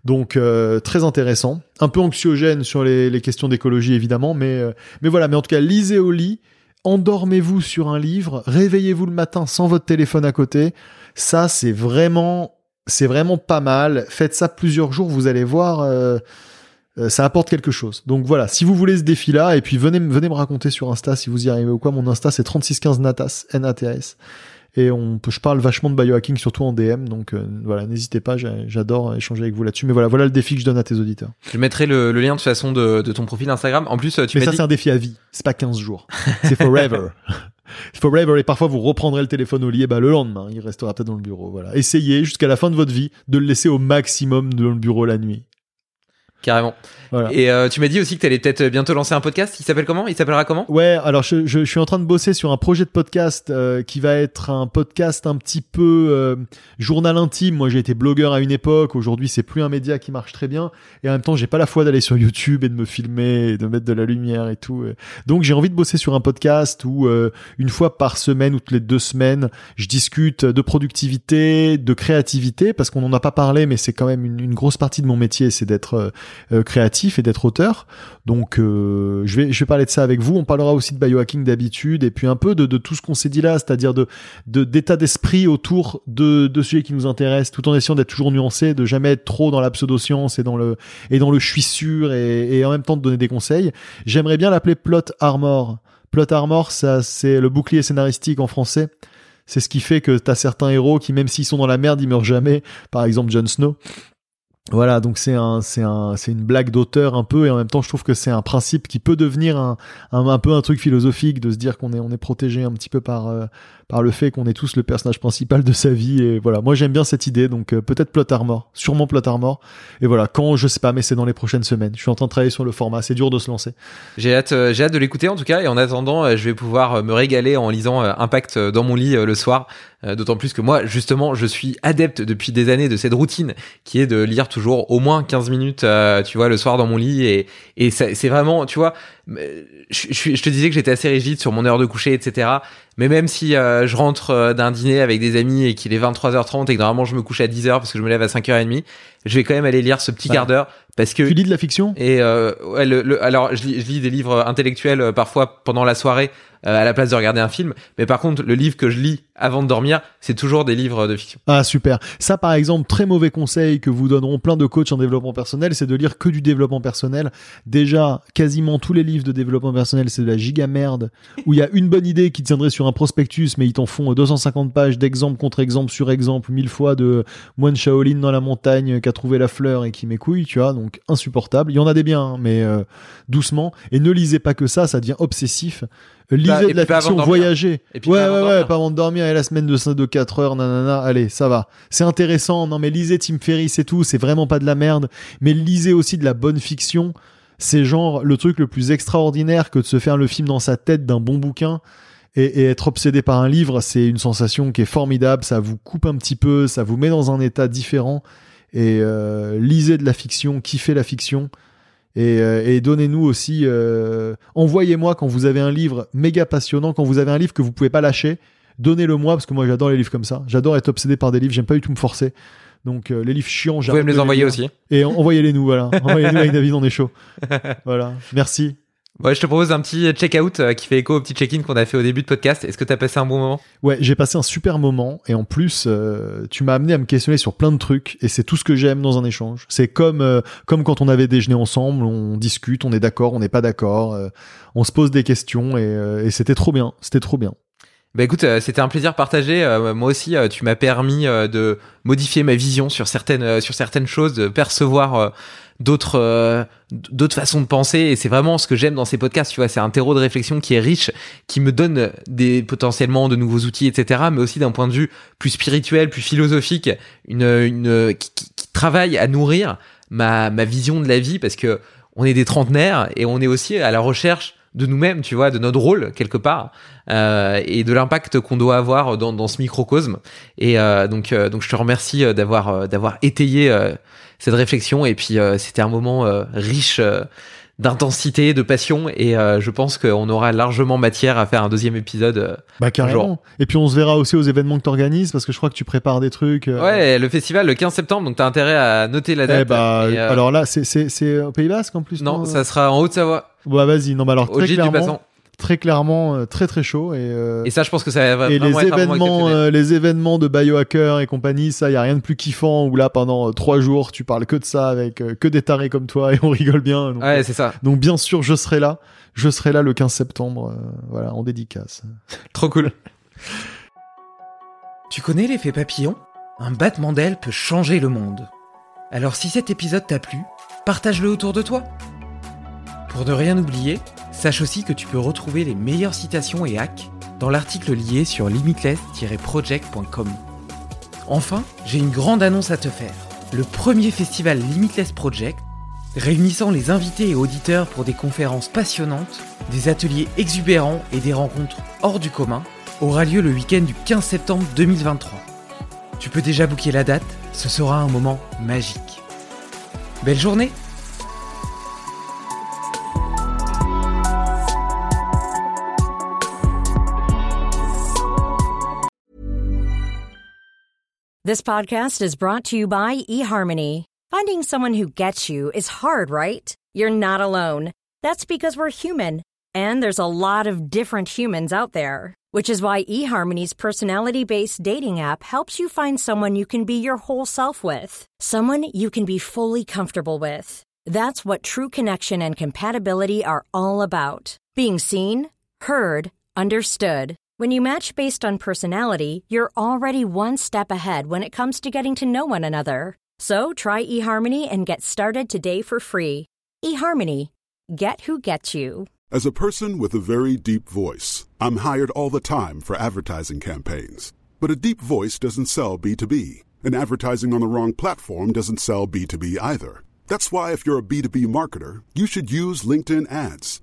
Donc euh, très intéressant, un peu anxiogène sur les, questions d'écologie évidemment, mais euh, mais voilà. Mais en tout cas, lisez au lit, endormez-vous sur un livre, réveillez-vous le matin sans votre téléphone à côté. Ça, c'est vraiment c'est vraiment pas mal. Faites ça plusieurs jours, vous allez voir. euh, ça apporte quelque chose. Donc voilà, si vous voulez ce défi-là, et puis venez, venez me raconter sur Insta si vous y arrivez ou quoi. Mon Insta c'est 3615 Natas, N-A-T-A-S. Et on peut, je parle vachement de biohacking, surtout en DM. Donc euh, voilà, n'hésitez pas, j'a- j'adore échanger avec vous là-dessus. Mais voilà, voilà le défi que je donne à tes auditeurs. Je mettrai le, le lien de toute façon de, de ton profil Instagram. En plus, tu Mais ça, dit. c'est un défi à vie. C'est pas 15 jours. C'est forever. (laughs) Forever. Et parfois, vous reprendrez le téléphone au lit, et bah, le lendemain, il restera peut-être dans le bureau. Voilà. Essayez jusqu'à la fin de votre vie de le laisser au maximum dans le bureau la nuit. Carrément. Voilà. Et euh, tu m'as dit aussi que tu allais peut-être bientôt lancer un podcast. Il s'appelle comment? Il s'appellera comment? Ouais, alors je, je, je suis en train de bosser sur un projet de podcast euh, qui va être un podcast un petit peu euh, journal intime. Moi, j'ai été blogueur à une époque. Aujourd'hui, c'est plus un média qui marche très bien. Et en même temps, j'ai pas la foi d'aller sur YouTube et de me filmer, et de mettre de la lumière et tout. Donc, j'ai envie de bosser sur un podcast où euh, une fois par semaine ou toutes les deux semaines, je discute de productivité, de créativité, parce qu'on en a pas parlé, mais c'est quand même une, une grosse partie de mon métier, c'est d'être euh, créatif et d'être auteur. Donc euh, je vais parler de ça avec vous. On parlera aussi de biohacking d'habitude et puis un peu de, tout ce qu'on s'est dit là, c'est-à-dire de d'état d'esprit autour de de sujets qui nous intéressent, tout en essayant d'être toujours nuancé, de jamais être trop dans la pseudo-science et dans le et dans le suis sûr et, et en même temps de donner des conseils. J'aimerais bien l'appeler plot armor. Plot armor, ça c'est le bouclier scénaristique en français. C'est ce qui fait que t'as certains héros qui, même s'ils sont dans la merde, ils meurent jamais. Par exemple, Jon Snow. Voilà, donc c'est un, c'est un, c'est une blague d'auteur un peu, et en même temps, je trouve que c'est un principe qui peut devenir un, un, peu un truc philosophique de se dire qu'on est, on est protégé un petit peu par, euh, par le fait qu'on est tous le personnage principal de sa vie. Et voilà, moi j'aime bien cette idée, donc euh, peut-être Plot Armor, sûrement Plot Armor. Et voilà, quand je sais pas, mais c'est dans les prochaines semaines. Je suis en train de travailler sur le format, c'est dur de se lancer. J'ai hâte, euh, j'ai hâte de l'écouter en tout cas. Et en attendant, euh, je vais pouvoir euh, me régaler en lisant Impact dans mon lit le soir. D'autant plus que moi, justement, je suis adepte depuis des années de cette routine qui est de lire toujours au moins 15 minutes, tu vois, le soir dans mon lit. Et, et c'est vraiment, tu vois, je, je, je te disais que j'étais assez rigide sur mon heure de coucher, etc. Mais même si euh, je rentre euh, d'un dîner avec des amis et qu'il est 23h30 et que normalement je me couche à 10h parce que je me lève à 5h30, je vais quand même aller lire ce petit Ouais. quart d'heure parce que Tu lis de la fiction? et euh, ouais, le, le- alors je lis, je lis des livres intellectuels parfois pendant la soirée à la place de regarder un film, mais par contre le livre que je lis avant de dormir, c'est toujours des livres de fiction. Ah super. Ça par exemple, très mauvais conseil que vous donneront plein de coachs en développement personnel, c'est de lire que du développement personnel. Déjà, quasiment tous les livres de développement personnel, c'est de la giga merde où il y a une bonne idée qui tiendrait sur un prospectus mais ils t'en font 250 pages d'exemple contre exemple sur exemple mille fois de moine Shaolin dans la montagne qui a trouvé la fleur et qui m'écouille, tu vois, donc insupportable. Il y en a des biens, hein, mais euh, doucement. Et ne lisez pas que ça, ça devient obsessif. Lisez Bah, et de la fiction, voyagez. Et puis ouais, ouais, ouais, pas avant de dormir. Et la semaine de, de 4 heures, nanana, allez, ça va. C'est intéressant. Non, mais lisez Tim Ferriss et tout. C'est vraiment pas de la merde. Mais lisez aussi de la bonne fiction. C'est genre le truc le plus extraordinaire que de se faire le film dans sa tête d'un bon bouquin. Et, et être obsédé par un livre, c'est une sensation qui est formidable. Ça vous coupe un petit peu, ça vous met dans un état différent. Et euh, lisez de la fiction, kiffez la fiction. Et, euh, et donnez-nous aussi, euh, envoyez-moi quand vous avez un livre méga passionnant, quand vous avez un livre que vous pouvez pas lâcher, donnez-le moi parce que moi j'adore les livres comme ça. J'adore être obsédé par des livres, j'aime pas du tout me forcer. Donc euh, les livres chiants, Vous pouvez j'arrête me les envoyer aussi. Et en- envoyez-les nous, voilà. (laughs) Envoyez-les-nous avec David, on est chaud. Voilà, merci. Ouais, je te propose un petit check-out euh, qui fait écho au petit check-in qu'on a fait au début de podcast. Est-ce que t'as passé un bon moment? Ouais, j'ai passé un super moment et en plus, euh, tu m'as amené à me questionner sur plein de trucs et c'est tout ce que j'aime dans un échange. C'est comme euh, comme quand on avait déjeuné ensemble, on discute, on est d'accord, on n'est pas d'accord, on se pose des questions et, et c'était trop bien, c'était trop bien. Bah écoute, euh, c'était un plaisir partagé. Euh, moi aussi, euh, tu m'as permis de modifier ma vision sur certaines sur certaines choses, de percevoir d'autres euh, d'autres façons de penser. Et c'est vraiment ce que j'aime dans ces podcasts. Tu vois, c'est un terreau de réflexion qui est riche, qui me donne des potentiellement de nouveaux outils, etc. Mais aussi d'un point de vue plus spirituel, plus philosophique, une une qui, qui- qui travaille à nourrir ma ma vision de la vie parce que on est des trentenaires et on est aussi à la recherche de nous-mêmes, tu vois, de notre rôle quelque part euh, et de l'impact qu'on doit avoir dans, dans ce microcosme. Et euh, donc, euh, donc, je te remercie euh, d'avoir euh, d'avoir étayé euh, cette réflexion. Et puis, c'était un moment riche d'intensité, de passion. Et euh, je pense qu'on aura largement matière à faire un deuxième épisode. euh. Bah carrément. Et puis on se verra aussi aux événements que tu organises parce que je crois que tu prépares des trucs. euh, Ouais, le festival le 15 septembre. Donc, t'as intérêt à noter la date. Eh bah, Et, euh, alors là, c'est c'est c'est au Pays Basque en plus. non, ça sera en Haute-Savoie, Bah vas-y, non, bah alors au très clairement. Très clairement, euh, très très chaud et. euh, Et ça, je pense que ça va Et vraiment les événements, euh, les événements de biohacker et compagnie, ça, y a rien de plus kiffant où là, pendant euh, trois jours, tu parles que de ça avec euh, que des tarés comme toi et on (laughs) rigole bien. Donc, Ouais, c'est ça. donc bien sûr, je serai là. Je serai là le 15 septembre, euh, voilà, en dédicace. (laughs) Trop cool. (laughs) Tu connais l'effet papillon? Un battement d'aile peut changer le monde. Alors si cet épisode t'a plu, partage-le autour de toi. Pour ne rien oublier, sache aussi que tu peux retrouver les meilleures citations et hacks dans l'article lié sur limitless-project.com. Enfin, j'ai une grande annonce à te faire. Le premier festival Limitless Project, réunissant les invités et auditeurs pour des conférences passionnantes, des ateliers exubérants et des rencontres hors du commun, aura lieu le week-end du 15 septembre 2023. Tu peux déjà booker la date, ce sera un moment magique. Belle journée This podcast is brought to you by eHarmony. Finding someone who gets you is hard, right? You're not alone. That's because we're human, and there's a lot of different humans out there, which is why eHarmony's personality based dating app helps you find someone you can be your whole self with, someone you can be fully comfortable with. That's what true connection and compatibility are all about being seen, heard, understood. When you match based on personality, you're already one step ahead when it comes to getting to know one another. So try eHarmony and get started today for free. eHarmony, get who gets you. As a person with a very deep voice, I'm hired all the time for advertising campaigns. But a deep voice doesn't sell B2B, and advertising on the wrong platform doesn't sell B2B either. That's why, if you're a B2B marketer, you should use LinkedIn ads.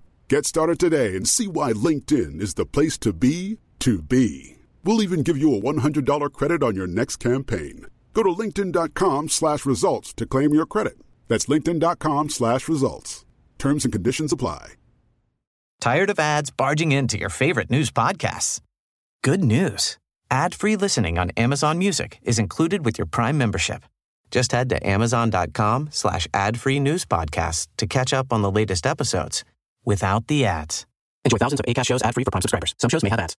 Get started today and see why LinkedIn is the place to be to be. We'll even give you a $100 credit on your next campaign. Go to linkedin.com slash results to claim your credit. That's linkedin.com slash results. Terms and conditions apply. Tired of ads barging into your favorite news podcasts? Good news. Ad-free listening on Amazon Music is included with your Prime membership. Just head to amazon.com slash ad-free news podcasts to catch up on the latest episodes without the ads. Enjoy thousands of ACAST shows ad-free for Prime subscribers. Some shows may have ads.